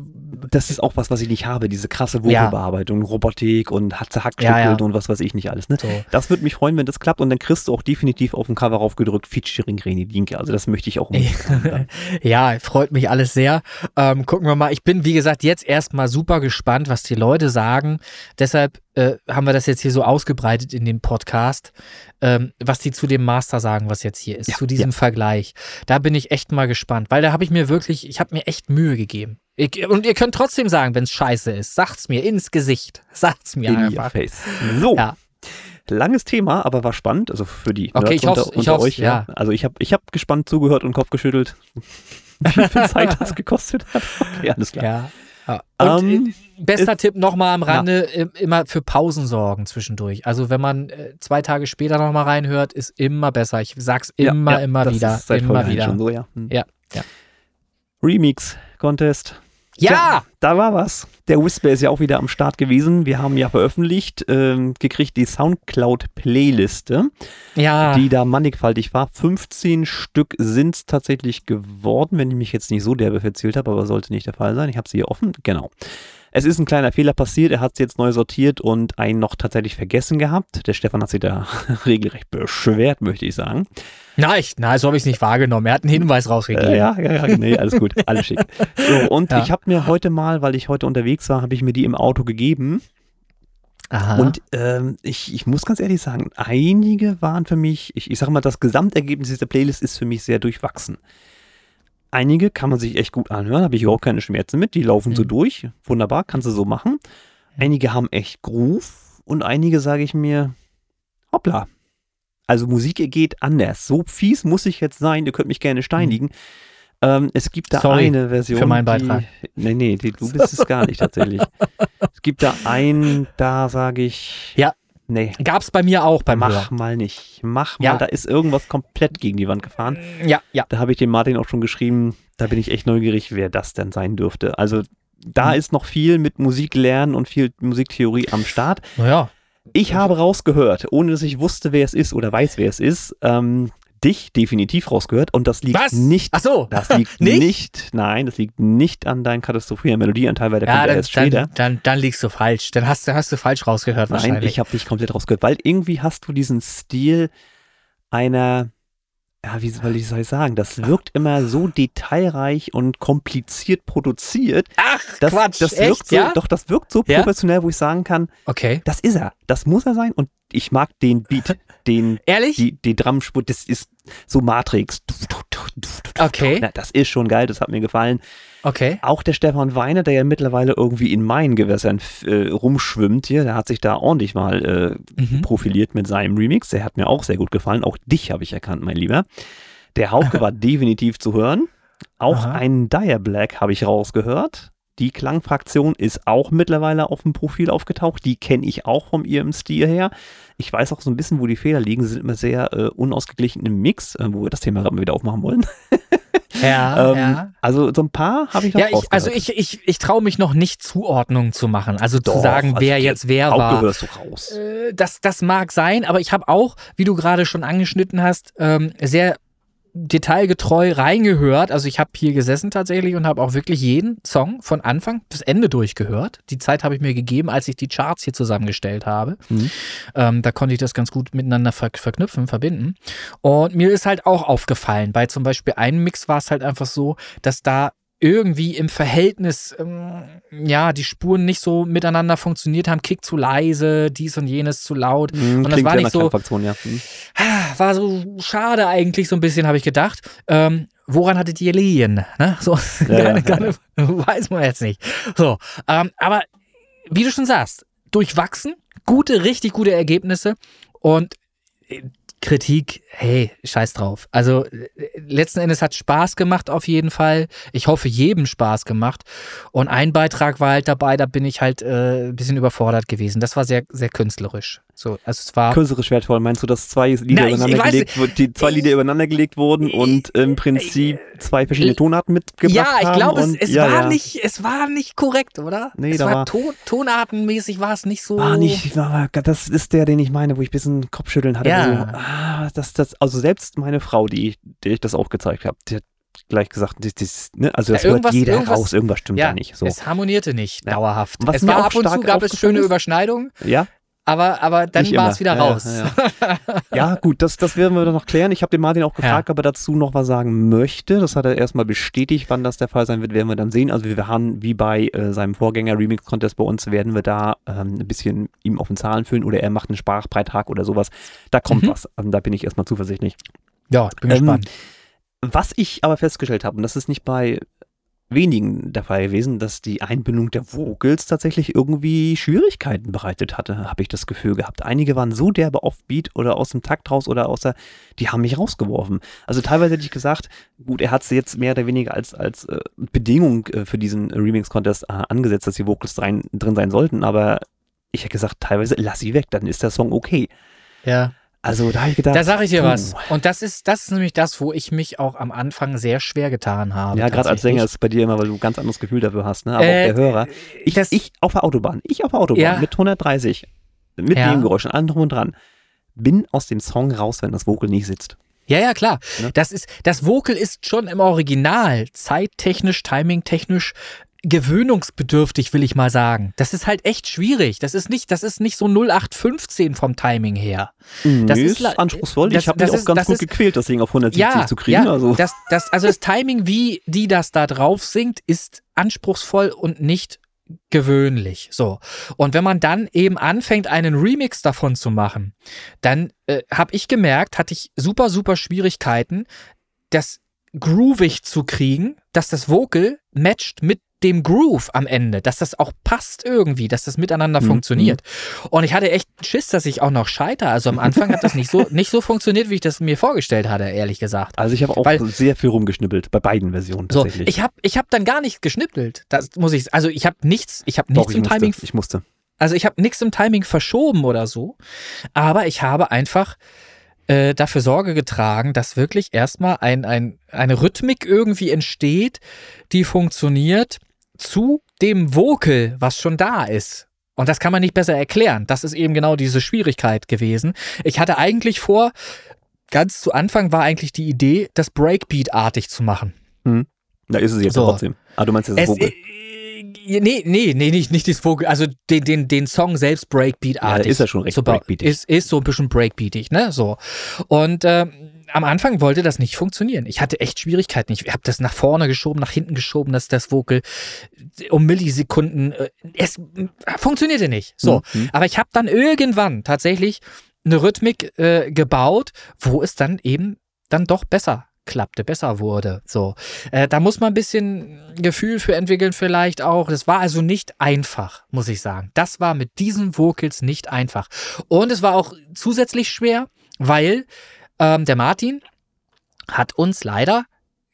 Das ist auch was, was ich nicht habe, diese krasse Vocalbearbeitung, ja. Robotik und Hatze Hackstücke ja, und was weiß ich nicht alles. Ne? So. Das würde mich freuen, wenn das klappt und dann kriegst du auch definitiv auf dem Cover raufgedrückt Featuring Reni Dinke. Also das möchte ich auch Ja, freut mich alles sehr. Ähm, gucken wir mal. Ich bin, wie gesagt, jetzt erstmal super gespannt, was die Leute sagen. Deshalb äh, haben wir das jetzt hier so ausgebreitet in dem Podcast, ähm, was die zu dem Master sagen, was jetzt hier ist, ja, zu diesem ja. Vergleich. Da bin ich echt mal gespannt, weil da habe ich mir wirklich, ich habe mir echt Mühe gegeben. Ich, und ihr könnt trotzdem sagen, wenn es scheiße ist. Sagt's mir ins Gesicht. Sagt's mir in einfach. Face. So. Ja. Langes Thema, aber war spannend. Also für die okay, Nerds ich unter, unter euch. Ja. ja. Also ich habe ich hab gespannt zugehört und Kopf geschüttelt. Wie viel Zeit das gekostet hat. Okay, alles klar. Ja. Ja. Und ähm, bester Tipp nochmal am Rande, ja. immer für Pausen sorgen zwischendurch. Also wenn man äh, zwei Tage später nochmal reinhört, ist immer besser. Ich sag's immer, ja, immer wieder. immer wieder. So. Hm. ja, ja. Remix Contest. Ja! Tja, da war was. Der Whisper ist ja auch wieder am Start gewesen. Wir haben ja veröffentlicht, äh, gekriegt die Soundcloud-Playliste, ja. die da mannigfaltig war. 15 Stück sind es tatsächlich geworden, wenn ich mich jetzt nicht so derbe verzählt habe, aber sollte nicht der Fall sein. Ich habe sie hier offen. Genau. Es ist ein kleiner Fehler passiert, er hat es jetzt neu sortiert und einen noch tatsächlich vergessen gehabt. Der Stefan hat sich da regelrecht beschwert, möchte ich sagen. Nein, nein, so habe ich es nicht wahrgenommen. Er hat einen Hinweis rausgegeben. Äh, ja, ja, ja, nee, alles gut, alles schick. So, und ja. ich habe mir heute mal, weil ich heute unterwegs war, habe ich mir die im Auto gegeben. Aha. Und ähm, ich, ich muss ganz ehrlich sagen, einige waren für mich, ich, ich sage mal, das Gesamtergebnis dieser Playlist ist für mich sehr durchwachsen. Einige kann man sich echt gut anhören, habe ich überhaupt keine Schmerzen mit. Die laufen mhm. so durch. Wunderbar, kannst du so machen. Einige haben echt Groove und einige sage ich mir, hoppla. Also Musik geht anders. So fies muss ich jetzt sein, ihr könnt mich gerne steinigen. Mhm. Ähm, es gibt da Sorry eine Version. Für meinen Beitrag. Die, nee, nee, die, du bist es gar nicht tatsächlich. es gibt da einen, da sage ich. Ja, Nee. Gab's bei mir auch beim Mach Hörer. mal nicht. Mach mal. Ja. Da ist irgendwas komplett gegen die Wand gefahren. Ja, ja. Da habe ich dem Martin auch schon geschrieben. Da bin ich echt neugierig, wer das denn sein dürfte. Also da mhm. ist noch viel mit Musik lernen und viel Musiktheorie am Start. Naja. Ich habe rausgehört, ohne dass ich wusste, wer es ist oder weiß, wer es ist, ähm, dich definitiv rausgehört und das liegt Was? nicht. Ach so. Das liegt nicht? nicht? Nein, das liegt nicht an deinem katastrophalen Melodieanteil, weil der ja, kommt dann, erst später. Dann, dann, dann liegst du falsch. Dann hast, dann hast du falsch rausgehört Nein, wahrscheinlich. ich habe dich komplett rausgehört, weil irgendwie hast du diesen Stil einer ja, wie soll ich, sagen, das wirkt immer so detailreich und kompliziert produziert. Ach, das, Quatsch, das echt, wirkt so, ja? Doch, das wirkt so professionell, ja? wo ich sagen kann, okay. das ist er, das muss er sein und ich mag den Beat, den, Ehrlich? Die, die Drumspur, das ist so Matrix. Okay. Na, das ist schon geil, das hat mir gefallen. Okay. Auch der Stefan Weiner, der ja mittlerweile irgendwie in meinen Gewässern äh, rumschwimmt hier, der hat sich da ordentlich mal äh, mhm. profiliert mit seinem Remix. Der hat mir auch sehr gut gefallen. Auch dich habe ich erkannt, mein Lieber. Der Hauke war definitiv zu hören. Auch Aha. einen Dire Black habe ich rausgehört. Die Klangfraktion ist auch mittlerweile auf dem Profil aufgetaucht. Die kenne ich auch vom ihrem Stil her. Ich weiß auch so ein bisschen, wo die Fehler liegen. Sie sind immer sehr äh, unausgeglichen im Mix, äh, wo wir das Thema gerade mal wieder aufmachen wollen. Ja, ähm, ja. Also so ein paar habe ich noch ja, ich, Also ich, ich, ich traue mich noch nicht Zuordnungen zu machen. Also Doch, zu sagen, wer also jetzt wer war. gehörst du raus. Äh, das, das mag sein, aber ich habe auch, wie du gerade schon angeschnitten hast, ähm, sehr detailgetreu reingehört. Also ich habe hier gesessen tatsächlich und habe auch wirklich jeden Song von Anfang bis Ende durchgehört. Die Zeit habe ich mir gegeben, als ich die Charts hier zusammengestellt habe. Mhm. Ähm, da konnte ich das ganz gut miteinander ver verknüpfen, verbinden. Und mir ist halt auch aufgefallen, bei zum Beispiel einem Mix war es halt einfach so, dass da irgendwie im Verhältnis, ähm, ja, die Spuren nicht so miteinander funktioniert haben. Kick zu leise, dies und jenes zu laut. Mhm, und das war nicht so. Ja. Mhm. War so schade eigentlich, so ein bisschen, habe ich gedacht. Ähm, woran hattet ihr liegen? Ne? So, ja, gar, ja. weiß man jetzt nicht. So, ähm, aber wie du schon sagst, durchwachsen, gute, richtig gute Ergebnisse und äh, Kritik, hey, scheiß drauf. Also letzten Endes hat Spaß gemacht auf jeden Fall. Ich hoffe, jedem Spaß gemacht. Und ein Beitrag war halt dabei, da bin ich halt äh, ein bisschen überfordert gewesen. Das war sehr, sehr künstlerisch. So, also es war. Kürzere Schwertfall, meinst du, dass zwei Lieder Na, übereinander gelegt wurden, die zwei Lieder übereinander gelegt wurden und im Prinzip zwei verschiedene Tonarten mitgebracht haben? Ja, ich glaube, es, es ja, war ja. nicht, es war nicht korrekt, oder? Nee, es da war, war Ton, tonartenmäßig war es nicht so. War nicht, war, das ist der, den ich meine, wo ich ein bisschen Kopfschütteln hatte. Ja. So, ah, das, das, also selbst meine Frau, die, die ich das auch gezeigt habe, die hat gleich gesagt, das, das, ne? also das Ja, hört jeder raus, irgendwas stimmt ja, da nicht. So. Es harmonierte nicht dauerhaft. Was es war ab und zu gab es schöne ist- Überschneidungen, Ja, aber, aber dann war es wieder Ja, raus. ja, ja, gut, das, das werden wir dann noch klären. Ich habe den Martin auch gefragt, ob er dazu noch was sagen möchte. Das hat er erstmal bestätigt. Wann das der Fall sein wird, werden wir dann sehen. Also wir haben, wie bei äh, seinem Vorgänger Remix Contest bei uns, werden wir da ähm, ein bisschen ihm auf den Zahlen füllen oder er macht einen Sprachbeitrag oder sowas. Da kommt Mhm. was. Also da bin ich erstmal zuversichtlich. Ja, ich bin Ähm, gespannt. Was ich aber festgestellt habe, und das ist nicht bei wenigen der Fall gewesen, dass die Einbindung der Vocals tatsächlich irgendwie Schwierigkeiten bereitet hatte, habe ich das Gefühl gehabt. Einige waren so derbe offbeat oder aus dem Takt raus oder aus der, die haben mich rausgeworfen. Also teilweise hätte ich gesagt, gut, er hat sie jetzt mehr oder weniger als, als äh, Bedingung äh, für diesen Remix-Contest äh, angesetzt, dass die Vocals rein, drin sein sollten, aber ich hätte gesagt, teilweise lass sie weg, dann ist der Song okay. Ja. Also da habe ich gedacht, Da sage ich dir puh. was. Und das ist, das ist nämlich das, wo ich mich auch am Anfang sehr schwer getan habe. Ja, gerade als. Sänger ist es bei dir immer, weil du ein ganz anderes Gefühl dafür hast, ne? Aber Äh, auch der Hörer. Ich, ich auf der Autobahn, ich auf der Autobahn Ja. mit 130, mit Ja. Nebengeräuschen, allem drum und dran, bin aus dem Song raus, wenn das Vocal nicht sitzt. Ja, ja, klar. Ne? Das ist, das Vocal ist schon im Original zeittechnisch, timingtechnisch gewöhnungsbedürftig, will ich mal sagen. Das ist halt echt schwierig. Das ist nicht, das ist nicht so 0815 vom Timing her. Das ist ist anspruchsvoll. das- ich habe mich auch ist- ganz das gut ist- gequält, das Ding auf 170 Ja, zu kriegen. ja also. das, das, also das Timing, wie die das da drauf singt, ist anspruchsvoll und nicht gewöhnlich. So. Und wenn man dann eben anfängt, einen Remix davon zu machen, dann äh, habe ich gemerkt, hatte ich super, super Schwierigkeiten, das groovig zu kriegen, dass das Vocal matcht mit dem Groove am Ende, dass das auch passt irgendwie, dass das miteinander Mhm. funktioniert. Und ich hatte echt Schiss, dass ich auch noch scheitere. Also am Anfang hat das nicht so, nicht so funktioniert, wie ich das mir vorgestellt hatte, ehrlich gesagt. Also ich habe auch Weil- sehr viel rumgeschnippelt, bei beiden Versionen So, tatsächlich. ich habe ich hab dann gar nichts geschnippelt. Das muss ich, also ich habe nichts, ich habe Doch, nichts ich im musste, Timing, ich musste. also ich habe nichts im Timing verschoben oder so, aber ich habe einfach äh, dafür Sorge getragen, dass wirklich erstmal ein, ein, eine Rhythmik irgendwie entsteht, die funktioniert zu dem Vocal, was schon da ist. Und das kann man nicht besser erklären. Das ist eben genau diese Schwierigkeit gewesen. Ich hatte eigentlich vor, ganz zu Anfang war eigentlich die Idee, das Breakbeat-artig zu machen. Da ist es jetzt So. trotzdem. Ah, du meinst das Es, Vocal. Äh, nee, nee, nee, nicht, nicht das Vocal, also den, den, den Song selbst Ja, Breakbeat-artig. ist ja schon recht bauen. breakbeatig. Ist, ist so ein bisschen Breakbeatig, ne? So. Und ähm, am Anfang wollte das nicht funktionieren. Ich hatte echt Schwierigkeiten. Ich habe das nach vorne geschoben, nach hinten geschoben, dass das Vocal um Millisekunden. Äh, es äh, funktionierte nicht. So. Mhm. Aber ich habe dann irgendwann tatsächlich eine Rhythmik äh, gebaut, wo es dann eben dann doch besser klappte, besser wurde. So, äh, da muss man ein bisschen Gefühl für entwickeln vielleicht auch. Das war also nicht einfach, muss ich sagen. Das war mit diesen Vocals nicht einfach. Und es war auch zusätzlich schwer, weil ähm, der Martin hat uns leider,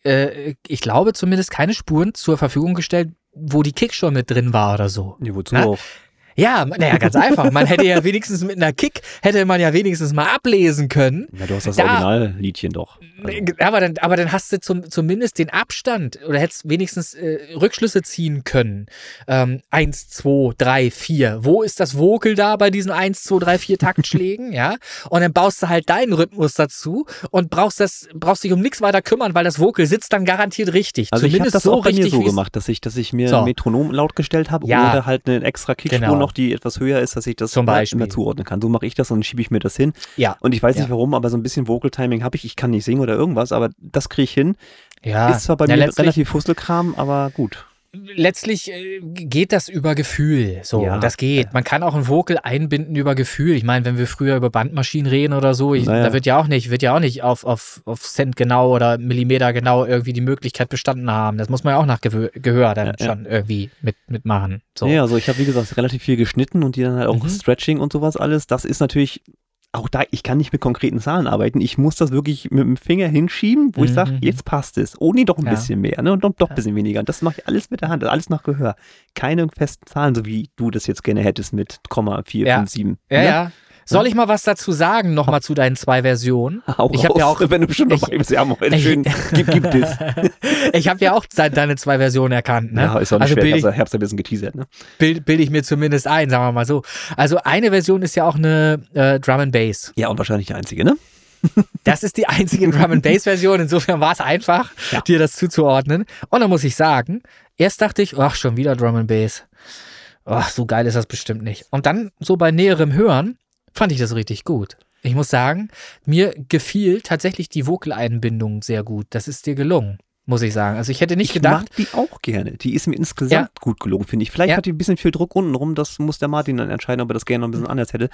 äh, ich glaube zumindest, keine Spuren zur Verfügung gestellt, wo die Kick schon mit drin war oder so. Nee, wozu auch? Ja, naja, ganz einfach. Man hätte ja wenigstens mit einer Kick, hätte man ja wenigstens mal ablesen können. Ja, du hast das Da- Originalliedchen doch. Also, Aber dann, aber dann hast du zum, zumindest den Abstand oder hättest wenigstens äh, Rückschlüsse ziehen können. Ähm, eins, zwei, drei, vier. Wo ist das Vocal da bei diesen eins, zwei, drei, vier Taktschlägen? ja. Und dann baust du halt deinen Rhythmus dazu und brauchst das, brauchst dich um nichts weiter kümmern, weil das Vocal sitzt dann garantiert richtig. Also ich habe Zumindest das so auch bei mir so gemacht, dass ich, dass ich mir So. ein Metronom laut gestellt habe Ja. oder halt eine extra Kickspur Genau. noch, die etwas höher ist, dass ich das Zum Beispiel. immer zuordnen kann. So mache ich das und dann schiebe ich mir das hin. Ja. Und ich weiß nicht Ja. warum, aber so ein bisschen Vocal Timing habe ich. Ich kann nicht singen oder irgendwas, aber das kriege ich hin. Ja. Ist zwar bei ja, mir relativ Fusselkram, aber gut. Letztlich äh, geht das über Gefühl. So, Ja. das geht. Man kann auch ein Vocal einbinden über Gefühl. Ich meine, wenn wir früher über Bandmaschinen reden oder so, ich, Naja. da wird ja auch nicht, wird ja auch nicht auf, auf, auf Cent genau oder Millimeter genau irgendwie die Möglichkeit bestanden haben. Das muss man ja auch nach Gewö Gehör dann Ja, ja. schon irgendwie mit, mitmachen. So. Ja, also ich habe wie gesagt relativ viel geschnitten und die dann halt auch Mhm. Stretching und sowas alles. Das ist natürlich auch da, ich kann nicht mit konkreten Zahlen arbeiten. Ich muss das wirklich mit dem Finger hinschieben, wo ich Mhm. sage, jetzt passt es. Oh nee, doch ein Ja. bisschen mehr, ne? Und doch, doch ein bisschen weniger. Und das mache ich alles mit der Hand, alles nach Gehör. Keine festen Zahlen, so wie du das jetzt gerne hättest mit Komma 4, Ja. 5, 7. Ja, ne? ja. Soll ich mal was dazu sagen, nochmal zu deinen zwei Versionen? Hau ich habe ja auch, wenn du schon dabei bist, ja, Moment, schön, gibt, gibt es. ich habe ja auch deine zwei Versionen erkannt, ne? Ja, ist auch nicht also schwer, ich, ich ein bisschen geteasert, ne? Bild, bild ich mir zumindest ein, sagen wir mal so. Also eine Version ist ja auch eine äh, Drum and Bass. Ja, und wahrscheinlich die einzige, ne? Das ist die einzige Drum and Bass Version. Insofern war es einfach, ja. dir das zuzuordnen. Und dann muss ich sagen, erst dachte ich, ach, schon wieder Drum and Bass. Ach, so geil ist das bestimmt nicht. Und dann so bei näherem Hören fand ich das richtig gut. Ich muss sagen, mir gefiel tatsächlich die Vocal-Einbindung sehr gut. Das ist dir gelungen, muss ich sagen. Also ich hätte nicht ich gedacht. Ich mag die auch gerne. Die ist mir insgesamt ja. gut gelungen, finde ich. Vielleicht ja. hat die ein bisschen viel Druck unten rum. Das muss der Martin dann entscheiden, ob er das gerne noch ein bisschen anders hätte.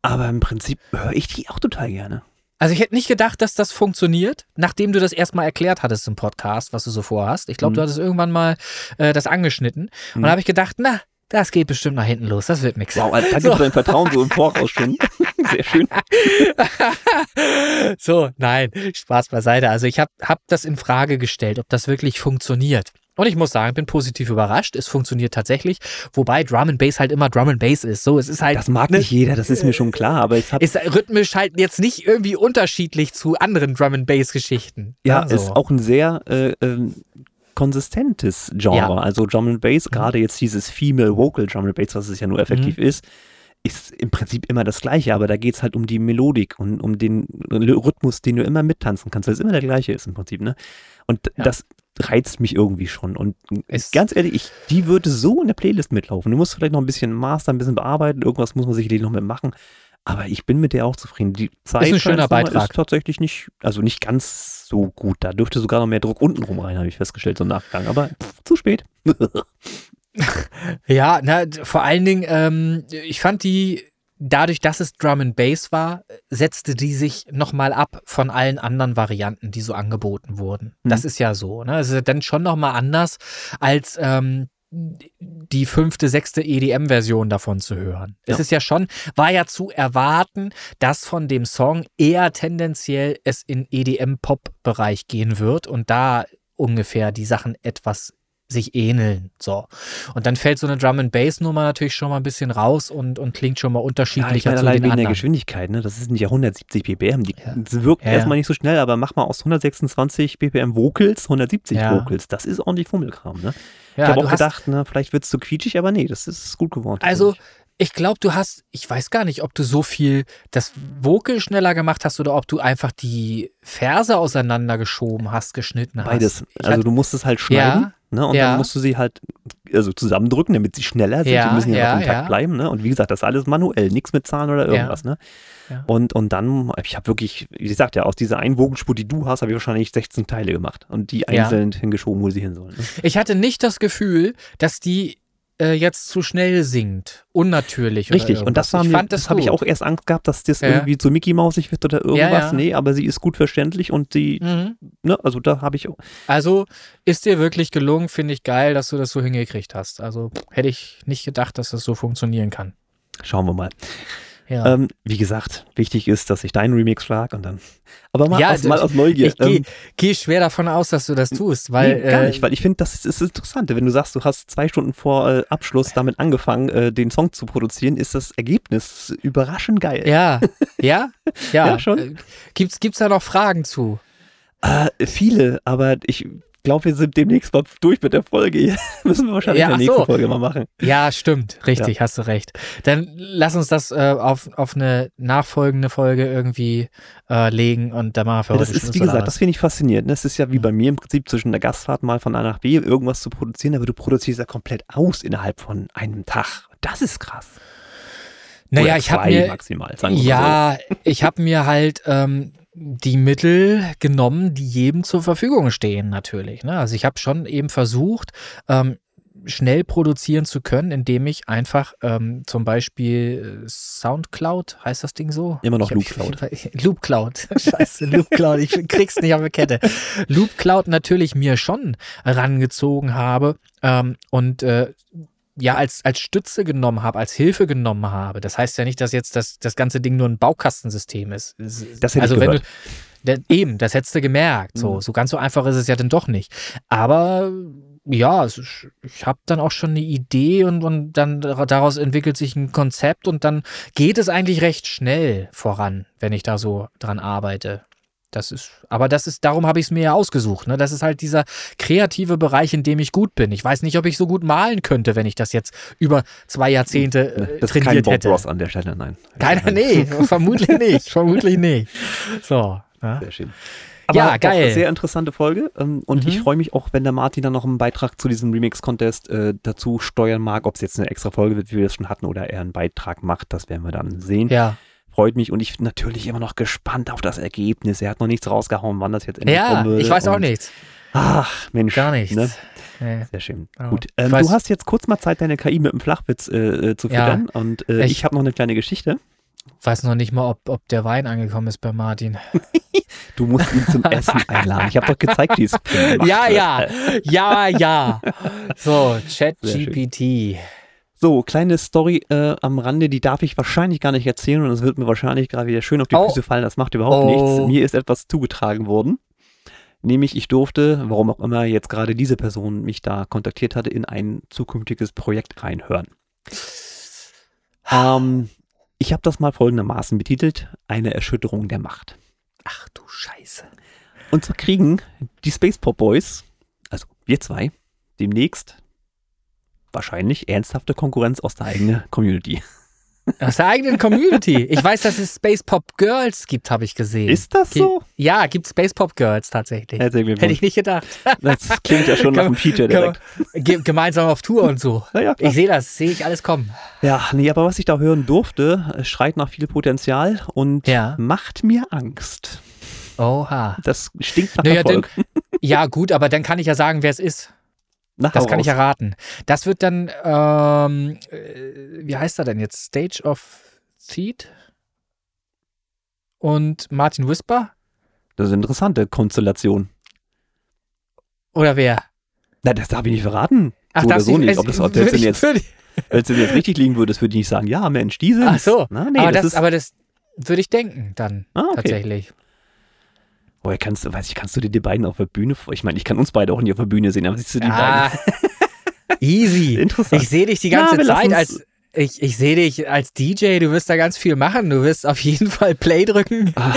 Aber im Prinzip höre ich die auch total gerne. Also ich hätte nicht gedacht, dass das funktioniert, nachdem du das erstmal erklärt hattest im Podcast, was du so vorhast. Ich glaube, mhm. du hattest irgendwann mal äh, das angeschnitten. Mhm. Und da habe ich gedacht, na, das geht bestimmt nach hinten los. Das wird nichts. Wow, danke so. für dein Vertrauen so im Voraus schon. Sehr schön. so, nein, Spaß beiseite. Also ich habe hab das in Frage gestellt, ob das wirklich funktioniert. Und ich muss sagen, ich bin positiv überrascht. Es funktioniert tatsächlich, wobei Drum and Bass halt immer Drum and Bass ist. So, es ist halt. Das mag ne, nicht jeder, das ist mir schon klar, aber ich habe. Ist rhythmisch halt jetzt nicht irgendwie unterschiedlich zu anderen Drum and Bass Geschichten. Ja, ja so. ist auch ein sehr äh, äh, konsistentes Genre. Ja. Also Drum and Bass, mhm. gerade jetzt dieses Female Vocal Drum and Bass, was es ja nur effektiv mhm. ist, ist im Prinzip immer das Gleiche, aber da geht es halt um die Melodik und um den Rhythmus, den du immer mittanzen kannst, weil es immer der gleiche ist im Prinzip, ne? Und ja. das reizt mich irgendwie schon. Und es ganz ehrlich, ich, die würde so in der Playlist mitlaufen. Du musst vielleicht noch ein bisschen Master, ein bisschen bearbeiten, irgendwas muss man sicherlich noch mitmachen. Aber ich bin mit der auch zufrieden. Die Zeit ist ein schöner Beitrag. ist tatsächlich nicht, also nicht ganz so gut. Da dürfte sogar noch mehr Druck unten rum rein, habe ich festgestellt, so im Nachgang. Aber pff, zu spät. ja, na, vor allen Dingen, ähm, ich fand die dadurch, dass es Drum and Bass war, setzte die sich nochmal ab von allen anderen Varianten, die so angeboten wurden. Mhm. Das ist ja so. Ne? Es ist dann schon nochmal anders als ähm, die fünfte, sechste EDM-Version davon zu hören. Ja. Es ist ja schon, war ja zu erwarten, dass von dem Song eher tendenziell es in EDM-Pop-Bereich gehen wird und da ungefähr die Sachen etwas sich ähneln. So. Und dann fällt so eine Drum and Bass Nummer natürlich schon mal ein bisschen raus und, und klingt schon mal unterschiedlicher ja, ich meine, zu den der Geschwindigkeit, ne? Das sind ja 170 BPM. Die, ja. Das wirkt ja, erstmal nicht so schnell, aber mach mal aus 126 BPM Vocals 170 ja. Vocals. Das ist ordentlich Fummelkram, ne? ich habe auch gedacht, ne, vielleicht wird es zu quietschig, aber nee, das ist gut geworden. Also, ich glaube, du hast, ich weiß gar nicht, ob du so viel das Vocal schneller gemacht hast oder ob du einfach die Verse auseinandergeschoben hast, geschnitten hast. Beides. also du musst es halt schneiden. Ja, ne? Und ja. dann musst du sie halt also zusammendrücken, damit sie schneller sind. Ja, die müssen ja, ja noch intakt bleiben. Ne? Und wie gesagt, das ist alles manuell, nichts mit Zahlen oder irgendwas. Ne? Und, und dann, ich habe wirklich, wie gesagt, ja, aus dieser einen Vogelspur, die du hast, habe ich wahrscheinlich 16 Teile gemacht und die einzeln hingeschoben, wo sie hin sollen. Ne? Ich hatte nicht das Gefühl, dass die äh, jetzt zu schnell singt. Unnatürlich. Richtig, und das, war mir, das habe ich auch erst Angst gehabt, dass das ja. irgendwie zu Mickey Mausig wird oder irgendwas. Ja, ja. Nee, aber sie ist gut verständlich und sie, mhm. ne, also da habe ich auch. Also ist dir wirklich gelungen, finde ich geil, dass du das so hingekriegt hast. Also hätte ich nicht gedacht, dass das so funktionieren kann. Schauen wir mal. Ja. Ähm, wie gesagt, wichtig ist, dass ich deinen Remix schlage und dann. Aber mal, ja, aus, mal aus Neugier. Ich gehe ähm, geh schwer davon aus, dass du das tust, weil. Nee, gar äh, nicht, weil ich finde, das ist, interessant. Wenn du sagst, du hast zwei Stunden vor äh, Abschluss damit angefangen, äh, den Song zu produzieren, ist das Ergebnis überraschend geil. Ja, ja, ja. ja schon. Äh, gibt's, gibt's da noch Fragen zu? Äh, viele, aber ich glaube, wir sind demnächst mal durch mit der Folge. Müssen wir wahrscheinlich ja, in der nächsten so. Folge mal machen. Ja, stimmt. Richtig, ja. hast du recht. Dann lass uns das äh, auf, auf eine nachfolgende Folge irgendwie äh, legen und dann mal für ja, Das ist, wie gesagt, das finde ich faszinierend. Das ist ja wie mhm. bei mir im Prinzip zwischen der Gastfahrt mal von A nach B irgendwas zu produzieren, aber du produzierst ja komplett aus innerhalb von einem Tag. Das ist krass. Naja, ich habe mir maximal, ja, so. ich habe mir halt ähm, die Mittel genommen, die jedem zur Verfügung stehen, natürlich. Ne? Also ich habe schon eben versucht, ähm, schnell produzieren zu können, indem ich einfach ähm, zum Beispiel äh, Soundcloud, heißt das Ding so? Immer noch Loopcloud. Loopcloud. Scheiße, Loopcloud. Ich krieg's nicht auf der Kette. Loopcloud natürlich mir schon rangezogen habe ähm, und äh, ja als, als Stütze genommen habe, als Hilfe genommen habe. Das heißt ja nicht, dass jetzt das, das ganze Ding nur ein Baukastensystem ist. Das hätte also ich wenn gehört. du, eben, das hättest du gemerkt. So, mhm. so ganz so einfach ist es ja dann doch nicht. Aber ja, ich habe dann auch schon eine Idee und, und dann daraus entwickelt sich ein Konzept und dann geht es eigentlich recht schnell voran, wenn ich da so dran arbeite. Das ist, aber das ist, darum habe ich es mir ja ausgesucht. Ne? Das ist halt dieser kreative Bereich, in dem ich gut bin. Ich weiß nicht, ob ich so gut malen könnte, wenn ich das jetzt über zwei Jahrzehnte äh, das trainiert kein Bob Ross an der Stelle, nein. Keiner, nee, vermutlich nicht, vermutlich nicht. So. Ne? Sehr schön. Aber ja, geil. Sehr interessante Folge. Ähm, und mhm. ich freue mich auch, wenn der Martin dann noch einen Beitrag zu diesem Remix-Contest äh, dazu steuern mag, ob es jetzt eine extra Folge wird, wie wir das schon hatten, oder er einen Beitrag macht. Das werden wir dann sehen. Ja. Freut mich und ich bin natürlich immer noch gespannt auf das Ergebnis. Er hat noch nichts rausgehauen, wann das jetzt endlich ja, kommen würde. ich weiß auch nichts. Ach, Mensch. Gar nichts. Ne? Nee. Sehr schön. Oh. Gut. Ähm, du hast jetzt kurz mal Zeit, deine KI mit dem Flachwitz äh, äh zu füttern. Ja, und äh, ich, ich habe noch eine kleine Geschichte. Weiß noch nicht mal, ob, ob der Wein angekommen ist bei Martin. du musst ihn zum Essen einladen. Ich habe doch gezeigt, wie es Ja, ja, ja, ja. So, ChatGPT. So, kleine Story äh, am Rande, die darf ich wahrscheinlich gar nicht erzählen und es wird mir wahrscheinlich gerade wieder schön auf die oh. Füße fallen. Das macht überhaupt oh. nichts. Mir ist etwas zugetragen worden. Nämlich, ich durfte, warum auch immer jetzt gerade diese Person mich da kontaktiert hatte, in ein zukünftiges Projekt reinhören. Ähm, ich habe das mal folgendermaßen betitelt: Eine Erschütterung der Macht. Ach du Scheiße. Und zwar kriegen die Space Pop Boys, also wir zwei, demnächst wahrscheinlich ernsthafte Konkurrenz aus der eigenen Community. Aus der eigenen Community. Ich weiß, dass es Space Pop Girls gibt, habe ich gesehen. Ist das so? Ja, gibt Space Pop Girls tatsächlich. Hätte ich nicht gedacht. Das klingt ja schon nach einem Feature direkt. Gemeinsam auf Tour und so. Ja, ja, ich sehe das, sehe ich alles kommen. Ja, nee, aber was ich da hören durfte, schreit nach viel Potenzial und ja. macht mir Angst. Oha. Das stinkt nach naja, Erfolg. Denn, ja, gut, aber dann kann ich ja sagen, wer es ist. Na, das kann raus. ich erraten. Das wird dann, ähm, äh, wie heißt er denn jetzt? Stage of Seed und Martin Whisper? Das ist eine interessante Konstellation. Oder wer? Na, das darf ich nicht verraten. Ach, so oder so nicht. Ob das, ob jetzt, wenn es jetzt richtig liegen würde, das würde ich nicht sagen, ja, Mensch, die sind. Ach so. Na, nee, aber, das, das aber das würde ich denken dann ah, okay. tatsächlich. Woher kannst du, weiß ich, kannst du dir die beiden auf der Bühne, ich meine, ich kann uns beide auch nicht auf der Bühne sehen, aber siehst du die ah, beiden? Easy. Interessant. Ich sehe dich die ganze ja, Zeit als, ich, ich sehe dich als DJ, du wirst da ganz viel machen, du wirst auf jeden Fall Play drücken. Ach.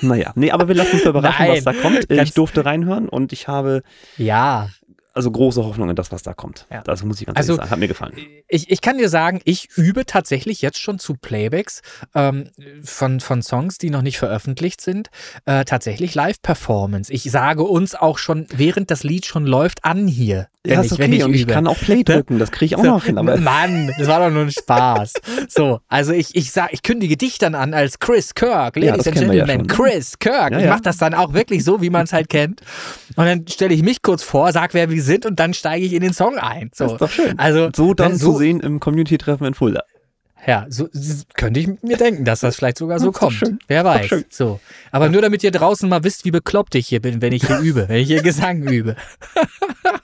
Naja, nee, aber wir lassen uns überraschen, Nein, was da kommt. Ich durfte reinhören und ich habe ja also große Hoffnung in das, was da kommt. Ja. Das muss ich ganz also, ehrlich sagen. Hat mir gefallen. Ich, ich kann dir sagen, ich übe tatsächlich jetzt schon zu Playbacks ähm, von, von Songs, die noch nicht veröffentlicht sind, äh, tatsächlich Live-Performance. Ich sage uns auch schon, während das Lied schon läuft, an hier. Wenn ja, ist ich, okay. wenn ich, und ich kann auch Play drücken, das kriege ich auch so, noch hin. Aber Mann, das war doch nur ein Spaß. so, also ich, ich sag, ich kündige dich dann an als Chris Kirk, Ladies ja, and Gentlemen, ja Chris Kirk. ich mache das dann auch wirklich so, wie man es halt kennt. Und dann stelle ich mich kurz vor, sag, wer wir sind und dann steige ich in den Song ein. So. Das ist doch schön. Also, so dann so, zu sehen im Community-Treffen in Fulda. Ja, so könnte ich mir denken, dass das vielleicht sogar so kommt. Schön. Wer weiß. So. Aber nur damit ihr draußen mal wisst, wie bekloppt ich hier bin, wenn ich hier übe, wenn ich hier Gesang übe.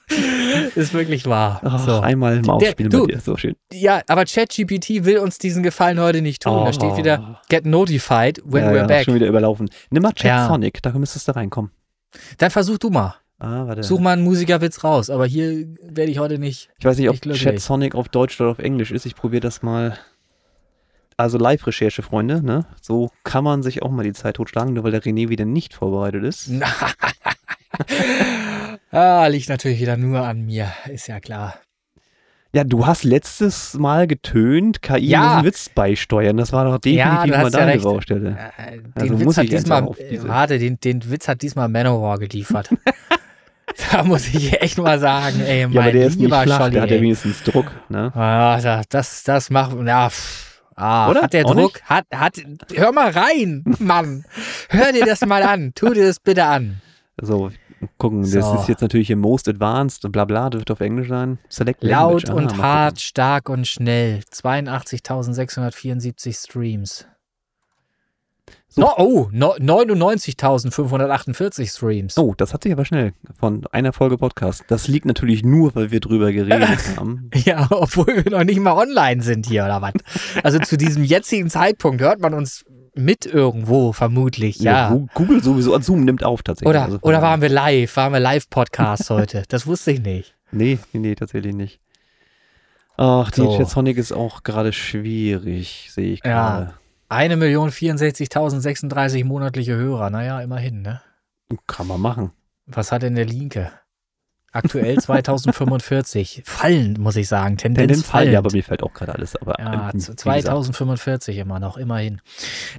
ist wirklich wahr. Ach, so. Einmal mal aufspielen bei dir, so schön. Ja, aber ChatGPT will uns diesen Gefallen heute nicht tun. Oh. Da steht wieder Get Notified when ja, we're ja, back. schon wieder überlaufen. Nimm mal Chat Sonic, da müsstest du reinkommen. Dann versuch du mal. Ah, warte. Such mal einen Musikerwitz raus, aber hier werde ich heute nicht. Ich weiß nicht, ob Chat Sonic auf Deutsch oder auf Englisch ist. Ich probiere das mal also Live-Recherche, Freunde, ne? So kann man sich auch mal die Zeit totschlagen, nur weil der René wieder nicht vorbereitet ist. ah, liegt natürlich wieder nur an mir, ist ja klar. Ja, du hast letztes Mal getönt, KI ja. muss einen Witz beisteuern. Das war doch definitiv ja, mal deine ja Baustelle. Äh, den also Witz hat diesmal, warte, den, den Witz hat diesmal Manowar geliefert. da muss ich echt mal sagen, ey, mein ja, aber der ist nicht flach, Scholli, der hat ja wenigstens Druck, ne? Ah, das, das macht, ja. Ah, Oder? Hat der Auch Druck? Hat, hat, hör mal rein, Mann. Hör dir das mal an. Tu dir das bitte an. So, gucken, so. das ist jetzt natürlich im Most Advanced und bla bla, dürfte auf Englisch sein. Select Laut Language. und ah, hart, stark und schnell. 82.674 Streams. No, oh, no, 99.548 Streams. Oh, das hat sich aber schnell von einer Folge Podcast. Das liegt natürlich nur, weil wir drüber geredet haben. ja, obwohl wir noch nicht mal online sind hier oder was. Also zu diesem jetzigen Zeitpunkt hört man uns mit irgendwo, vermutlich, ja. ja. Google sowieso, Zoom nimmt auf tatsächlich. Oder, also oder waren wir live? Waren wir Live-Podcast heute? Das wusste ich nicht. Nee, nee, nee, tatsächlich nicht. Ach, so. DJ Sonic ist auch gerade schwierig, sehe ich gerade. Ja. Eine Million 64.036 monatliche Hörer, naja, immerhin, ne? Kann man machen. Was hat denn der Linke? Aktuell 2045. Fallend, muss ich sagen. Tendenz, Tendenz fallend. Ja, aber mir fällt auch gerade alles. Aber ja, 2045 immer noch, immerhin.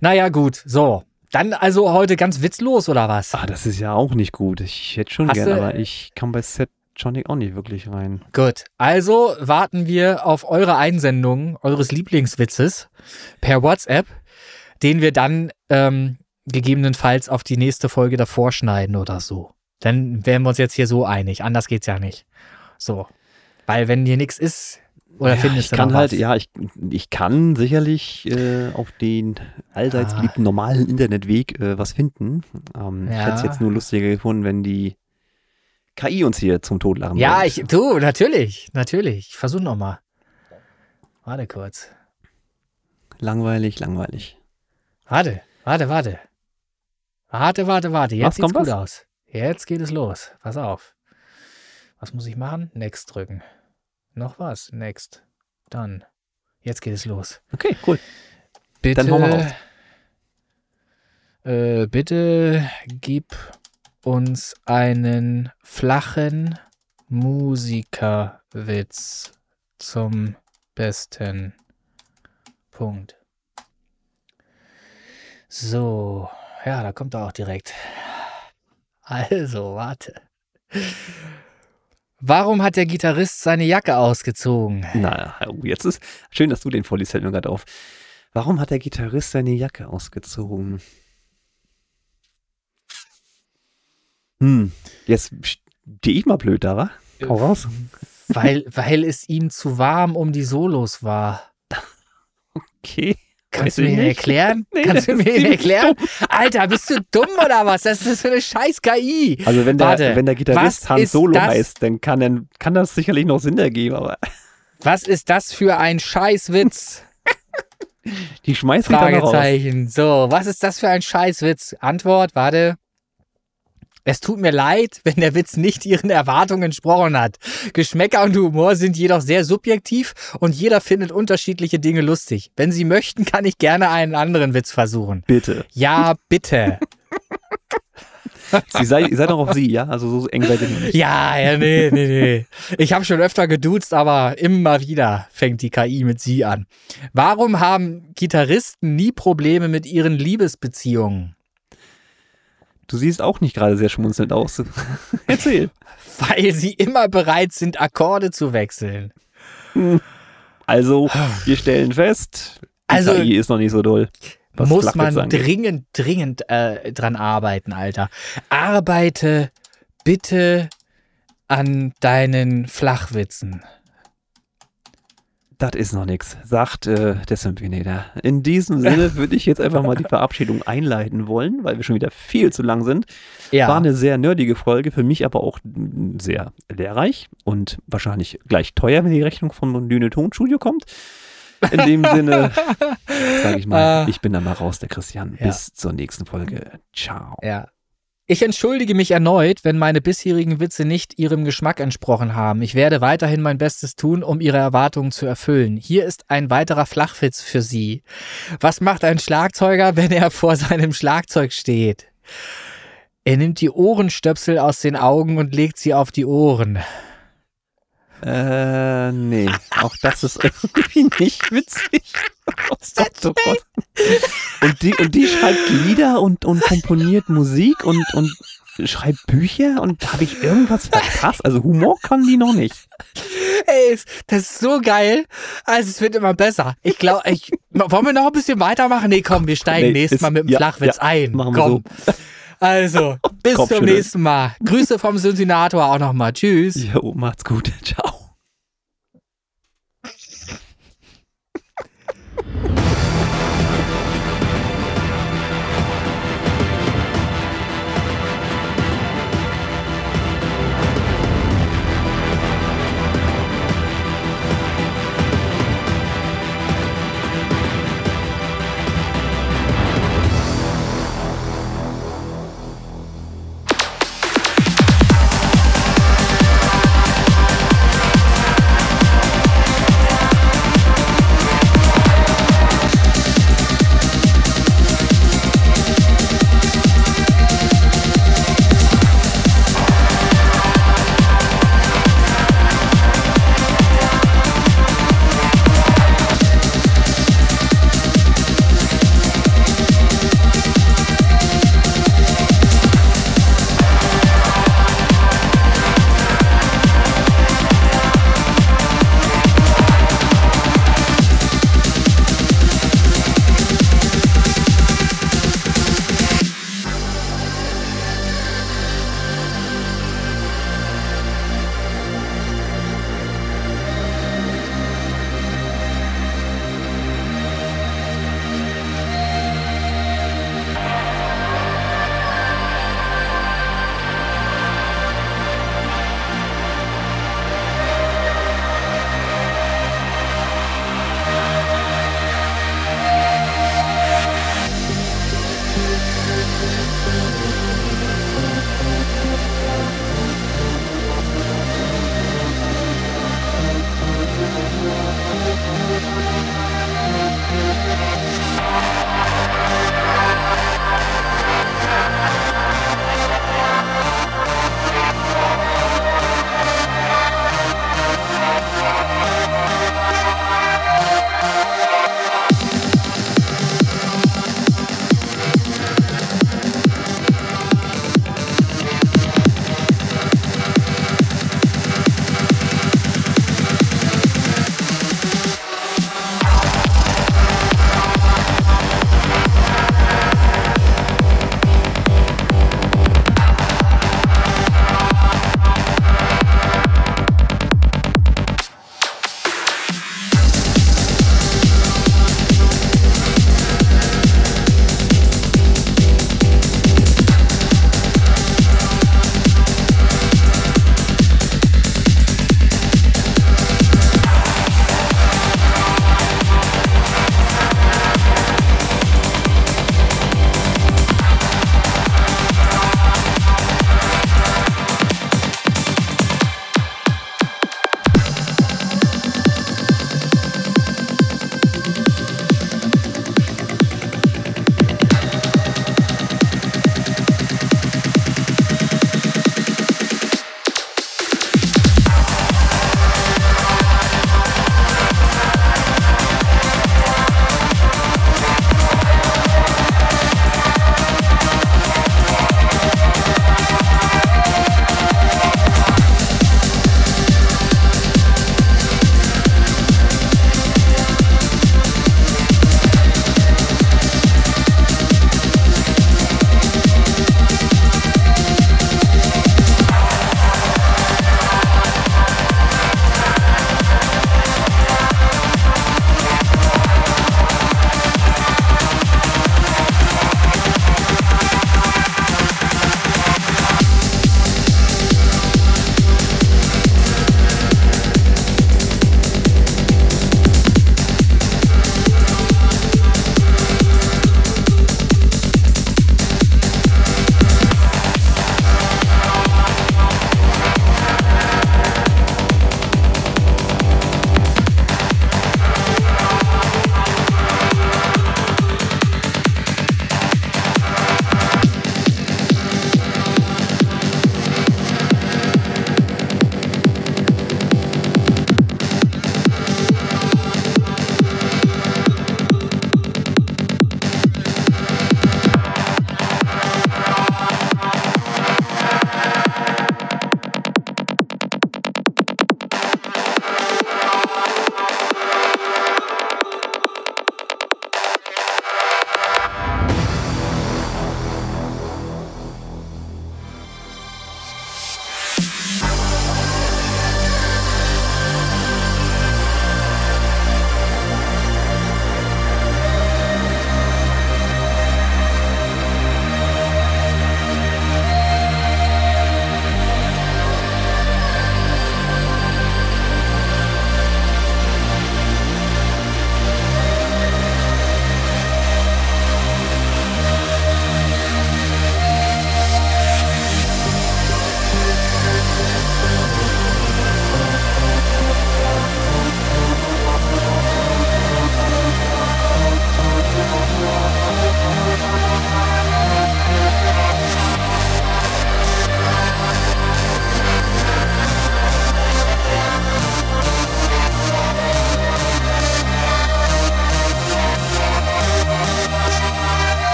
Naja, gut, so. Dann also heute ganz witzlos, oder was? Ah, das ist ja auch nicht gut. Ich hätte schon gerne, aber ich kann bei Set Johnny auch nicht wirklich rein. Gut, also warten wir auf eure Einsendung eures Lieblingswitzes per WhatsApp, den wir dann ähm, gegebenenfalls auf die nächste Folge davor schneiden oder so. Dann wären wir uns jetzt hier so einig. Anders geht's ja nicht. So. Weil wenn hier nichts ist, oder ja, findest du kann halt, was? ja, ich, ich kann sicherlich äh, auf den allseits ah. beliebten normalen Internetweg äh, was finden. Ähm, ja. Ich hätte es jetzt nur lustiger gefunden, wenn die KI uns hier zum Tod lachen Ja, ich, du, natürlich, natürlich. Ich versuche nochmal. Warte kurz. Langweilig, langweilig. Warte, warte, warte. Warte, warte, warte. Jetzt was, sieht's gut was? aus. Jetzt geht es los. Pass auf. Was muss ich machen? Next drücken. Noch was? Next. Dann. Jetzt geht es los. Okay, cool. Bitte. Dann hauen wir raus. Äh, bitte gib uns einen flachen Musikerwitz zum besten Punkt. So, ja, da kommt er auch direkt. Also, warte. Warum hat der Gitarrist seine Jacke ausgezogen? Na, oh, jetzt ist schön, dass du den vorliest, fällt mir gerade auf. Warum hat der Gitarrist seine Jacke ausgezogen? Hm, jetzt stehe ich mal blöd da, wa? Hau raus. Weil, weil es ihm zu warm um die Solos war. Okay. Kannst du mir nicht. erklären? Nee, Kannst du mir erklären? Dumm. Alter, bist du dumm oder was? Das ist für eine scheiß KI. Also wenn der, Warte, wenn der Gitarrist Han Solo das? heißt, dann kann, dann kann das sicherlich noch Sinn ergeben, aber. Was ist das für ein Scheißwitz? Die schmeißt Fragezeichen. So, was ist das für ein Scheißwitz? Antwort, warte. Es tut mir leid, wenn der Witz nicht Ihren Erwartungen entsprochen hat. Geschmäcker und Humor sind jedoch sehr subjektiv und jeder findet unterschiedliche Dinge lustig. Wenn Sie möchten, kann ich gerne einen anderen Witz versuchen. Bitte. Ja, bitte. Sie sei, sei doch auf Sie, ja? Also so eng seid ihr nicht. Ja, ja, nee, nee, nee. Ich habe schon öfter geduzt, aber immer wieder fängt die KI mit Sie an. Warum haben Gitarristen nie Probleme mit ihren Liebesbeziehungen? Du siehst auch nicht gerade sehr schmunzelnd aus. Erzähl. Weil sie immer bereit sind, Akkorde zu wechseln. Also, wir stellen fest, also, KI ist noch nicht so doll. muss man dringend, dringend äh, dran arbeiten, Alter. Arbeite bitte an deinen Flachwitzen. Das ist noch nichts, sagt äh, der Symphonator. In diesem Sinne würde ich jetzt einfach mal die Verabschiedung einleiten wollen, weil wir schon wieder viel zu lang sind. Ja. War eine sehr nerdige Folge, für mich aber auch sehr lehrreich und wahrscheinlich gleich teuer, wenn die Rechnung vom Düne Tonstudio kommt. In dem Sinne sage ich mal, uh, ich bin dann mal raus, der Christian. Ja. Bis zur nächsten Folge. Ciao. Ja. Ich entschuldige mich erneut, wenn meine bisherigen Witze nicht Ihrem Geschmack entsprochen haben. Ich werde weiterhin mein Bestes tun, um Ihre Erwartungen zu erfüllen. Hier ist ein weiterer Flachwitz für Sie. Was macht ein Schlagzeuger, wenn er vor seinem Schlagzeug steht? Er nimmt die Ohrenstöpsel aus den Augen und legt sie auf die Ohren. Äh, nee. Auch das ist irgendwie nicht witzig. Oh und, die, und die schreibt Lieder und, und komponiert Musik und, und schreibt Bücher und habe ich irgendwas verpasst? Also Humor kann die noch nicht. Ey, das ist so geil. Also es wird immer besser. Ich glaube, ich, wollen wir noch ein bisschen weitermachen? Nee, komm, wir steigen nee, nächstes Mal mit dem ja, Flachwitz ja, ein. Machen wir komm. so. Also, bis zum nächsten Mal. Grüße vom Synthinator auch nochmal. Tschüss. Jo, macht's gut. Ciao.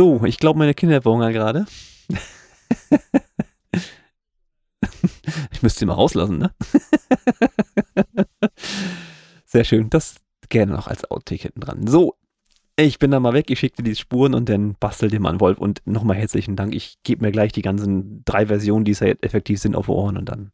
So, ich glaube, meine Kinder verhungern gerade. ich müsste sie mal rauslassen, ne? Sehr schön. Das gerne noch als Outtake hinten dran. So, ich bin da mal weg, ich schicke dir die Spuren und dann bastel dir mal einen Wolf. Und nochmal herzlichen Dank. Ich gebe mir gleich die ganzen drei Versionen, die effektiv sind, auf Ohren und dann